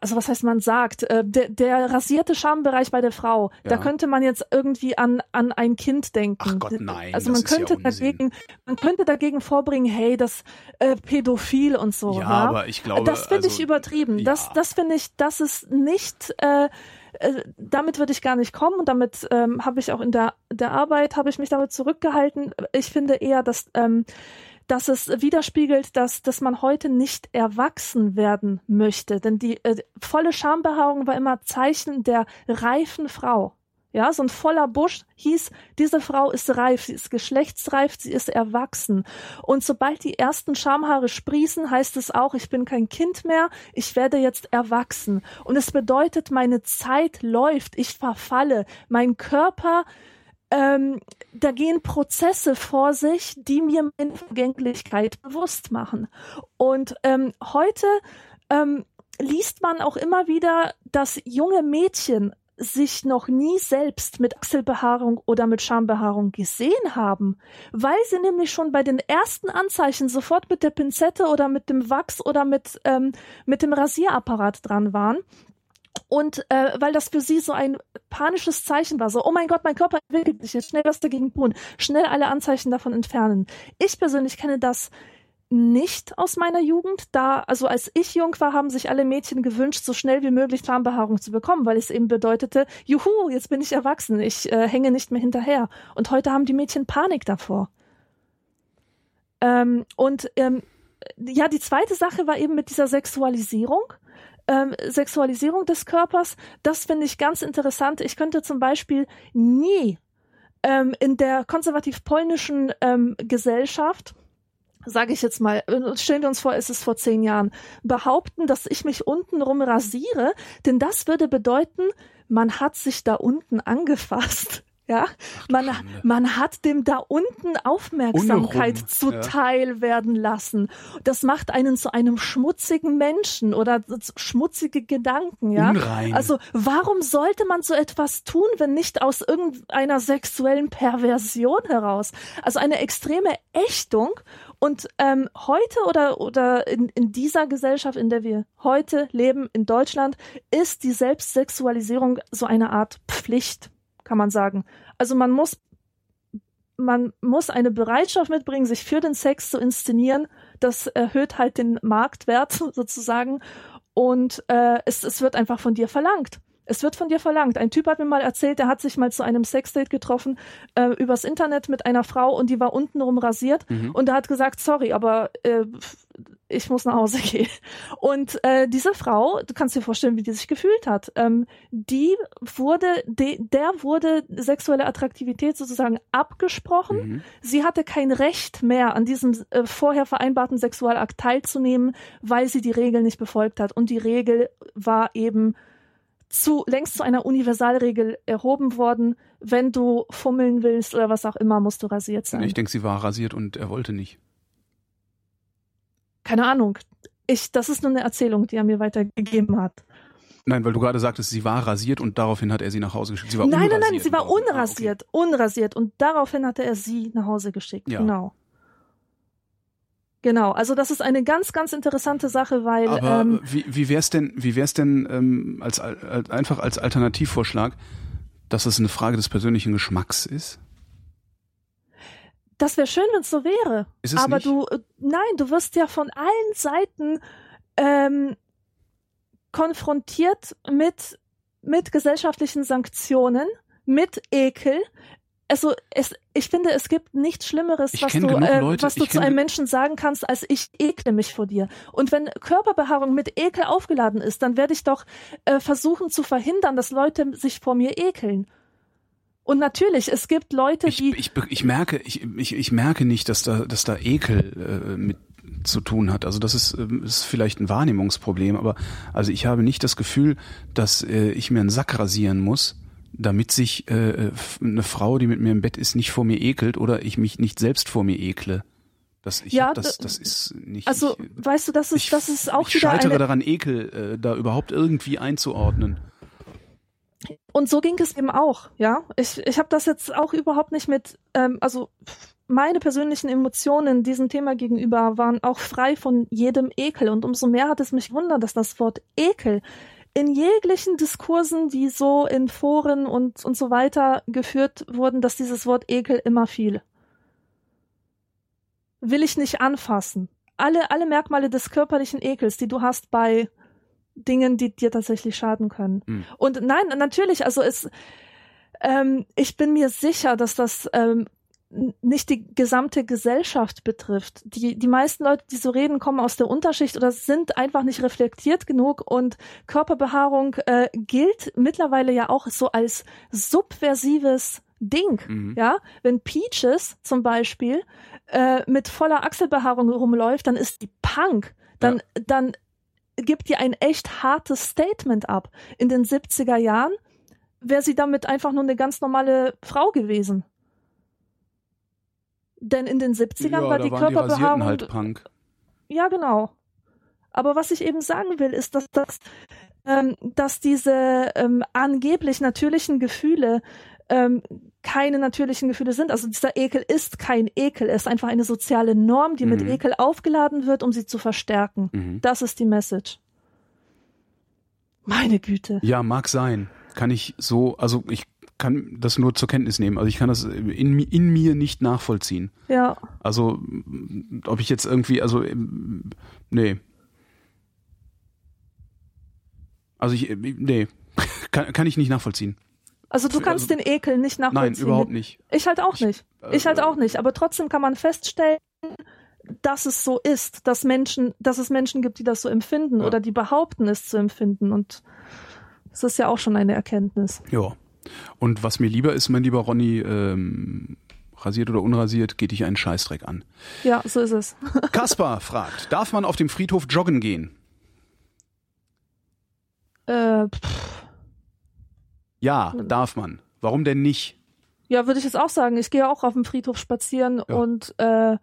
C: also was heißt man sagt, äh, der, der rasierte Schambereich bei der Frau, da
B: Ja.
C: könnte man jetzt irgendwie an, an ein Kind denken.
B: Ach Gott, nein,
C: Also man
B: ja
C: könnte
B: Unsinn.
C: dagegen, man könnte dagegen vorbringen, hey, das äh, pädophil und so.
B: Ja,
C: ja,
B: aber ich glaube,
C: das finde ich
B: also,
C: übertrieben. Das,
B: ja.
C: das finde ich, das ist nicht. Äh, äh, damit würde ich gar nicht kommen und damit ähm, habe ich auch in der, der Arbeit habe ich mich damit zurückgehalten. Ich finde eher, dass ähm, dass es widerspiegelt, dass, dass man heute nicht erwachsen werden möchte. Denn die äh, volle Schambehaarung war immer Zeichen der reifen Frau. Ja, so ein voller Busch hieß, diese Frau ist reif, sie ist geschlechtsreif, sie ist erwachsen. Und sobald die ersten Schamhaare sprießen, heißt es auch, ich bin kein Kind mehr, ich werde jetzt erwachsen. Und es bedeutet, meine Zeit läuft, ich verfalle, mein Körper ähm, da gehen Prozesse vor sich, die mir meine Vergänglichkeit bewusst machen. Und ähm, heute ähm, liest man auch immer wieder, dass junge Mädchen sich noch nie selbst mit Achselbehaarung oder mit Schambehaarung gesehen haben, weil sie nämlich schon bei den ersten Anzeichen sofort mit der Pinzette oder mit dem Wachs oder mit, ähm, mit dem Rasierapparat dran waren. Und äh, weil das für sie so ein panisches Zeichen war, so, oh mein Gott, mein Körper entwickelt sich jetzt, schnell was dagegen tun, schnell alle Anzeichen davon entfernen. Ich persönlich kenne das nicht aus meiner Jugend, da, also als ich jung war, haben sich alle Mädchen gewünscht, so schnell wie möglich Schambehaarung zu bekommen, weil es eben bedeutete, juhu, jetzt bin ich erwachsen, ich äh, hänge nicht mehr hinterher. Und heute haben die Mädchen Panik davor. Ähm, und ähm, ja, die zweite Sache war eben mit dieser Sexualisierung. Ähm, Sexualisierung des Körpers, das finde ich ganz interessant. Ich könnte zum Beispiel nie ähm, in der konservativ-polnischen ähm, Gesellschaft, sage ich jetzt mal, äh, stellen wir uns vor, es ist vor zehn Jahren, behaupten, dass ich mich untenrum rasiere, denn das würde bedeuten, man hat sich da unten angefasst. Ja, man,
B: Schande.
C: man hat dem da unten Aufmerksamkeit
B: Unrum,
C: zuteil werden lassen. Das macht einen zu einem schmutzigen Menschen oder schmutzige Gedanken, ja.
B: Unrein.
C: Also warum sollte man so etwas tun, wenn nicht aus irgendeiner sexuellen Perversion heraus? Also eine extreme Ächtung. Und ähm, heute oder oder in, in dieser Gesellschaft, in der wir heute leben, in Deutschland, ist die Selbstsexualisierung so eine Art Pflicht, kann man sagen. Also man muss man muss eine Bereitschaft mitbringen, sich für den Sex zu inszenieren. Das erhöht halt den Marktwert sozusagen. Und äh, es, es wird einfach von dir verlangt. Es wird von dir verlangt. Ein Typ hat mir mal erzählt, er hat sich mal zu einem Sexdate getroffen äh, übers Internet mit einer Frau und die war untenrum rasiert
B: Mhm.
C: und er hat gesagt, sorry, aber äh, ich muss nach Hause gehen. Und äh, diese Frau, du kannst dir vorstellen, wie die sich gefühlt hat. Ähm, die wurde, de, der wurde sexuelle Attraktivität sozusagen abgesprochen.
B: Mhm.
C: Sie hatte kein Recht mehr, an diesem äh, vorher vereinbarten Sexualakt teilzunehmen, weil sie die Regel nicht befolgt hat. Und die Regel war eben zu, längst zu einer Universalregel erhoben worden. Wenn du fummeln willst oder was auch immer, musst du rasiert sein.
B: Ich denke, sie war rasiert und er wollte nicht.
C: Keine Ahnung. Ich, das ist nur eine Erzählung, die er mir weitergegeben hat.
B: Nein, weil du gerade sagtest, sie war rasiert und daraufhin hat er sie nach Hause geschickt. Sie war
C: Nein, nein, nein,
B: unrasiert
C: sie war
B: und daraufhin-
C: unrasiert, unrasiert und daraufhin hatte er sie nach Hause geschickt.
B: Ja.
C: Genau. Genau, also das ist eine ganz, ganz interessante Sache, weil.
B: Aber
C: ähm,
B: wie, wie wär's denn, wie wär's denn ähm, als, als einfach als Alternativvorschlag, dass es eine Frage des persönlichen Geschmacks ist?
C: das wäre schön, wenn es so wäre.
B: Ist es
C: Aber
B: nicht?
C: du, äh, nein, du wirst ja von allen Seiten ähm, konfrontiert mit mit gesellschaftlichen Sanktionen, mit Ekel. Also es, ich finde, es gibt nichts Schlimmeres, was du, äh,
B: Leute-
C: was du zu einem Menschen sagen kannst, als ich ekle mich vor dir. Und wenn Körperbehaarung mit Ekel aufgeladen ist, dann werde ich doch äh, versuchen zu verhindern, dass Leute sich vor mir ekeln. Und natürlich, es gibt Leute,
B: Ich,
C: die
B: ich, ich merke, ich, ich, ich merke nicht, dass da, dass da Ekel äh, mit zu tun hat. Also das ist, ähm, ist vielleicht ein Wahrnehmungsproblem, aber also ich habe nicht das Gefühl, dass äh, ich mir einen Sack rasieren muss, damit sich äh, f- eine Frau, die mit mir im Bett ist, nicht vor mir ekelt oder ich mich nicht selbst vor mir ekle. Das, ich
C: Ja,
B: hab das, das ist nicht.
C: also
B: ich,
C: weißt du, das ist
B: ich,
C: das ist auch
B: ich
C: wieder
B: scheitere
C: eine
B: daran, Ekel äh, da überhaupt irgendwie einzuordnen.
C: Und so ging es eben auch, ja. Ich, ich habe das jetzt auch überhaupt nicht mit, ähm, also meine persönlichen Emotionen diesem Thema gegenüber waren auch frei von jedem Ekel. Und umso mehr hat es mich gewundert, dass das Wort Ekel in jeglichen Diskursen, die so in Foren und, und so weiter geführt wurden, dass dieses Wort Ekel immer fiel. Will ich nicht anfassen. Alle, alle Merkmale des körperlichen Ekels, die du hast bei Dingen, die dir tatsächlich schaden können.
B: Hm.
C: Und nein, natürlich, also es, ähm, ich bin mir sicher, dass das ähm, nicht die gesamte Gesellschaft betrifft. Die, die meisten Leute, die so reden, kommen aus der Unterschicht oder sind einfach nicht reflektiert genug und Körperbehaarung äh, gilt mittlerweile ja auch so als subversives Ding.
B: Mhm.
C: Ja, wenn Peaches zum Beispiel äh, mit voller Achselbehaarung rumläuft, dann ist die Punk. Dann, dann gibt die ein echt hartes Statement ab. In den 70er Jahren wäre sie damit einfach nur eine ganz normale Frau gewesen. Denn in den 70ern
B: ja,
C: war die
B: die
C: Körperbehaarung.
B: Rasierten halt Punk.
C: Ja, genau. Aber was ich eben sagen will, ist, dass, dass, ähm, dass diese ähm, angeblich natürlichen Gefühle ähm, keine natürlichen Gefühle sind. Also dieser Ekel ist kein Ekel, er ist einfach eine soziale Norm, die mit
B: Mhm.
C: Ekel aufgeladen wird, um sie zu verstärken.
B: Mhm.
C: Das ist die Message. Meine Güte.
B: Ja, mag sein. Kann ich so, also ich kann das nur zur Kenntnis nehmen. Also ich kann das in, in mir nicht nachvollziehen.
C: Ja.
B: Also ob ich jetzt irgendwie, also ähm, nee. Also ich, äh, nee, kann, kann ich nicht nachvollziehen.
C: Also du kannst
B: Also-
C: den Ekel nicht
B: Nein,
C: nachvollziehen.
B: überhaupt nicht.
C: Ich halt auch
B: Ich-
C: nicht. Ich halt auch nicht. Aber trotzdem kann man feststellen, dass es so ist, dass Menschen, dass es Menschen gibt, die das so empfinden
B: Ja.
C: oder die behaupten, es zu empfinden. Und das ist ja auch schon eine Erkenntnis.
B: Ja. Und was mir lieber ist, mein lieber Ronny, ähm, rasiert oder unrasiert, geht dich einen Scheißdreck an.
C: Ja, so ist es.
B: Kaspar fragt, darf man auf dem Friedhof joggen gehen?
C: Äh, pff,
B: Ja, darf man. Warum denn nicht?
C: ja, würde ich jetzt auch sagen. Ich gehe auch auf dem Friedhof spazieren
B: Ja.
C: und äh,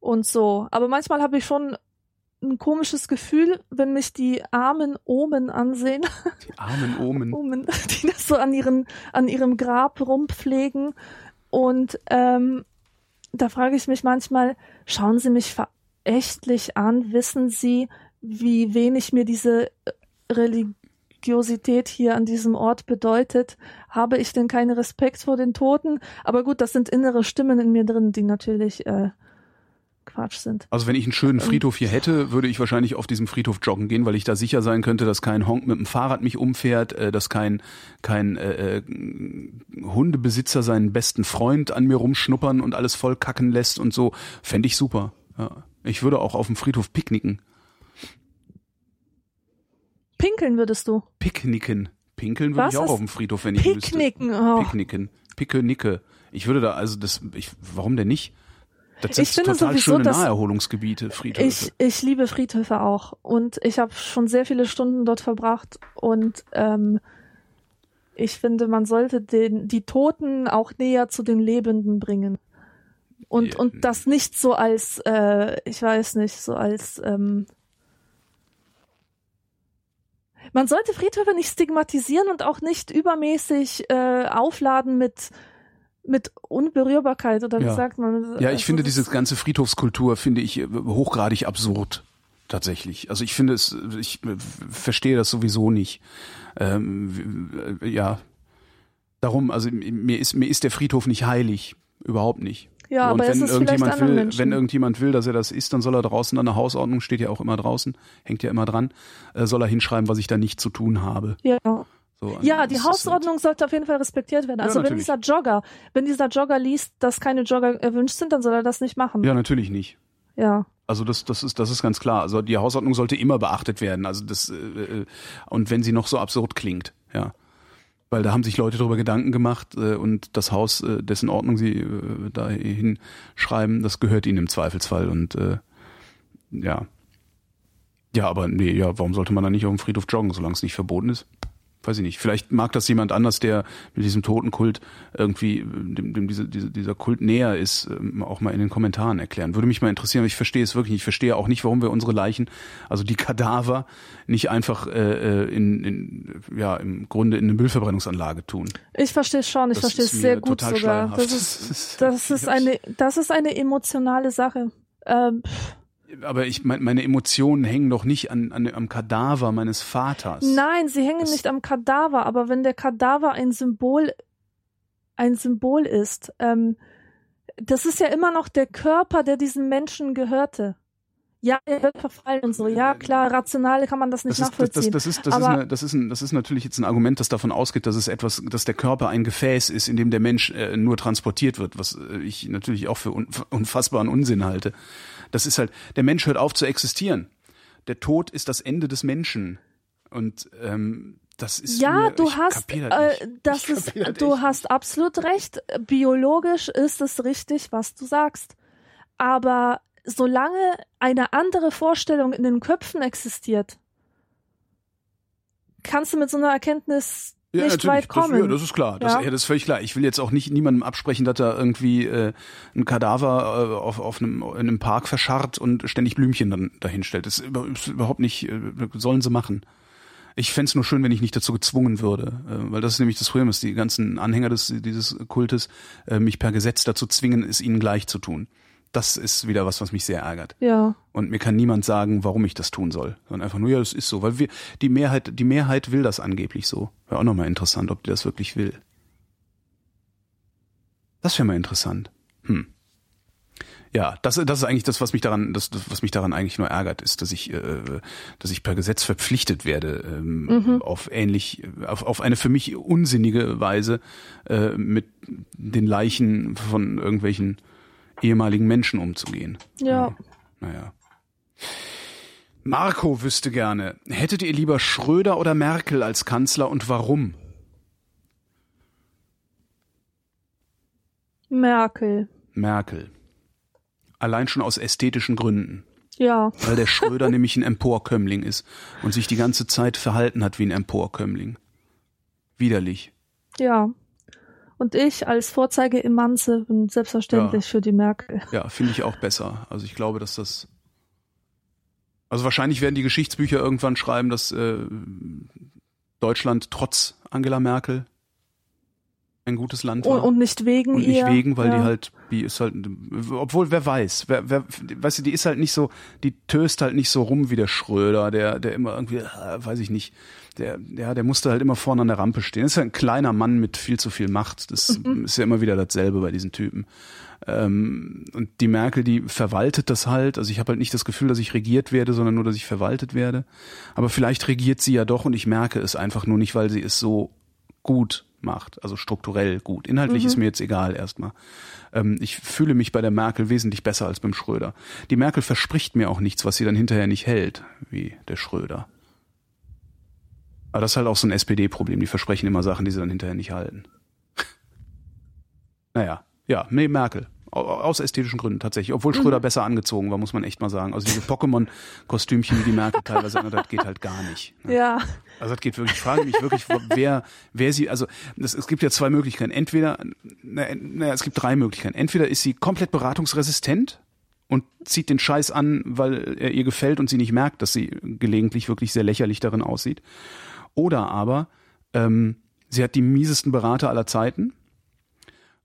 C: und so. Aber manchmal habe ich schon ein komisches Gefühl, wenn mich die armen Omen ansehen.
B: Die armen Omen.
C: Omen, die das so an, ihren, an ihrem Grab rumpflegen. Und ähm, da frage ich mich manchmal, schauen Sie mich verächtlich an? Wissen Sie, wie wenig mir diese äh, Religiosität hier an diesem Ort bedeutet? Habe ich denn keinen Respekt vor den Toten? Aber gut, das sind innere Stimmen in mir drin, die natürlich äh, Quatsch sind.
B: Also wenn ich einen schönen Friedhof hier hätte, würde ich wahrscheinlich auf diesem Friedhof joggen gehen, weil ich da sicher sein könnte, dass kein Honk mit dem Fahrrad mich umfährt, äh, dass kein kein äh, äh, Hundebesitzer seinen besten Freund an mir rumschnuppern und alles voll kacken lässt und so. Fände ich super. Ja. Ich würde auch auf dem Friedhof picknicken.
C: Pinkeln würdest du?
B: Picknicken. Pinkeln würde ich auch auf dem Friedhof, wenn ich müsste.
C: Picknicken. Oh.
B: Picknicken. Pickenicke. Ich würde da, also das, ich, warum denn nicht? Das sind
C: Ich finde
B: total
C: sowieso,
B: schöne
C: dass-
B: Naherholungsgebiete, Friedhöfe.
C: Ich, ich liebe Friedhöfe auch und ich habe schon sehr viele Stunden dort verbracht und ähm, ich finde, man sollte den, die Toten auch näher zu den Lebenden bringen. Und,
B: Ja.
C: und das nicht so als, äh, ich weiß nicht, so als, ähm, man sollte Friedhöfe nicht stigmatisieren und auch nicht übermäßig äh, aufladen mit, mit Unberührbarkeit oder wie
B: Ja.
C: sagt man?
B: Ja, ich
C: Also
B: finde diese ganze Friedhofskultur finde ich äh, hochgradig absurd. Tatsächlich. Also ich finde es, ich äh, verstehe das sowieso nicht. Ähm, w- ja. Darum, also mir ist, mir ist der Friedhof nicht heilig. Überhaupt nicht.
C: Ja,
B: und
C: aber
B: wenn irgendjemand will,
C: Menschen.
B: wenn irgendjemand will, dass er das ist, dann soll er draußen an der Hausordnung, steht ja auch immer draußen, hängt ja immer dran, äh, soll er hinschreiben, was ich da nicht zu tun habe.
C: ja.
B: So,
C: Ja, die Hausordnung sollte auf jeden Fall respektiert werden.
B: Ja,
C: Also wenn
B: natürlich.
C: dieser Jogger, wenn dieser Jogger liest, dass keine Jogger erwünscht sind, dann soll er das nicht machen.
B: Ja, natürlich nicht.
C: Ja.
B: Also das, das ist, das ist ganz klar. Also die Hausordnung sollte immer beachtet werden. Also das äh, äh, und wenn sie noch so absurd klingt, ja, weil da haben sich Leute darüber Gedanken gemacht äh, und das Haus, äh, dessen Ordnung sie äh, dahin schreiben, das gehört ihnen im Zweifelsfall und äh, ja, ja, aber nee, ja, warum sollte man dann nicht auf dem Friedhof joggen, solange es nicht verboten ist? Weiß ich nicht. Vielleicht mag das jemand anders, der mit diesem Totenkult irgendwie, äh, dem, dem diese, diese, dieser Kult näher ist, ähm, auch mal in den Kommentaren erklären. Würde mich mal interessieren, aber ich verstehe es wirklich nicht. Ich verstehe auch nicht, warum wir unsere Leichen, also die Kadaver, nicht einfach äh, äh, in, in, ja, im Grunde in eine Müllverbrennungsanlage tun.
C: Ich verstehe es schon, ich
B: Das
C: verstehe es sehr gut sogar. Das ist, das ist eine, das ist eine emotionale Sache. Ähm,
B: Aber ich mein, meine Emotionen hängen doch nicht an, an, am Kadaver meines Vaters.
C: nein, sie hängen
B: Das-
C: nicht am Kadaver, aber wenn der Kadaver ein Symbol, ein Symbol ist, ähm, das ist ja immer noch der Körper, der diesem Menschen gehörte. Ja, er wird verfallen und so. Ja, klar, rational kann man das nicht
B: Das ist, das, das,
C: nachvollziehen.
B: das, ist, das, ist eine, das, ist ein, das ist natürlich jetzt ein Argument, das davon ausgeht, dass es etwas, dass der Körper ein Gefäß ist, in dem der Mensch äh, nur transportiert wird, was äh, ich natürlich auch für un, unfassbaren Unsinn halte. Das ist halt, der Mensch hört auf zu existieren. Der Tod ist das Ende des Menschen. Und ähm, das ist
C: Ja,
B: mir,
C: du hast,
B: das
C: äh, das
B: Ich
C: ist, du
B: echt
C: hast absolut recht. Biologisch ist es richtig, was du sagst. Aber solange eine andere Vorstellung in den Köpfen existiert, kannst du mit so einer Erkenntnis nicht
B: natürlich,
C: weit kommen.
B: Das, ja, das ist klar. Das,
C: Ja.
B: ja. das ist völlig klar. Ich will jetzt auch nicht niemandem absprechen, dass er irgendwie äh, ein Kadaver äh, auf, auf einem, in einem Park verscharrt und ständig Blümchen dann dahinstellt. Das ist, über, ist überhaupt nicht, äh, sollen sie machen. Ich fänd's nur schön, wenn ich nicht dazu gezwungen würde, äh, weil das ist nämlich das Problem, dass die ganzen Anhänger des, dieses Kultes äh, mich per Gesetz dazu zwingen, es ihnen gleich zu tun. Das ist wieder was, was mich sehr ärgert.
C: ja.
B: Und mir kann niemand sagen, warum ich das tun soll. Sondern einfach nur, ja, das ist so. Weil wir, die Mehrheit, die Mehrheit will das angeblich so. Wäre auch nochmal interessant, ob die das wirklich will. Das wäre mal interessant. Hm. Ja, das, das ist eigentlich das, was mich daran, das, was mich daran eigentlich nur ärgert, ist, dass ich, äh, dass ich per Gesetz verpflichtet werde, ähm, auf ähnlich, auf, auf eine für mich unsinnige Weise äh, mit den Leichen von irgendwelchen ehemaligen Menschen umzugehen.
C: Ja.
B: Naja. Marco wüsste gerne, hättet ihr lieber Schröder oder Merkel als Kanzler und warum?
C: Merkel.
B: Merkel. Allein schon aus ästhetischen Gründen.
C: Ja.
B: Weil der Schröder nämlich ein Emporkömmling ist und sich die ganze Zeit verhalten hat wie ein Emporkömmling. Widerlich.
C: Ja. Und ich als Vorzeige Emanze bin selbstverständlich
B: Ja.
C: für die Merkel.
B: Ja, finde ich auch besser. Also ich glaube, dass das. Also wahrscheinlich werden die Geschichtsbücher irgendwann schreiben, dass äh, Deutschland trotz Angela Merkel ein gutes Land war.
C: Und, nicht wegen
B: und nicht
C: ihr.
B: wegen, weil
C: ja.
B: die halt, die ist halt, obwohl wer weiß, wer, wer, weißt du, die ist halt nicht so, die töst halt nicht so rum wie der Schröder, der, der immer irgendwie, äh, weiß ich nicht, der, ja, der musste halt immer vorne an der Rampe stehen. Das ist ja ein kleiner Mann mit viel zu viel Macht. Das
C: Mhm.
B: ist ja immer wieder dasselbe bei diesen Typen. Ähm, und die Merkel, die verwaltet das halt. Also ich habe halt nicht das Gefühl, dass ich regiert werde, sondern nur, dass ich verwaltet werde. Aber vielleicht regiert sie ja doch und ich merke es einfach nur nicht, weil sie es so gut macht, also strukturell gut. Inhaltlich ist mir jetzt egal erstmal. Ähm, ich fühle mich bei der Merkel wesentlich besser als beim Schröder. Die Merkel verspricht mir auch nichts, was sie dann hinterher nicht hält, wie der Schröder. Aber das ist halt auch so ein SPD-Problem. Die versprechen immer Sachen, die sie dann hinterher nicht halten. naja, ja, nee, Merkel. Au- Aus ästhetischen Gründen tatsächlich. Obwohl Schröder besser angezogen war, muss man echt mal sagen. Also diese Pokémon-Kostümchen, wie die Merkel teilweise anhat, das geht halt gar nicht. ne?
C: Ja.
B: Also das geht wirklich, ich frage mich wirklich, wer, wer sie, also das, es gibt ja zwei Möglichkeiten. Entweder, naja, na, es gibt drei Möglichkeiten. Entweder ist sie komplett beratungsresistent und zieht den Scheiß an, weil er ihr gefällt und sie nicht merkt, dass sie gelegentlich wirklich sehr lächerlich darin aussieht. Oder aber ähm, sie hat die miesesten Berater aller Zeiten.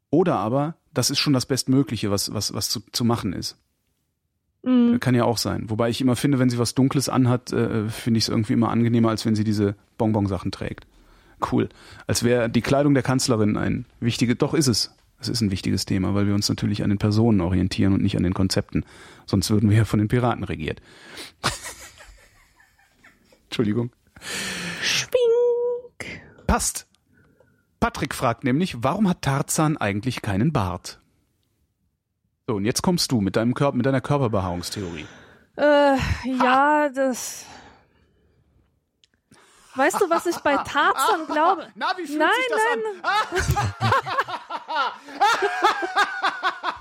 B: Oder aber das ist schon das Bestmögliche, was, was, was zu, zu machen ist.
C: Mhm.
B: Kann ja auch sein. Wobei ich immer finde, wenn sie was Dunkles anhat, äh, finde ich es irgendwie immer angenehmer, als wenn sie diese Bonbon-Sachen trägt. Cool. Als wäre die Kleidung der Kanzlerin ein wichtiges, doch ist es. Es ist ein wichtiges Thema, weil wir uns natürlich an den Personen orientieren und nicht an den Konzepten. Sonst würden wir ja von den Piraten regiert. Entschuldigung. Passt. Patrick fragt nämlich, warum hat Tarzan eigentlich keinen Bart? So, und jetzt kommst du mit deinem Körper, mit deiner Körperbehaarungstheorie.
C: Äh, ja, das. Weißt du, was ich bei Tarzan glaube?
B: Na, wie fühlt
C: Nein,
B: sich das
C: nein.
B: an?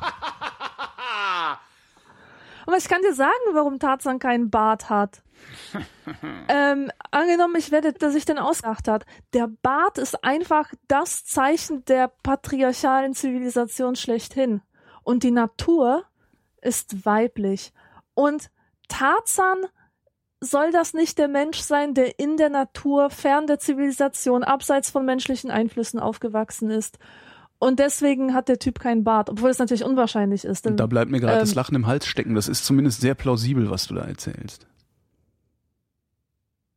C: Aber ich kann dir sagen, warum Tarzan keinen Bart hat. ähm, angenommen, ich werde, dass ich den ausgedacht hat. Der Bart ist einfach das Zeichen der patriarchalen Zivilisation schlechthin. Und die Natur ist weiblich. Und Tarzan soll das nicht der Mensch sein, der in der Natur, fern der Zivilisation, abseits von menschlichen Einflüssen aufgewachsen ist. Und deswegen hat der Typ keinen Bart, obwohl es natürlich unwahrscheinlich ist. Denn,
B: da bleibt mir gerade das
C: ähm,
B: Lachen im Hals stecken. Das ist zumindest sehr plausibel, was du da erzählst.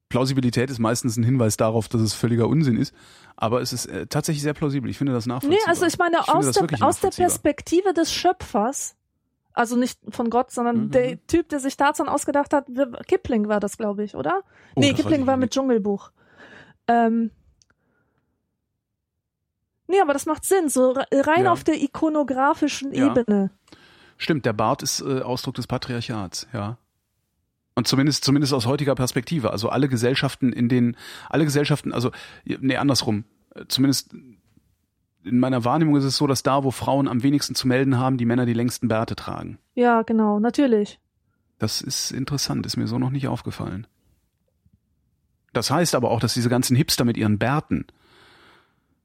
B: Plausibilität ist meistens ein Hinweis darauf, dass es völliger Unsinn ist, aber es ist äh, tatsächlich sehr plausibel. Ich finde das
C: Nee,
B: nachvollziehbar.
C: also ich meine,
B: finde
C: aus,
B: das
C: der, aus der. Perspektive des Schöpfers, also nicht von Gott, sondern
B: Mhm.
C: der Typ, der sich Tarzan ausgedacht hat, Kipling war das, glaube ich, oder?
B: Oh,
C: nee,
B: das
C: Kipling
B: ich
C: war mit Dschungelbuch. Ähm, nee, aber das macht Sinn, so re- rein
B: Ja.
C: auf der ikonografischen
B: Ja.
C: Ebene.
B: Stimmt, der Bart ist äh, Ausdruck des Patriarchats, ja. Und zumindest, zumindest aus heutiger Perspektive. Also alle Gesellschaften, in denen, alle Gesellschaften, also, nee, andersrum. Äh, Zumindest in meiner Wahrnehmung ist es so, dass da, wo Frauen am wenigsten zu melden haben, die Männer die längsten Bärte tragen.
C: Ja, genau, natürlich.
B: Das ist interessant, ist mir so noch nicht aufgefallen. Das heißt aber auch, dass diese ganzen Hipster mit ihren Bärten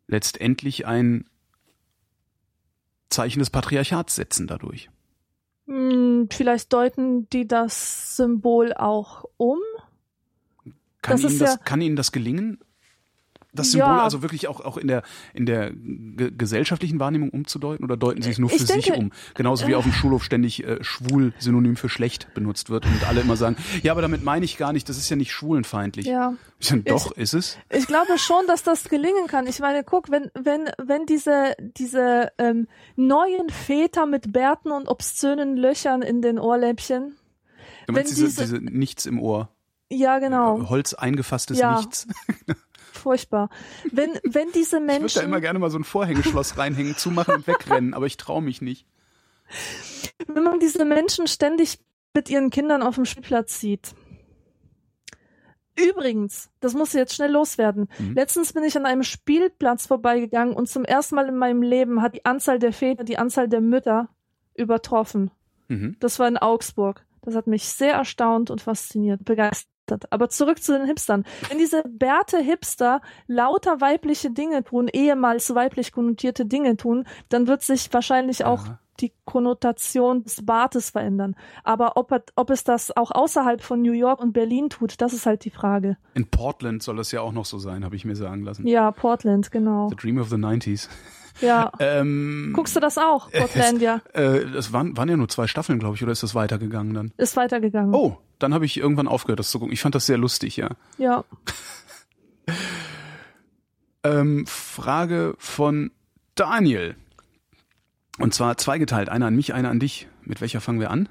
B: letztendlich ein Zeichen des Patriarchats setzen dadurch.
C: Hm, vielleicht deuten die das Symbol auch um.
B: Kann,
C: Das
B: Ihnen das,
C: ja-
B: kann Ihnen das gelingen? Das
C: Ja.
B: Symbol also wirklich auch, auch in der, in der ge gesellschaftlichen Wahrnehmung umzudeuten oder deuten Sie es nur
C: Ich
B: für sich
C: denke-
B: um? Genauso wie auf dem Schulhof ständig äh, schwul synonym für schlecht benutzt wird und alle immer sagen, ja, aber damit meine ich gar nicht, das ist ja nicht schwulenfeindlich.
C: Ja.
B: Ich sag, Doch, ist es.
C: Ich glaube schon, dass das gelingen kann. Ich meine, guck, wenn, wenn, wenn diese, diese ähm, neuen Väter mit Bärten und obszönen Löchern in den Ohrläppchen,
B: Du meinst
C: Wenn
B: diese,
C: diese-
B: diese Nichts im Ohr.
C: ja genau,
B: Holz eingefasstes
C: Ja.
B: Nichts.
C: furchtbar. Wenn, wenn diese
B: Ich würde da
C: Menschen,
B: immer gerne mal so ein Vorhängeschloss reinhängen, zumachen und wegrennen, aber ich traue mich nicht.
C: wenn man diese Menschen ständig mit ihren Kindern auf dem Spielplatz sieht. Übrigens, das muss jetzt schnell loswerden.
B: Mhm.
C: Letztens bin ich an einem Spielplatz vorbeigegangen und zum ersten Mal in meinem Leben hat die Anzahl der Väter die Anzahl der Mütter übertroffen.
B: Mhm.
C: Das war in Augsburg. Das hat mich sehr erstaunt und fasziniert, begeistert. Aber zurück zu den Hipstern. Wenn diese Bärte-Hipster lauter weibliche Dinge tun, ehemals weiblich konnotierte Dinge tun, dann wird sich wahrscheinlich auch
B: Ja.
C: die Konnotation des Bartes verändern. Aber ob, ob es das auch außerhalb von New York und Berlin tut, das ist halt die Frage.
B: In Portland soll das ja auch noch so sein, habe ich mir sagen lassen.
C: Ja, Portland, genau.
B: The Dream of the 90s.
C: Ja.
B: Ähm,
C: Guckst du das auch, Portlandia?
B: Äh, das waren, waren ja nur zwei Staffeln, glaube ich, oder ist das weitergegangen dann?
C: Ist weitergegangen.
B: Oh, dann habe ich irgendwann aufgehört, das zu gucken. Ich fand das sehr lustig, ja.
C: Ja.
B: Ähm, Frage von Daniel. Und zwar zweigeteilt. Einer an mich, einer an dich. Mit welcher fangen wir an?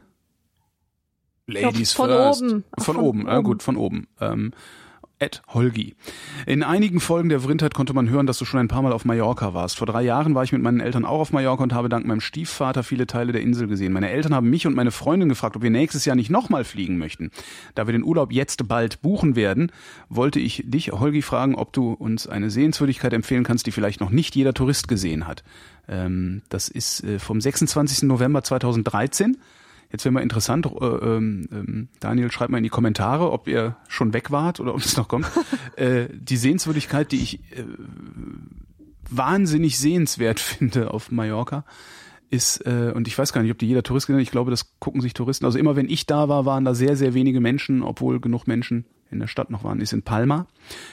B: Ladies
C: von
B: first.
C: oben. Ach,
B: Von,
C: von
B: oben,
C: oben.
B: gut, von oben. Ähm, Ed Holgi. In einigen Folgen der Vrindheit konnte man hören, dass du schon ein paar Mal auf Mallorca warst. Vor drei Jahren war ich mit meinen Eltern auch auf Mallorca und habe dank meinem Stiefvater viele Teile der Insel gesehen. Meine Eltern haben mich und meine Freundin gefragt, ob wir nächstes Jahr nicht nochmal fliegen möchten. Da wir den Urlaub jetzt bald buchen werden, wollte ich dich, Holgi, fragen, ob du uns eine Sehenswürdigkeit empfehlen kannst, die vielleicht noch nicht jeder Tourist gesehen hat. Ähm, das ist äh, vom 26. November 2013. Jetzt wäre mal interessant, äh, ähm, Daniel, schreibt mal in die Kommentare, ob ihr schon weg wart oder ob es noch kommt. äh, die Sehenswürdigkeit, die ich äh, wahnsinnig sehenswert finde auf Mallorca, ist, äh, und ich weiß gar nicht, ob die jeder Tourist hat, ich glaube, das gucken sich Touristen. Also immer wenn ich da war, waren da sehr, sehr wenige Menschen, obwohl genug Menschen in der Stadt noch waren, ist in Palma,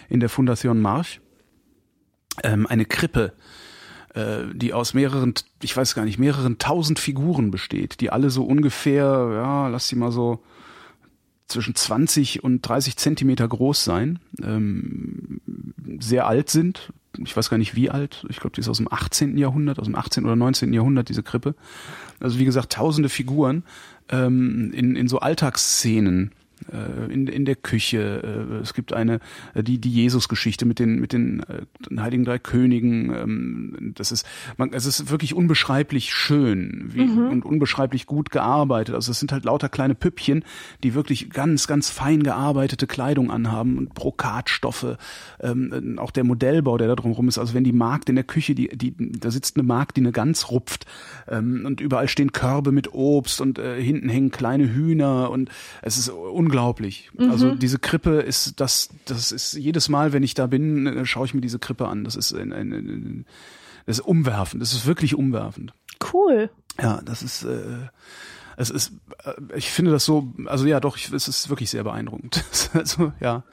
B: in der Fundación March. Ähm, eine Krippe, äh, die aus mehreren, ich weiß gar nicht, mehreren tausend Figuren besteht, die alle so ungefähr, ja, lass sie mal so zwischen 20 und 30 Zentimeter groß sein, ähm, sehr alt sind. Ich weiß gar nicht wie alt. Ich glaube, die ist aus dem 18. Jahrhundert, aus dem 18. oder 19. Jahrhundert, diese Krippe. Also wie gesagt, tausende Figuren ähm, in, in so Alltagsszenen in, in der Küche. Äh, es gibt eine, äh, die, die Jesus-Geschichte mit den, mit den, äh, den Heiligen Drei Königen. Ähm, das ist, man, es ist wirklich unbeschreiblich schön wie, mhm. und unbeschreiblich gut gearbeitet. Also es sind halt lauter kleine Püppchen, die wirklich ganz, ganz fein gearbeitete Kleidung anhaben und Brokatstoffe. Ähm, auch der Modellbau, der da drumherum ist. Also wenn die Magd in der Küche, die, die, da sitzt eine Magd, die eine Gans rupft ähm, und überall stehen Körbe mit Obst und äh, hinten hängen kleine Hühner und es ist unglaublich. Mhm. Also diese Krippe ist das, das ist jedes Mal, wenn ich da bin, äh, schaue ich mir diese Krippe an. Das ist ein, ein, ein das ist umwerfend. Das ist wirklich umwerfend.
C: Cool.
B: Ja, das ist äh, es ist äh, ich finde das so, also ja, doch, ich, es ist wirklich sehr beeindruckend. also ja.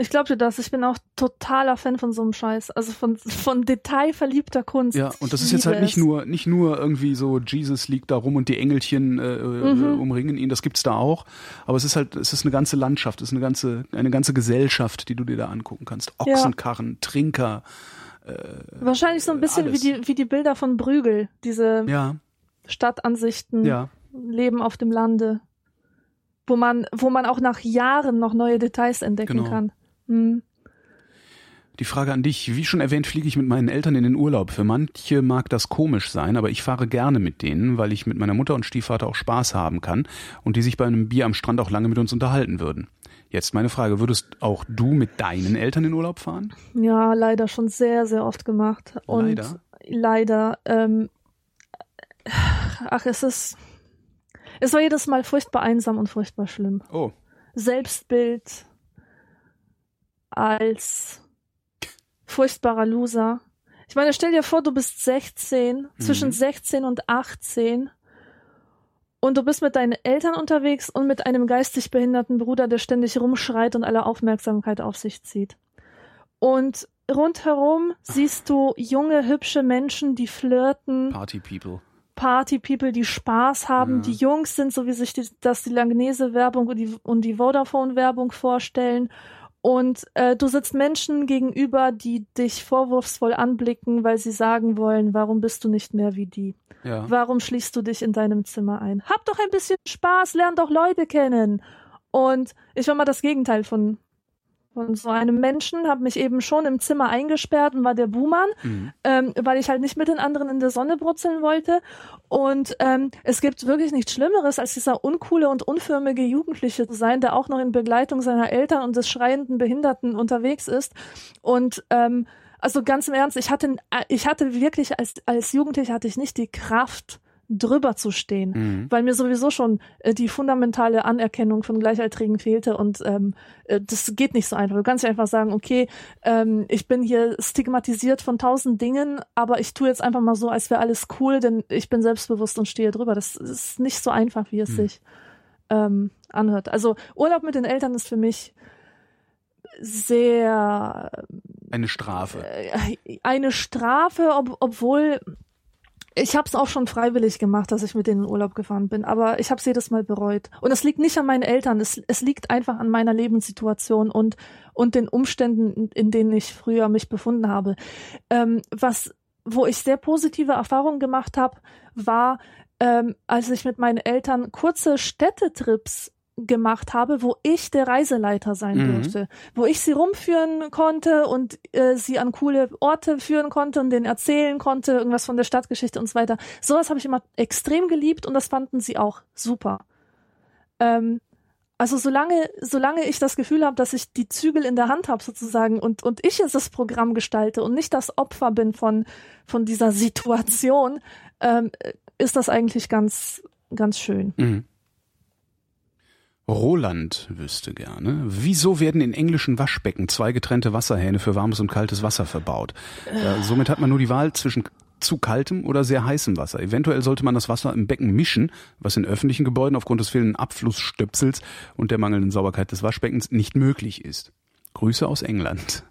C: Ich glaube dir das. Ich bin auch totaler Fan von so einem Scheiß. Also von, von detailverliebter Kunst.
B: Ja, und das ist jetzt halt nicht nur, nicht nur irgendwie so, Jesus liegt da rum und die Engelchen äh, mhm. umringen ihn. Das gibt's da auch. Aber es ist halt, es ist eine ganze Landschaft, es ist eine ganze, eine ganze Gesellschaft, die du dir da angucken kannst. Ochsenkarren, ja. Trinker.
C: Äh, Wahrscheinlich so ein bisschen wie die, wie die Bilder von Brügel. Diese ja. Stadtansichten. Ja. Leben auf dem Lande wo man, wo man auch nach Jahren noch neue Details entdecken genau. kann. Hm.
B: Die Frage an dich, wie schon erwähnt, fliege ich mit meinen Eltern in den Urlaub. Für manche mag das komisch sein, aber ich fahre gerne mit denen, weil ich mit meiner Mutter und Stiefvater auch Spaß haben kann und die sich bei einem Bier am Strand auch lange mit uns unterhalten würden. Jetzt meine Frage, würdest auch du mit deinen Eltern in Urlaub fahren?
C: Ja, leider schon sehr, sehr oft gemacht. Und leider? Leider. Ähm, ach, es ist, es war jedes Mal furchtbar einsam und furchtbar schlimm.
B: Oh.
C: Selbstbild, als furchtbarer Loser. Ich meine, stell dir vor, du bist 16, mhm. zwischen 16 und 18 und du bist mit deinen Eltern unterwegs und mit einem geistig behinderten Bruder, der ständig rumschreit und alle Aufmerksamkeit auf sich zieht. Und rundherum siehst du junge, hübsche Menschen, die flirten.
B: Party People.
C: Party People, die Spaß haben. Ja. Die Jungs sind so, wie sich die, das die Langnese-Werbung und die, und die Vodafone-Werbung vorstellen. Und äh, du sitzt Menschen gegenüber, die dich vorwurfsvoll anblicken, weil sie sagen wollen, warum bist du nicht mehr wie die? Ja. Warum schließt du dich in deinem Zimmer ein? Hab doch ein bisschen Spaß, lern doch Leute kennen. Und ich war mal das Gegenteil von von so einem Menschen, habe mich eben schon im Zimmer eingesperrt und war der Buhmann, mhm. ähm, weil ich halt nicht mit den anderen in der Sonne brutzeln wollte. Und ähm, es gibt wirklich nichts Schlimmeres, als dieser uncoole und unförmige Jugendliche zu sein, der auch noch in Begleitung seiner Eltern und des schreienden Behinderten unterwegs ist. Und ähm, also ganz im Ernst, ich hatte, ich hatte wirklich als, als Jugendlicher hatte ich nicht die Kraft, drüber zu stehen, mhm. weil mir sowieso schon äh, die fundamentale Anerkennung von Gleichaltrigen fehlte und ähm, äh, das geht nicht so einfach. Du kannst nicht einfach sagen, okay, ähm, ich bin hier stigmatisiert von tausend Dingen, aber ich tue jetzt einfach mal so, als wäre alles cool, denn ich bin selbstbewusst und stehe drüber. Das ist nicht so einfach, wie es mhm. sich ähm, anhört. Also Urlaub mit den Eltern ist für mich sehr
B: eine Strafe.
C: Äh, eine Strafe, ob, obwohl ich habe es auch schon freiwillig gemacht, dass ich mit denen in Urlaub gefahren bin, aber ich habe es jedes Mal bereut. Und es liegt nicht an meinen Eltern, es, es liegt einfach an meiner Lebenssituation und, und den Umständen, in denen ich früher mich befunden habe. Ähm, was, wo ich sehr positive Erfahrungen gemacht habe, war, ähm, als ich mit meinen Eltern kurze Städtetrips gemacht habe, wo ich der Reiseleiter sein mhm. durfte, wo ich sie rumführen konnte und äh, sie an coole Orte führen konnte und denen erzählen konnte, irgendwas von der Stadtgeschichte und so weiter. Sowas habe ich immer extrem geliebt und das fanden sie auch super. Ähm, also solange, solange ich das Gefühl habe, dass ich die Zügel in der Hand habe sozusagen und, und ich jetzt das Programm gestalte und nicht das Opfer bin von, von dieser Situation, ähm, ist das eigentlich ganz, ganz schön. Mhm.
B: Roland wüsste gerne, wieso werden in englischen Waschbecken zwei getrennte Wasserhähne für warmes und kaltes Wasser verbaut? Äh, somit hat man nur die Wahl zwischen zu kaltem oder sehr heißem Wasser. Eventuell sollte man das Wasser im Becken mischen, was in öffentlichen Gebäuden aufgrund des fehlenden Abflussstöpsels und der mangelnden Sauberkeit des Waschbeckens nicht möglich ist. Grüße aus England.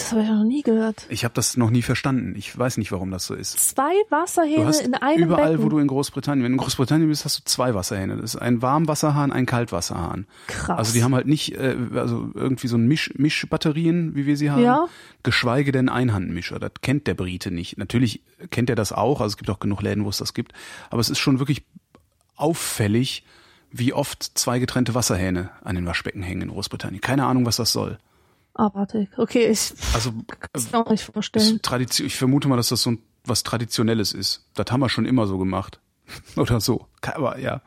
C: Das habe ich noch nie gehört.
B: Ich habe das noch nie verstanden. Ich weiß nicht, warum das so ist.
C: Zwei Wasserhähne in einem
B: überall,
C: Becken.
B: wo du in Großbritannien, wenn du in Großbritannien bist, hast du zwei Wasserhähne. Das ist ein Warmwasserhahn, ein Kaltwasserhahn.
C: Krass.
B: Also die haben halt nicht, äh, also irgendwie so ein Misch, Mischbatterien, wie wir sie haben. Ja. Geschweige denn Einhandmischer. Das kennt der Brite nicht. Natürlich kennt er das auch. Also es gibt auch genug Läden, wo es das gibt. Aber es ist schon wirklich auffällig, wie oft zwei getrennte Wasserhähne an den Waschbecken hängen in Großbritannien. Keine Ahnung, was das soll.
C: Abartig. Okay, ich
B: Also
C: kann es mir auch nicht vorstellen.
B: Tradition, ich vermute mal, dass das so ein, was Traditionelles ist. Das haben wir schon immer so gemacht. Oder so. Aber ja,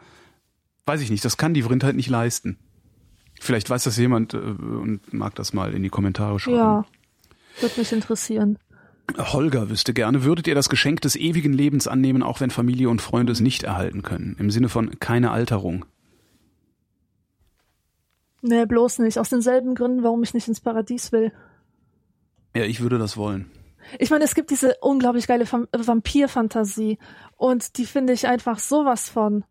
B: weiß ich nicht. Das kann die Vrindheit nicht leisten. Vielleicht weiß das jemand äh, und mag das mal in die Kommentare schreiben.
C: Ja, würde mich interessieren.
B: Holger wüsste gerne, würdet ihr das Geschenk des ewigen Lebens annehmen, auch wenn Familie und Freunde es nicht erhalten können? Im Sinne von keine Alterung.
C: Nee, bloß nicht. Aus denselben Gründen, warum ich nicht ins Paradies will.
B: Ja, ich würde das wollen.
C: Ich meine, es gibt diese unglaublich geile Vam- Vampir-Fantasie und die finde ich einfach sowas von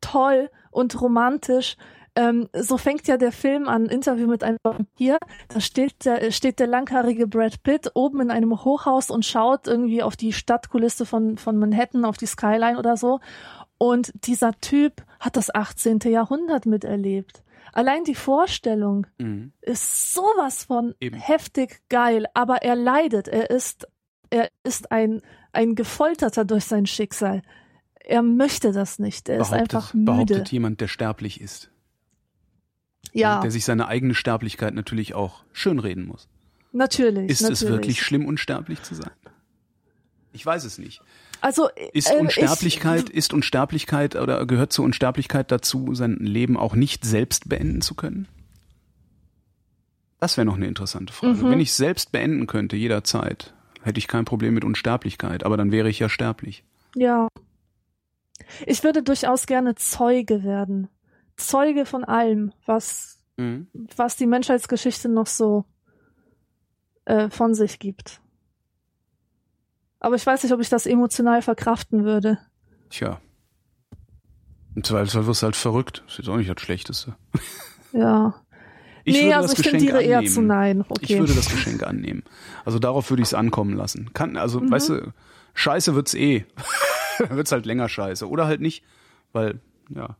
C: toll und romantisch. Ähm, so fängt ja der Film an, Interview mit einem Vampir. Da steht der, steht der langhaarige Brad Pitt oben in einem Hochhaus und schaut irgendwie auf die Stadtkulisse von, von Manhattan, auf die Skyline oder so. Und dieser Typ hat das 18. Jahrhundert miterlebt. Allein die Vorstellung,
B: Mhm.
C: ist sowas von
B: Eben.
C: heftig geil, aber er leidet. Er ist, er ist ein, ein Gefolterter durch sein Schicksal. Er möchte das nicht. Er ist einfach müde.
B: behauptet jemand, der sterblich ist.
C: ja,
B: Der sich seine eigene Sterblichkeit natürlich auch schönreden muss.
C: natürlich.
B: Ist
C: natürlich.
B: es wirklich schlimm, unsterblich zu sein? Ich weiß es nicht.
C: Also
B: Ist
C: äh,
B: Unsterblichkeit, ist Unsterblichkeit oder gehört zur Unsterblichkeit dazu, sein Leben auch nicht selbst beenden zu können? Das wäre noch eine interessante Frage.
C: Mhm.
B: Wenn ich selbst beenden könnte, jederzeit, hätte ich kein Problem mit Unsterblichkeit, aber dann wäre ich ja sterblich.
C: Ich, ja. Ich würde durchaus gerne Zeuge werden. Zeuge von allem, was, was die Menschheitsgeschichte noch so äh, von sich gibt. Aber ich weiß nicht, ob ich das emotional verkraften würde.
B: Tja. Im Zweifelsfall wirst du halt verrückt. Das ist jetzt auch nicht das Schlechteste.
C: Ja.
B: Ich
C: nee,
B: würde
C: also
B: das
C: ich
B: Geschenk
C: tendiere eher zu nein.
B: Ich
C: Okay.
B: würde das Geschenk annehmen. Also darauf würde ich es ankommen lassen. Kann, also,
C: Mhm.
B: weißt du, scheiße wird's eh. Dann wird's halt länger scheiße. Oder halt nicht, weil, ja.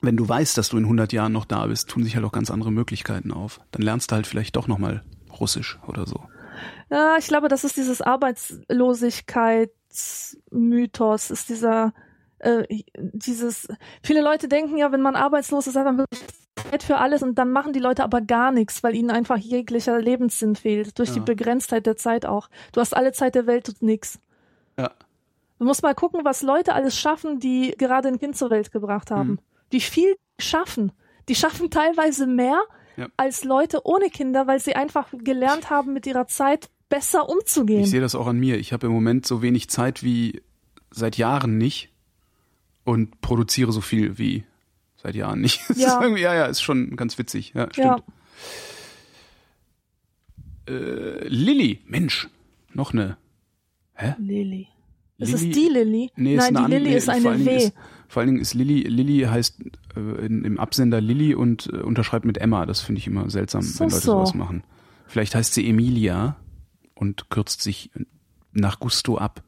B: Wenn du weißt, dass du in 100 Jahren noch da bist, tun sich halt auch ganz andere Möglichkeiten auf. Dann lernst du halt vielleicht doch nochmal Russisch oder so.
C: Ja, ich glaube, das ist dieses Arbeitslosigkeitsmythos, ist dieser, äh, dieses, viele Leute denken ja, wenn man arbeitslos ist, hat man wirklich Zeit für alles und dann machen die Leute aber gar nichts, weil ihnen einfach jeglicher Lebenssinn fehlt, durch die
B: Ja.
C: Begrenztheit der Zeit auch. Du hast alle Zeit der Welt, tut nix.
B: Ja.
C: Du musst mal gucken, was Leute alles schaffen, die gerade ein Kind zur Welt gebracht haben.
B: Mhm.
C: Wie viel die schaffen. Die schaffen teilweise mehr
B: Ja.
C: als Leute ohne Kinder, weil sie einfach gelernt haben, mit ihrer Zeit besser umzugehen.
B: Ich sehe das auch an mir. Ich habe im Moment so wenig Zeit wie seit Jahren nicht und produziere so viel wie seit Jahren nicht.
C: Ja.
B: Ist ja, ja, ist schon ganz witzig. Ja,
C: ja,
B: stimmt. Äh, Lilly, Mensch, noch eine. Hä?
C: Lilly. Ist
B: Lilly-
C: es die Lilly?
B: Nee, ist
C: Nein, die Lilly ist eine W.
B: Ist, vor allen Dingen ist Lilly, Lilly heißt äh, in, im Absender Lilly und äh, unterschreibt mit Emma. Das finde ich immer seltsam,
C: So,
B: wenn Leute
C: so.
B: sowas machen. Vielleicht heißt sie Emilia und kürzt sich nach Gusto ab.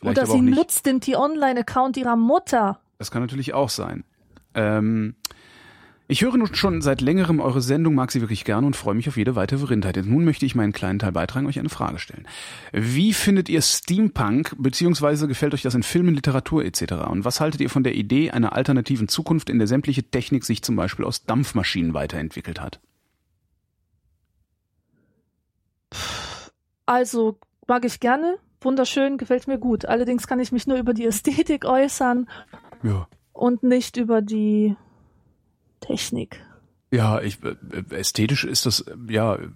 B: Vielleicht
C: Oder sie nutzt den T-Online-Account ihrer Mutter.
B: Das kann natürlich auch sein. Ähm, ich höre nun schon seit längerem eure Sendung, mag sie wirklich gerne und freue mich auf jede weitere Rindheit. Jetzt nun möchte ich meinen kleinen Teil beitragen, euch eine Frage stellen. Wie findet ihr Steampunk, beziehungsweise gefällt euch das in Filmen, Literatur etc.? Und was haltet ihr von der Idee einer alternativen Zukunft, in der sämtliche Technik sich zum Beispiel aus Dampfmaschinen weiterentwickelt hat?
C: Also mag ich gerne. Wunderschön, gefällt mir gut. Allerdings kann ich mich nur über die Ästhetik äußern
B: Ja.
C: und nicht über die Technik.
B: Ja, ich, äh, ästhetisch ist das, äh, ja, äh,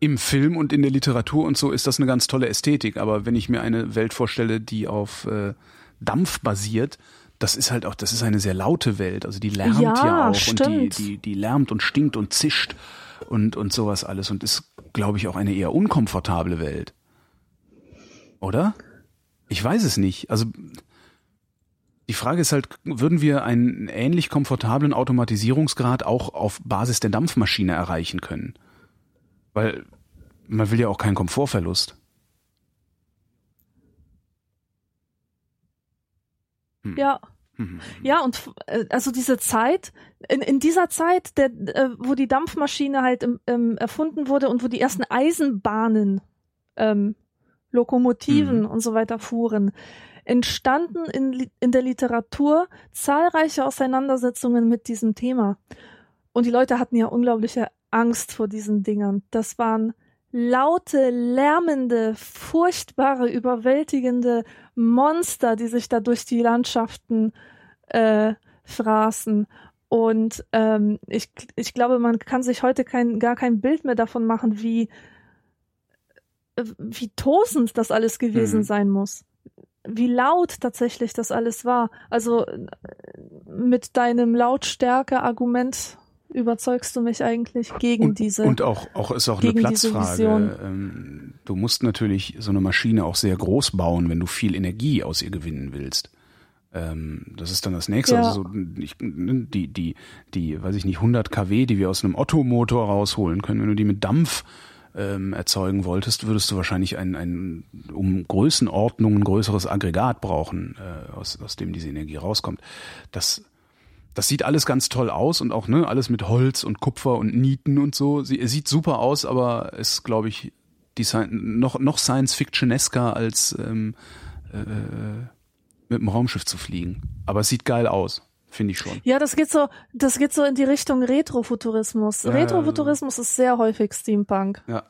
B: im Film und in der Literatur und so ist das eine ganz tolle Ästhetik. Aber wenn ich mir eine Welt vorstelle, die auf äh, Dampf basiert, das ist halt auch, das ist eine sehr laute Welt. Also die lärmt ja,
C: Ja,
B: auch und die,
C: stimmt.
B: die, die lärmt und stinkt und zischt und, und sowas alles und ist, glaube ich, auch eine eher unkomfortable Welt. Oder? Ich weiß es nicht. Also die Frage ist halt, würden wir einen ähnlich komfortablen Automatisierungsgrad auch auf Basis der Dampfmaschine erreichen können? Weil man will ja auch keinen Komfortverlust. Hm.
C: Ja.
B: Hm.
C: Ja, und äh, also diese Zeit, in, in dieser Zeit, der, äh, wo die Dampfmaschine halt ähm, erfunden wurde und wo die ersten Eisenbahnen, ähm, Lokomotiven
B: Mhm.
C: und so weiter fuhren, entstanden in, in der Literatur zahlreiche Auseinandersetzungen mit diesem Thema. Und die Leute hatten ja unglaubliche Angst vor diesen Dingern. Das waren laute, lärmende, furchtbare, überwältigende Monster, die sich da durch die Landschaften äh, fraßen. Und ähm, ich, ich glaube, man kann sich heute kein, gar kein Bild mehr davon machen, wie, wie tosend das alles gewesen mhm. sein muss. Wie laut tatsächlich das alles war. Also mit deinem Lautstärke-Argument überzeugst du mich eigentlich gegen
B: und,
C: diese.
B: Und auch, auch ist auch eine Platzfrage. Ähm, du musst natürlich so eine Maschine auch sehr groß bauen, wenn du viel Energie aus ihr gewinnen willst. Ähm, das ist dann das nächste. Ja. Also so, ich, die, die, die, weiß ich nicht, 100 kW, die wir aus einem Otto-Motor rausholen können, wenn du die mit Dampf ähm, erzeugen wolltest, würdest du wahrscheinlich ein, ein um Größenordnung ein größeres Aggregat brauchen, äh, aus, aus dem diese Energie rauskommt. Das, das sieht alles ganz toll aus und auch ne alles mit Holz und Kupfer und Nieten und so. Sie, sieht super aus, aber ist, glaube ich, die noch noch Science-Fictionesker als ähm, äh, mit dem Raumschiff zu fliegen. Aber es sieht geil aus, finde ich schon.
C: Ja, das geht so, das geht so in die Richtung Retrofuturismus. Ja, Retrofuturismus ist sehr häufig Steampunk.
B: Ja.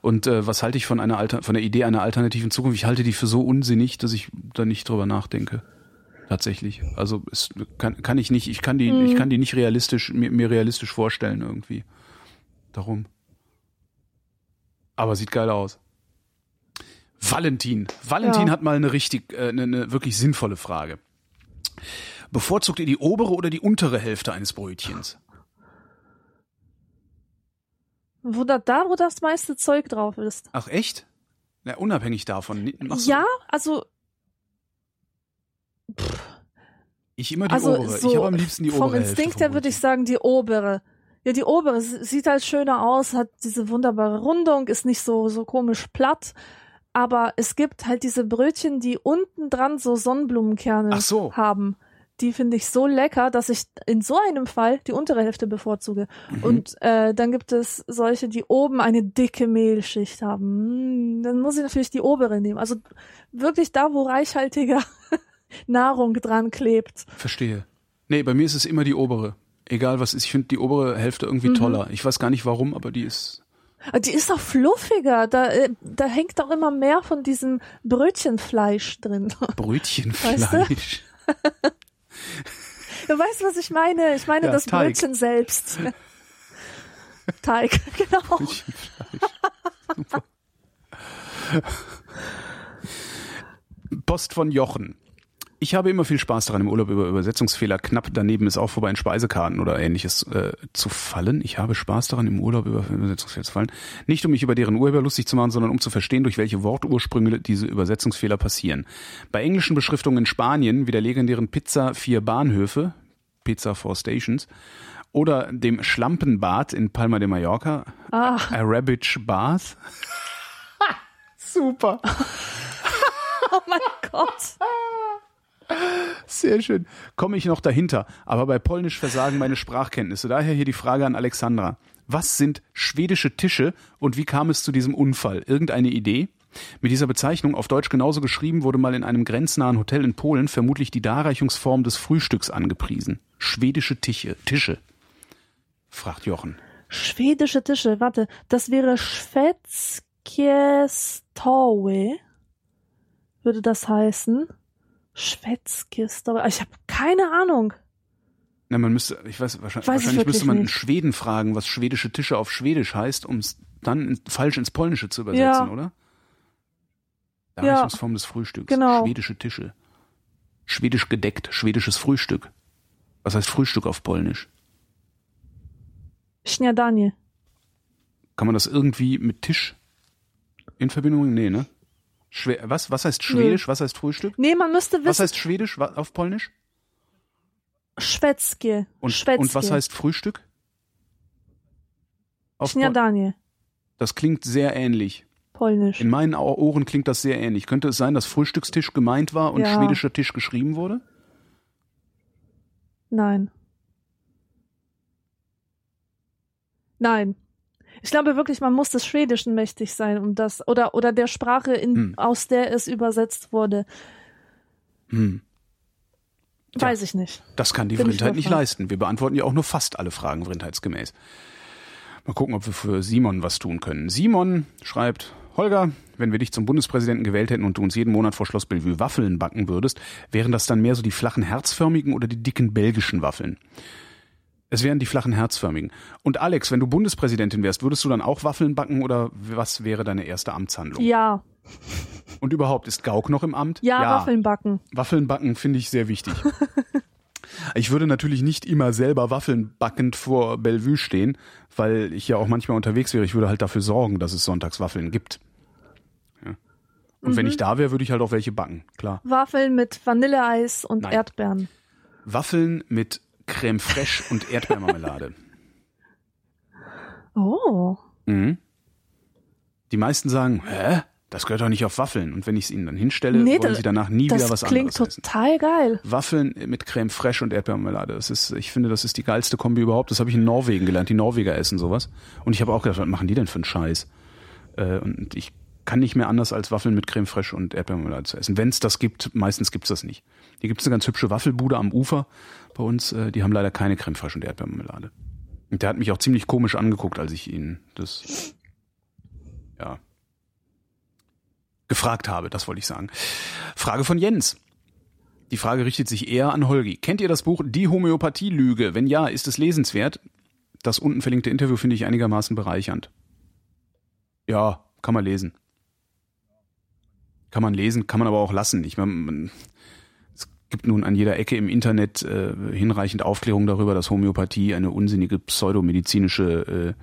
B: Und äh, was halte ich von einer Alter von der Idee einer alternativen Zukunft? Ich halte die für so unsinnig, dass ich da nicht drüber nachdenke. Tatsächlich. Also es kann, kann ich nicht, ich kann die, mhm. ich kann die nicht realistisch, mir, mir realistisch vorstellen irgendwie. Darum. Aber sieht geil aus. Valentin. Valentin ja. hat mal eine richtig, äh, eine, eine wirklich sinnvolle Frage. Bevorzugt ihr die obere oder die untere Hälfte eines Brötchens?
C: Wo da, da, wo das meiste Zeug drauf ist.
B: Ach echt? Na, unabhängig davon.
C: Ja, also.
B: Pff. Ich immer die also obere. So ich habe am liebsten die obere.
C: Vom Instinkt her würde ich sagen die obere. Ja, die obere sieht halt schöner aus, hat diese wunderbare Rundung, ist nicht so so komisch platt aber es gibt halt diese Brötchen, die unten dran so Sonnenblumenkerne so. haben. Die finde ich so lecker, dass ich in so einem Fall die untere Hälfte bevorzuge. Mhm. Und äh, dann gibt es solche, die oben eine dicke Mehlschicht haben. Hm, dann muss ich natürlich die obere nehmen. Also wirklich da, wo reichhaltiger Nahrung dran klebt.
B: Verstehe. Nee, bei mir ist es immer die obere. Egal was ist, ich finde die obere Hälfte irgendwie mhm. toller. Ich weiß gar nicht warum, aber die ist
C: die ist auch fluffiger. Da, äh, da hängt auch immer mehr von diesem Brötchenfleisch drin.
B: Brötchenfleisch. Weißt du?
C: du weißt, was ich meine? Ich meine ja, das Teig. Brötchen selbst. Teig, genau.
B: Post von Jochen. Ich habe immer viel Spaß daran, im Urlaub über Übersetzungsfehler knapp daneben ist auch vorbei in Speisekarten oder ähnliches äh, zu fallen. Ich habe Spaß daran, im Urlaub über Übersetzungsfehler zu fallen. Nicht um mich über deren Urheber lustig zu machen, sondern um zu verstehen, durch welche Wortursprünge diese Übersetzungsfehler passieren. Bei englischen Beschriftungen in Spanien, wie der legendären Pizza vier Bahnhöfe, Pizza Four Stations, oder dem Schlampenbad in Palma de Mallorca, ah. Arabic Bath. Super.
C: oh mein Gott.
B: Sehr schön. Komme ich noch dahinter. Aber bei Polnisch versagen meine Sprachkenntnisse. Daher hier die Frage an Alexandra. Was sind schwedische Tische und wie kam es zu diesem Unfall? Irgendeine Idee? Mit dieser Bezeichnung, auf Deutsch genauso geschrieben, wurde mal in einem grenznahen Hotel in Polen vermutlich die Darreichungsform des Frühstücks angepriesen. Schwedische Tische. Tische. Fragt Jochen.
C: Schwedische Tische, warte, das wäre Schwedzkie Stoły, würde das heißen. Schwätzkiste, aber ich habe keine Ahnung.
B: Na, man müsste, ich weiß, wahrscheinlich, weiß wahrscheinlich müsste man in Schweden fragen, was schwedische Tische auf Schwedisch heißt, um es dann in, falsch ins Polnische zu übersetzen, ja. oder? Darreichungsform ja. des Frühstücks. Genau. Schwedische Tische. Schwedisch gedeckt, schwedisches Frühstück. Was heißt Frühstück auf Polnisch?
C: Śniadanie.
B: Kann man das irgendwie mit Tisch in Verbindung bringen? Nee, ne? Schwer, was, was heißt Schwedisch? Nee. Was heißt Frühstück?
C: Nee, man müsste wissen.
B: Was heißt Schwedisch auf Polnisch?
C: Schwedzkie.
B: Und, und was heißt Frühstück?
C: Auf Śniadanie.
B: Das klingt sehr ähnlich.
C: Polnisch.
B: In meinen Ohren klingt das sehr ähnlich. Könnte es sein, dass Frühstückstisch gemeint war und ja. schwedischer Tisch geschrieben wurde?
C: Nein. Nein. Ich glaube wirklich, man muss des Schwedischen mächtig sein, um das oder oder der Sprache, in, hm. aus der es übersetzt wurde.
B: Hm. Tja.
C: Weiß ich nicht.
B: Das kann die
C: Bin
B: Vrindheit nicht leisten. Wir beantworten ja auch nur fast alle Fragen vrindheitsgemäß. Mal gucken, ob wir für Simon was tun können. Simon schreibt, Holger, wenn wir dich zum Bundespräsidenten gewählt hätten und du uns jeden Monat vor Schloss Bellevue Waffeln backen würdest, wären das dann mehr so die flachen herzförmigen oder die dicken belgischen Waffeln? Es wären die flachen herzförmigen. Und Alex, wenn du Bundespräsidentin wärst, würdest du dann auch Waffeln backen oder was wäre deine erste Amtshandlung?
C: Ja,
B: Und überhaupt, ist Gauck noch im Amt?
C: ja, Waffeln backen.
B: Waffeln backen finde ich sehr wichtig. ich würde natürlich nicht immer selber Waffeln backend vor Bellevue stehen, weil ich ja auch manchmal unterwegs wäre. Ich würde halt dafür sorgen, dass es sonntags Waffeln gibt. Ja. Und wenn ich da wäre, würde ich halt auch welche backen, klar.
C: Waffeln mit Vanilleeis und
B: Nein.
C: Erdbeeren.
B: Waffeln mit Creme fraiche und Erdbeermarmelade.
C: Oh.
B: Mhm. Die meisten sagen, hä? Das gehört doch nicht auf Waffeln. Und wenn ich es ihnen dann hinstelle,
C: Nee,
B: wollen
C: das-
B: sie danach nie
C: Das
B: wieder was
C: klingt
B: anderes essen.
C: total geil.
B: Waffeln mit Creme fraiche und Erdbeermarmelade. Das ist, ich finde, das ist die geilste Kombi überhaupt. Das habe ich in Norwegen gelernt. Die Norweger essen sowas. Und ich habe auch gedacht, was machen die denn für einen Scheiß? Äh, und ich kann nicht mehr anders als Waffeln mit Creme fraiche und Erdbeermarmelade zu essen. Wenn es das gibt, meistens gibt's das nicht. Hier gibt's eine ganz hübsche Waffelbude am Ufer bei uns. Äh, die haben leider keine Creme fraiche und Erdbeermarmelade. Und der hat mich auch ziemlich komisch angeguckt, als ich ihn das ja gefragt habe, das wollte ich sagen. Frage von Jens. Die Frage richtet sich eher an Holgi. Kennt ihr das Buch Die Homöopathie-Lüge? Wenn ja, ist es lesenswert? Das unten verlinkte Interview finde ich einigermaßen bereichernd. Ja, kann man lesen. Kann man lesen, kann man aber auch lassen. Ich meine, gibt nun an jeder Ecke im Internet äh, hinreichend Aufklärung darüber, dass Homöopathie eine unsinnige pseudomedizinische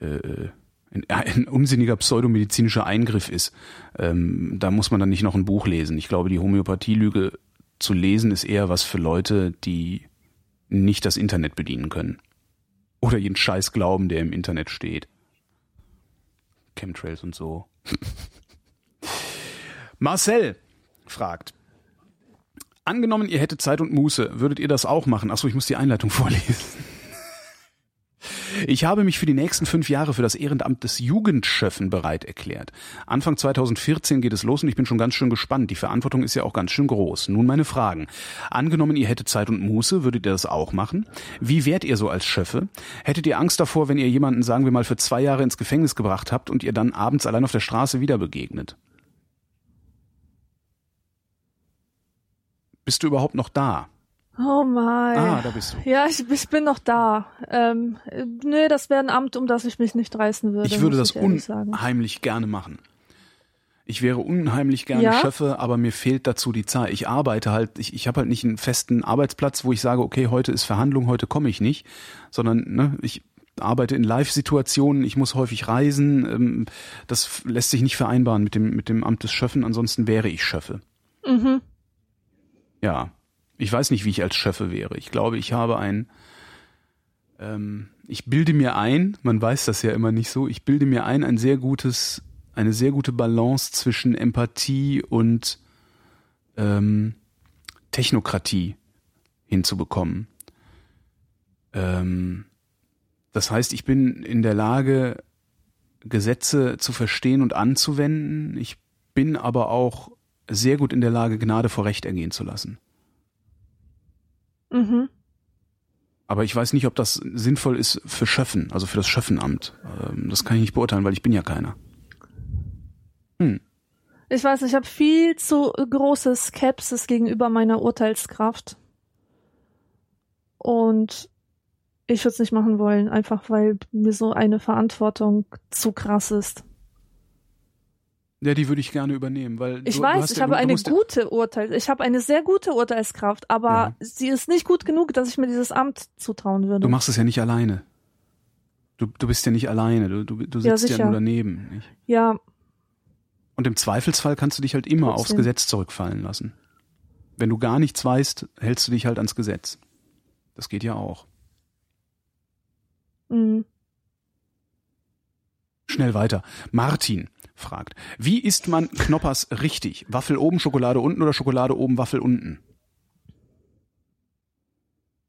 B: äh, äh, ein, ein unsinniger pseudomedizinischer Eingriff ist. Ähm, da muss man dann nicht noch ein Buch lesen. Ich glaube, die Homöopathielüge zu lesen ist eher was für Leute, die nicht das Internet bedienen können. Oder jeden Scheiß glauben, der im Internet steht. Chemtrails und so. Marcel fragt. Angenommen, ihr hättet Zeit und Muße, würdet ihr das auch machen? Achso, ich muss die Einleitung vorlesen. Ich habe mich für die nächsten fünf Jahre für das Ehrenamt des Jugendschöffen bereit erklärt. Anfang 2014 geht es los und ich bin schon ganz schön gespannt. Die Verantwortung ist ja auch ganz schön groß. Nun meine Fragen. Angenommen, ihr hättet Zeit und Muße, würdet ihr das auch machen? Wie wärt ihr so als Schöffe? Hättet ihr Angst davor, wenn ihr jemanden, sagen wir mal, für zwei Jahre ins Gefängnis gebracht habt und ihr dann abends allein auf der Straße wieder begegnet? Bist du überhaupt noch da?
C: Oh mein.
B: Ah, da bist du.
C: Ja, ich, ich bin noch da. Ähm, äh, nee, das wäre ein Amt, um das ich mich nicht reißen würde.
B: Ich würde das
C: ich
B: unheimlich gerne machen. Ich wäre unheimlich gerne
C: Ja?
B: Schöffe, aber mir fehlt dazu die Zeit. Ich arbeite halt, ich, ich habe halt nicht einen festen Arbeitsplatz, wo ich sage, okay, heute ist Verhandlung, heute komme ich nicht, sondern ne, ich arbeite in Live-Situationen, ich muss häufig reisen. Ähm, das lässt sich nicht vereinbaren mit dem, mit dem Amt des Schöffen, ansonsten wäre ich Schöffe.
C: Mhm.
B: Ja, ich weiß nicht, wie ich als Schöffe wäre. Ich glaube, ich habe ein, ähm, ich bilde mir ein, man weiß das ja immer nicht so, ich bilde mir ein, ein sehr gutes, eine sehr gute Balance zwischen Empathie und ähm, Technokratie hinzubekommen. Ähm, das heißt, ich bin in der Lage, Gesetze zu verstehen und anzuwenden. Ich bin aber auch sehr gut in der Lage, Gnade vor Recht ergehen zu lassen.
C: Mhm.
B: Aber ich weiß nicht, ob das sinnvoll ist für Schöffen, also für das Schöffenamt. Ähm, Das kann ich nicht beurteilen, weil ich bin ja keiner.
C: Ich weiß, ich habe viel zu große Skepsis gegenüber meiner Urteilskraft. Und ich würde es nicht machen wollen, einfach weil mir so eine Verantwortung zu krass ist.
B: Ja, die würde ich gerne übernehmen, weil
C: Ich
B: du, du
C: weiß,
B: hast
C: ich
B: ja,
C: habe
B: du, du
C: eine
B: ja-
C: gute Urteil, ich habe eine sehr gute Urteilskraft, aber
B: Ja.
C: sie ist nicht gut genug, dass ich mir dieses Amt zutrauen würde.
B: Du machst es ja nicht alleine. Du, du bist ja nicht alleine. Du, du, du
C: Ja,
B: sitzt ja,
C: sicher.
B: nur daneben. Nicht?
C: ja,
B: Und im Zweifelsfall kannst du dich halt immer aufs
C: Trotzdem.
B: Gesetz zurückfallen lassen. Wenn du gar nichts weißt, hältst du dich halt ans Gesetz. Das geht ja auch.
C: mm.
B: Schnell weiter. Martin fragt, wie isst man Knoppers richtig? Waffel oben, Schokolade unten oder Schokolade oben, Waffel unten?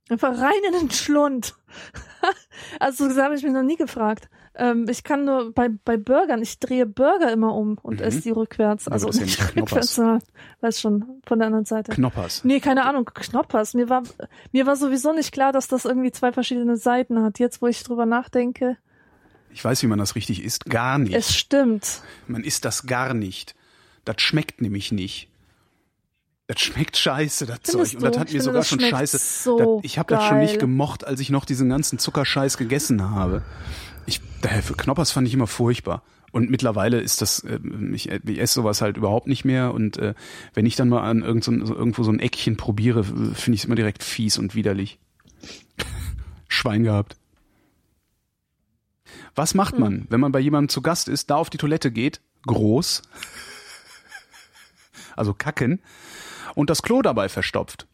C: einfach rein in den Schlund. Also das habe ich mich noch nie gefragt. Ähm, ich kann nur bei, bei Burgern, ich drehe Burger immer um und
B: Mhm.
C: esse die rückwärts. Also
B: ja
C: nicht rückwärts, sondern weiß schon, von der anderen Seite.
B: Knoppers.
C: Nee, keine Ahnung, Knoppers. Mir war, mir war sowieso nicht klar, dass das irgendwie zwei verschiedene Seiten hat. Jetzt, wo ich drüber nachdenke,
B: Ich weiß, wie man das richtig isst. Gar nicht.
C: es stimmt.
B: Man isst das gar nicht. Das schmeckt nämlich nicht. Das schmeckt scheiße, das
C: Findest
B: Zeug. Und das hat mir sogar schon scheiße.
C: so
B: das, ich habe das schon nicht gemocht, als ich noch diesen ganzen Zuckerscheiß gegessen habe. Ich, daher für Knoppers fand ich immer furchtbar. Und mittlerweile ist das, äh, ich, ich esse sowas halt überhaupt nicht mehr. Und äh, wenn ich dann mal an irgend so, irgendwo so ein Eckchen probiere, finde ich es immer direkt fies und widerlich. Schwein gehabt. Was macht
C: Hm.
B: man, wenn man bei jemandem zu Gast ist, da auf die Toilette geht, groß, also kacken, und das Klo dabei verstopft?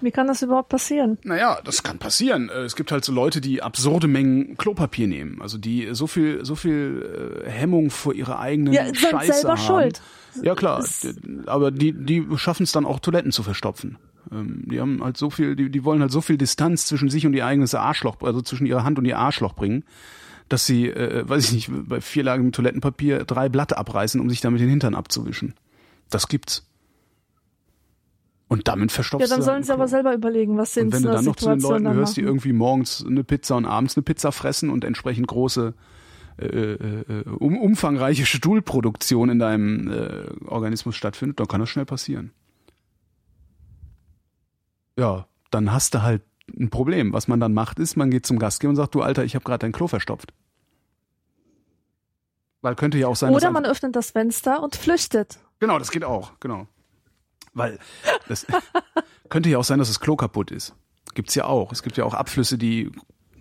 C: Wie kann das überhaupt passieren?
B: Naja, das kann passieren. Äh, Es gibt halt so Leute, die absurde Mengen Klopapier nehmen. Also die so viel, so viel äh, Hemmung vor ihrer eigenen
C: Ja,
B: Scheiße
C: selber
B: haben.
C: schuld.
B: Ja klar, aber die, die schaffen es dann auch Toiletten zu verstopfen. Ähm, Die haben halt so viel, die, die wollen halt so viel Distanz zwischen sich und ihr eigenes Arschloch, also zwischen ihrer Hand und ihr Arschloch bringen, dass sie, äh, weiß ich nicht, bei vierlagigem Toilettenpapier drei Blatte abreißen, um sich damit den Hintern abzuwischen. Das gibt's. Und damit verstopfst
C: Ja, dann
B: du
C: sollen sie aber selber überlegen, was sie in
B: Und wenn du dann noch zu den Leuten gehörst, die irgendwie morgens eine Pizza und abends eine Pizza fressen und entsprechend große äh, äh, um, umfangreiche Stuhlproduktion in deinem äh, Organismus stattfindet, dann kann das schnell passieren. Ja, dann hast du halt ein Problem. Was man dann macht, ist, man geht zum Gastgeber und sagt, du Alter, ich habe gerade dein Klo verstopft. Weil könnte ja auch sein, dass
C: Oder man öffnet das Fenster und flüchtet.
B: Genau, das geht auch, genau. Weil das könnte ja auch sein, dass das Klo kaputt ist. Gibt's ja auch. Es gibt ja auch Abflüsse, die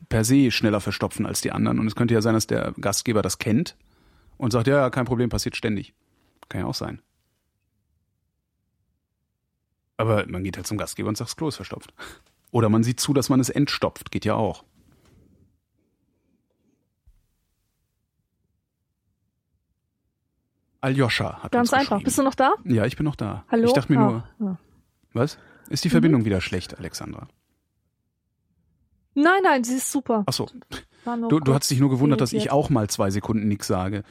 B: per se schneller verstopfen als die anderen. Und es könnte ja sein, dass der Gastgeber das kennt und sagt, ja, ja, kein Problem, passiert ständig. Kann ja auch sein. Aber man geht halt zum Gastgeber und sagt, das Klo ist verstopft. Oder man sieht zu, dass man es entstopft. Geht ja auch. Aljoscha hat
C: Ganz einfach. Bist du noch da?
B: Ja, ich bin noch da.
C: Hallo?
B: Ich dachte mir
C: Ah,
B: nur,
C: ja.
B: was? Ist
C: Mhm.
B: die Verbindung wieder schlecht, Alexandra?
C: Nein, nein, sie ist super.
B: Ach so. Du, du hast dich nur gewundert, dass ich auch mal zwei Sekunden nix sage.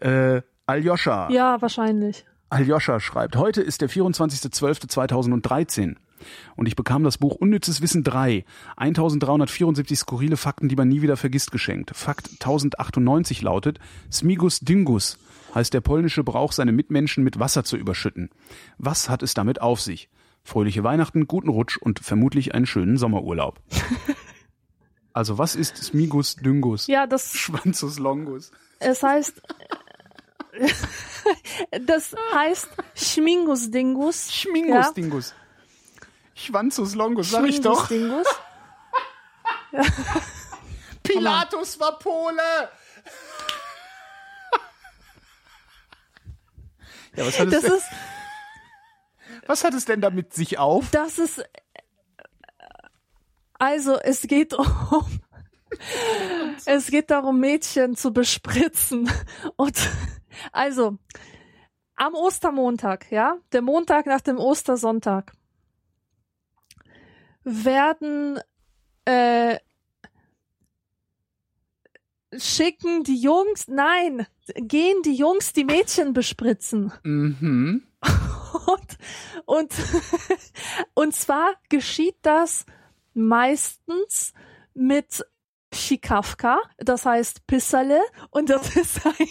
B: Äh, Aljoscha.
C: Ja, wahrscheinlich.
B: Aljoscha schreibt, heute ist der 24.12.2013 und ich bekam das Buch Unnützes Wissen 3, 1374 skurrile Fakten, die man nie wieder vergisst, geschenkt. Fakt 1098 lautet, Smigus Dingus heißt der polnische Brauch, seine Mitmenschen mit Wasser zu überschütten. Was hat es damit auf sich? Fröhliche Weihnachten, guten Rutsch und vermutlich einen schönen Sommerurlaub. Also was ist Smigus Dyngus?
C: Ja, das,
B: Schwanzus Longus.
C: es heißt, das heißt Schmingus Dingus.
B: Schmingus
C: Ja.
B: Dingus. Schwanzus Longus, sag ich doch.
C: Dingus.
B: Pilatus war Pole. Ja, was hat,
C: Das
B: es,
C: ist,
B: was hat es denn damit sich auf?
C: das ist, also es geht um, es geht darum, Mädchen zu bespritzen. Und also, am Ostermontag, ja, der Montag nach dem Ostersonntag, werden äh, schicken die Jungs, nein, gehen die Jungs die Mädchen bespritzen.
B: Mhm.
C: Und, und, und zwar geschieht das meistens mit Chikavka, das heißt Pisserle, und das ist ein,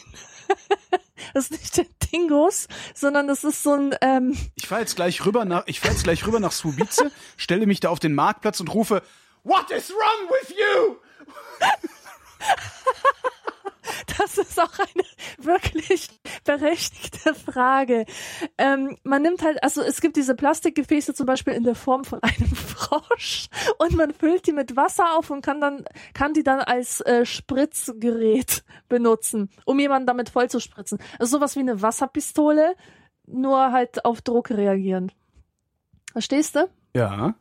C: das ist nicht der Dingus, sondern das ist so ein, ähm,
B: Ich fahre jetzt gleich rüber nach, ich fahre jetzt gleich rüber nach Subice, stelle mich da auf den Marktplatz und rufe, What is wrong with you?
C: Das ist auch eine wirklich berechtigte Frage. Ähm, man nimmt halt, also es gibt diese Plastikgefäße zum Beispiel in der Form von einem Frosch und man füllt die mit Wasser auf und kann dann kann die dann als äh, Spritzgerät benutzen, um jemanden damit voll zu spritzen. Also sowas wie eine Wasserpistole, nur halt auf Druck reagierend. Verstehst du?
B: Ja,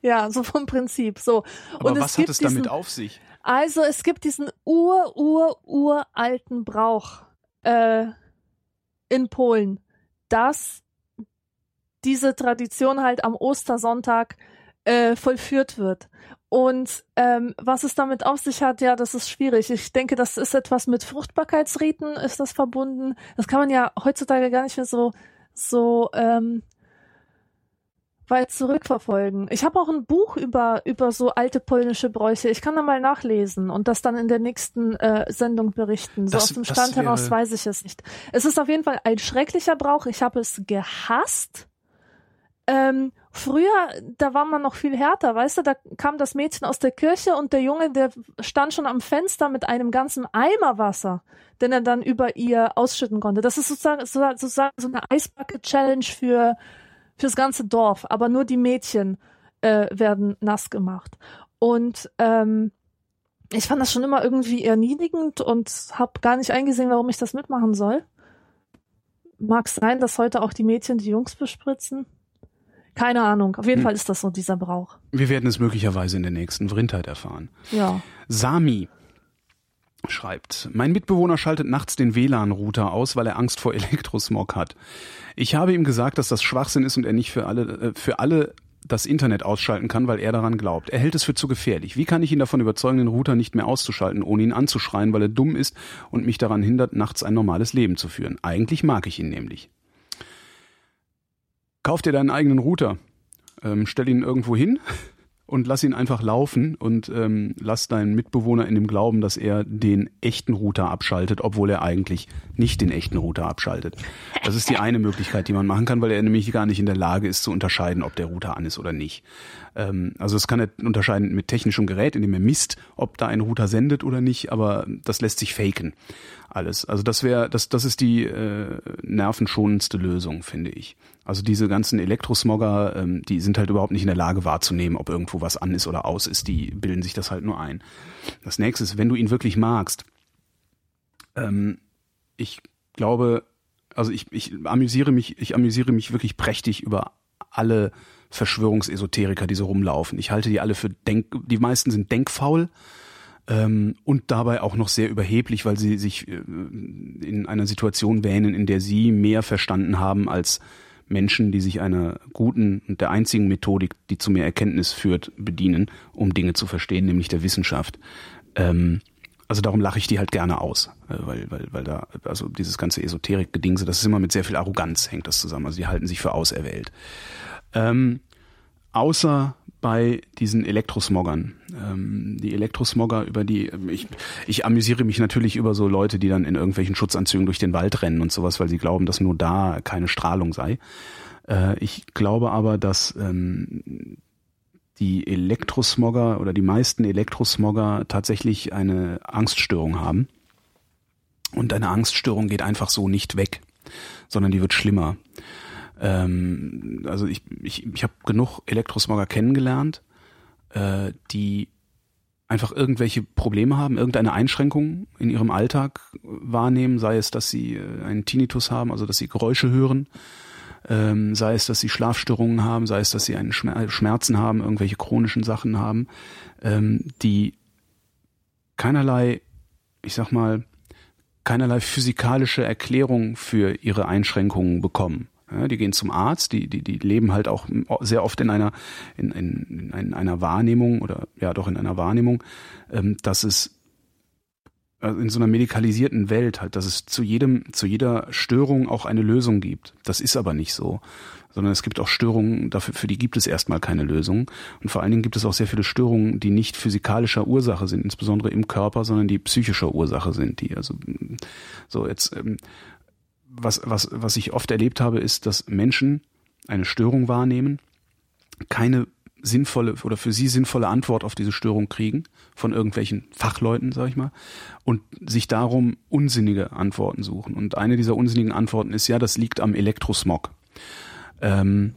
C: Ja, so vom Prinzip. So.
B: aber
C: und
B: was hat es damit
C: diesen,
B: auf sich?
C: Also es gibt diesen ur, ur, uralten Brauch äh, in Polen, dass diese Tradition halt am Ostersonntag äh, vollführt wird. Und ähm, was es damit auf sich hat, ja, das ist schwierig. Ich denke, das ist etwas mit Fruchtbarkeitsriten, ist das verbunden. Das kann man ja heutzutage gar nicht mehr so so ähm, weit zurückverfolgen. Ich habe auch ein Buch über über so alte polnische Bräuche. Ich kann da mal nachlesen und das dann in der nächsten äh, Sendung berichten. So
B: Das-
C: aus dem Stand
B: wäre-
C: heraus weiß ich es nicht. Es ist auf jeden Fall ein schrecklicher Brauch. Ich habe es gehasst. Ähm, früher, da war man noch viel härter, weißt du, da kam das Mädchen aus der Kirche und der Junge, der stand schon am Fenster mit einem ganzen Eimer Wasser, den er dann über ihr ausschütten konnte. Das ist sozusagen, so- sozusagen so eine Eisbucket-Challenge für fürs ganze Dorf, aber nur die Mädchen äh, werden nass gemacht. Und ähm, ich fand das schon immer irgendwie erniedrigend und habe gar nicht eingesehen, warum ich das mitmachen soll. Mag sein, dass heute auch die Mädchen die Jungs bespritzen. Keine Ahnung. Auf jeden
B: Hm.
C: Fall ist das so dieser Brauch.
B: Wir werden es möglicherweise in der nächsten Vrindheit erfahren.
C: Ja.
B: Sami schreibt, mein Mitbewohner schaltet nachts den WLAN-Router aus, weil er Angst vor Elektrosmog hat. Ich habe ihm gesagt, dass das Schwachsinn ist und er nicht für alle, äh, für alle das Internet ausschalten kann, weil er daran glaubt. Er hält es für zu gefährlich. Wie kann ich ihn davon überzeugen, den Router nicht mehr auszuschalten, ohne ihn anzuschreien, weil er dumm ist und mich daran hindert, nachts ein normales Leben zu führen? Eigentlich mag ich ihn nämlich. Kauf dir deinen eigenen Router. Ähm, stell ihn irgendwo hin und lass ihn einfach laufen und ähm, lass deinen Mitbewohner in dem Glauben, dass er den echten Router abschaltet, obwohl er eigentlich nicht den echten Router abschaltet. Das ist die eine Möglichkeit, die man machen kann, weil er nämlich gar nicht in der Lage ist zu unterscheiden, ob der Router an ist oder nicht. Ähm, also das kann er unterscheiden mit technischem Gerät, indem er misst, ob da ein Router sendet oder nicht, aber das lässt sich faken. Alles. Also das wäre, das, das ist die äh, nervenschonendste Lösung, finde ich. Also diese ganzen Elektrosmogger, ähm, die sind halt überhaupt nicht in der Lage wahrzunehmen, ob irgendwo was an ist oder aus ist. Die bilden sich das halt nur ein. Das nächste ist, wenn du ihn wirklich magst, ähm, ich glaube, also ich, ich amüsiere mich, ich amüsiere mich wirklich prächtig über alle Verschwörungsesoteriker, die so rumlaufen. Ich halte die alle für denk, die meisten sind denkfaul ähm, und dabei auch noch sehr überheblich, weil sie sich äh, in einer Situation wähnen, in der sie mehr verstanden haben als Menschen, die sich einer guten und der einzigen Methodik, die zu mehr Erkenntnis führt, bedienen, um Dinge zu verstehen, nämlich der Wissenschaft. Ähm, also darum lache ich die halt gerne aus, äh, weil, weil, weil da, also dieses ganze Esoterik-Gedingse, das ist immer mit sehr viel Arroganz hängt das zusammen. Also die halten sich für auserwählt. Ähm, außer bei diesen Elektrosmoggern. Ähm, die Elektrosmogger, über die ich, ich amüsiere mich natürlich über so Leute, die dann in irgendwelchen Schutzanzügen durch den Wald rennen und sowas, weil sie glauben, dass nur da keine Strahlung sei. Äh, ich glaube aber, dass ähm, die Elektrosmogger oder die meisten Elektrosmogger tatsächlich eine Angststörung haben. Und eine Angststörung geht einfach so nicht weg, sondern die wird schlimmer. Ähm, also ich, ich, ich habe genug Elektrosmogger kennengelernt, äh, die einfach irgendwelche Probleme haben, irgendeine Einschränkung in ihrem Alltag wahrnehmen, sei es, dass sie äh, einen Tinnitus haben, also dass sie Geräusche hören, ähm, sei es, dass sie Schlafstörungen haben, sei es, dass sie einen Schmer Schmerzen haben, irgendwelche chronischen Sachen haben, ähm, die keinerlei, ich sag mal, keinerlei physikalische Erklärung für ihre Einschränkungen bekommen. Ja, die gehen zum Arzt, die, die, die leben halt auch sehr oft in einer, in, in, in einer Wahrnehmung oder ja doch in einer Wahrnehmung, ähm, dass es also in so einer medikalisierten Welt halt, dass es zu jedem, zu jeder Störung auch eine Lösung gibt. Das ist aber nicht so. Sondern es gibt auch Störungen, dafür, für die gibt es erstmal keine Lösung. Und vor allen Dingen gibt es auch sehr viele Störungen, die nicht physikalischer Ursache sind, insbesondere im Körper, sondern die psychischer Ursache sind, die also so jetzt ähm, was, was, was ich oft erlebt habe, ist, dass Menschen eine Störung wahrnehmen, keine sinnvolle oder für sie sinnvolle Antwort auf diese Störung kriegen von irgendwelchen Fachleuten, sag ich mal, und sich darum unsinnige Antworten suchen. Und eine dieser unsinnigen Antworten ist ja, das liegt am Elektrosmog. Ähm,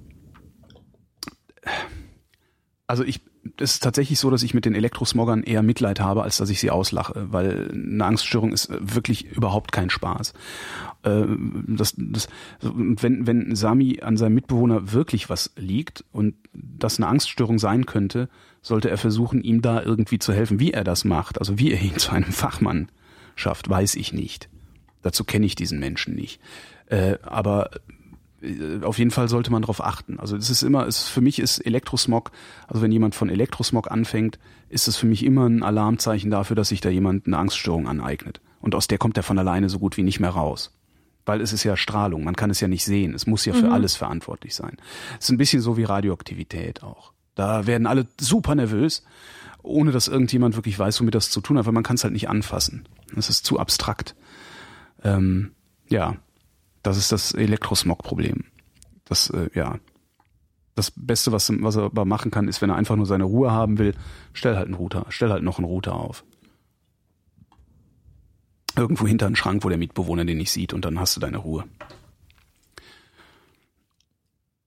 B: also ich, es ist tatsächlich so, dass ich mit den Elektrosmoggern eher Mitleid habe, als dass ich sie auslache, weil eine Angststörung ist wirklich überhaupt kein Spaß. Das, das, wenn, wenn Sami an seinem Mitbewohner wirklich was liegt und das eine Angststörung sein könnte, sollte er versuchen, ihm da irgendwie zu helfen. Wie er das macht, also wie er ihn zu einem Fachmann schafft, weiß ich nicht. Dazu kenne ich diesen Menschen nicht. Aber äh, auf jeden Fall sollte man darauf achten. Also es ist immer, es, für mich ist Elektrosmog, also wenn jemand von Elektrosmog anfängt, ist es für mich immer ein Alarmzeichen dafür, dass sich da jemand eine Angststörung aneignet. Und aus der kommt er von alleine so gut wie nicht mehr raus. Weil es ist ja Strahlung, man kann es ja nicht sehen. Es muss ja für
C: Mhm.
B: alles verantwortlich sein. Es ist ein bisschen so wie Radioaktivität auch. Da werden alle super nervös, ohne dass irgendjemand wirklich weiß, womit das zu tun hat, weil man kann es halt nicht anfassen. Das ist zu abstrakt. Ähm, ja, das ist das Elektrosmog-Problem. Das, äh, ja. Das Beste, was, was er aber machen kann, ist, wenn er einfach nur seine Ruhe haben will, stell halt einen Router, stell halt noch einen Router auf. Irgendwo hinter einen Schrank, wo der Mitbewohner den nicht sieht und dann hast du deine Ruhe.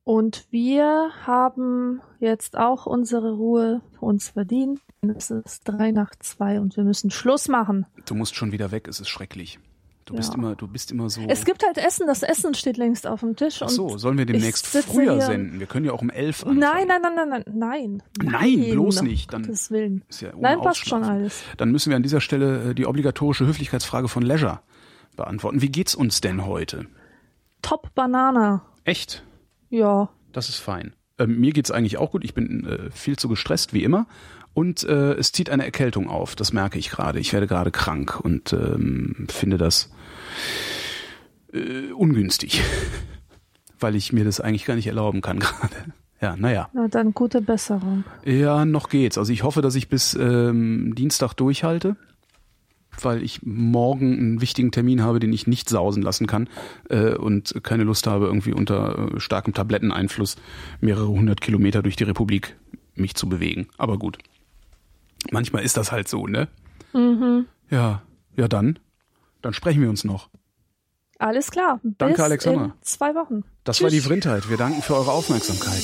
C: Und wir haben jetzt auch unsere Ruhe für uns verdient. Es ist drei nach zwei und wir müssen Schluss machen.
B: Du musst schon wieder weg, es ist schrecklich. Du bist
C: Ja.
B: immer, du bist immer so.
C: Es gibt halt Essen, das Essen steht längst auf dem Tisch.
B: Ach so, sollen wir demnächst früher
C: hier-
B: senden? Wir können ja auch um elf anfangen.
C: Nein, nein, nein, nein, nein, nein.
B: Nein, bloß nicht. Dann-
C: Gottes Willen.
B: Ist ja
C: Nein, passt schon alles.
B: Dann müssen wir an dieser Stelle äh, die obligatorische Höflichkeitsfrage von Leisure beantworten. Wie geht's uns denn heute?
C: Top Banana.
B: Echt?
C: Ja.
B: Das ist fein. Ähm, mir geht's eigentlich auch gut. Ich bin äh, viel zu gestresst, wie immer. Und äh, es zieht eine Erkältung auf. Das merke ich gerade. Ich werde gerade krank und ähm, finde das äh, ungünstig. Weil ich mir das eigentlich gar nicht erlauben kann gerade. Ja, naja.
C: Na dann gute Besserung.
B: Ja, noch geht's. Also ich hoffe, dass ich bis ähm, Dienstag durchhalte, weil ich morgen einen wichtigen Termin habe, den ich nicht sausen lassen kann äh, und keine Lust habe, irgendwie unter äh, starkem Tabletteneinfluss mehrere hundert Kilometer durch die Republik mich zu bewegen. Aber gut. Manchmal ist das halt so, ne?
C: Mhm.
B: Ja, ja dann. Dann sprechen wir uns noch.
C: Alles klar.
B: Danke,
C: Bis
B: Alexandra.
C: In zwei Wochen.
B: Das war die
C: Tschüss.
B: Vrindheit. Wir danken für eure Aufmerksamkeit.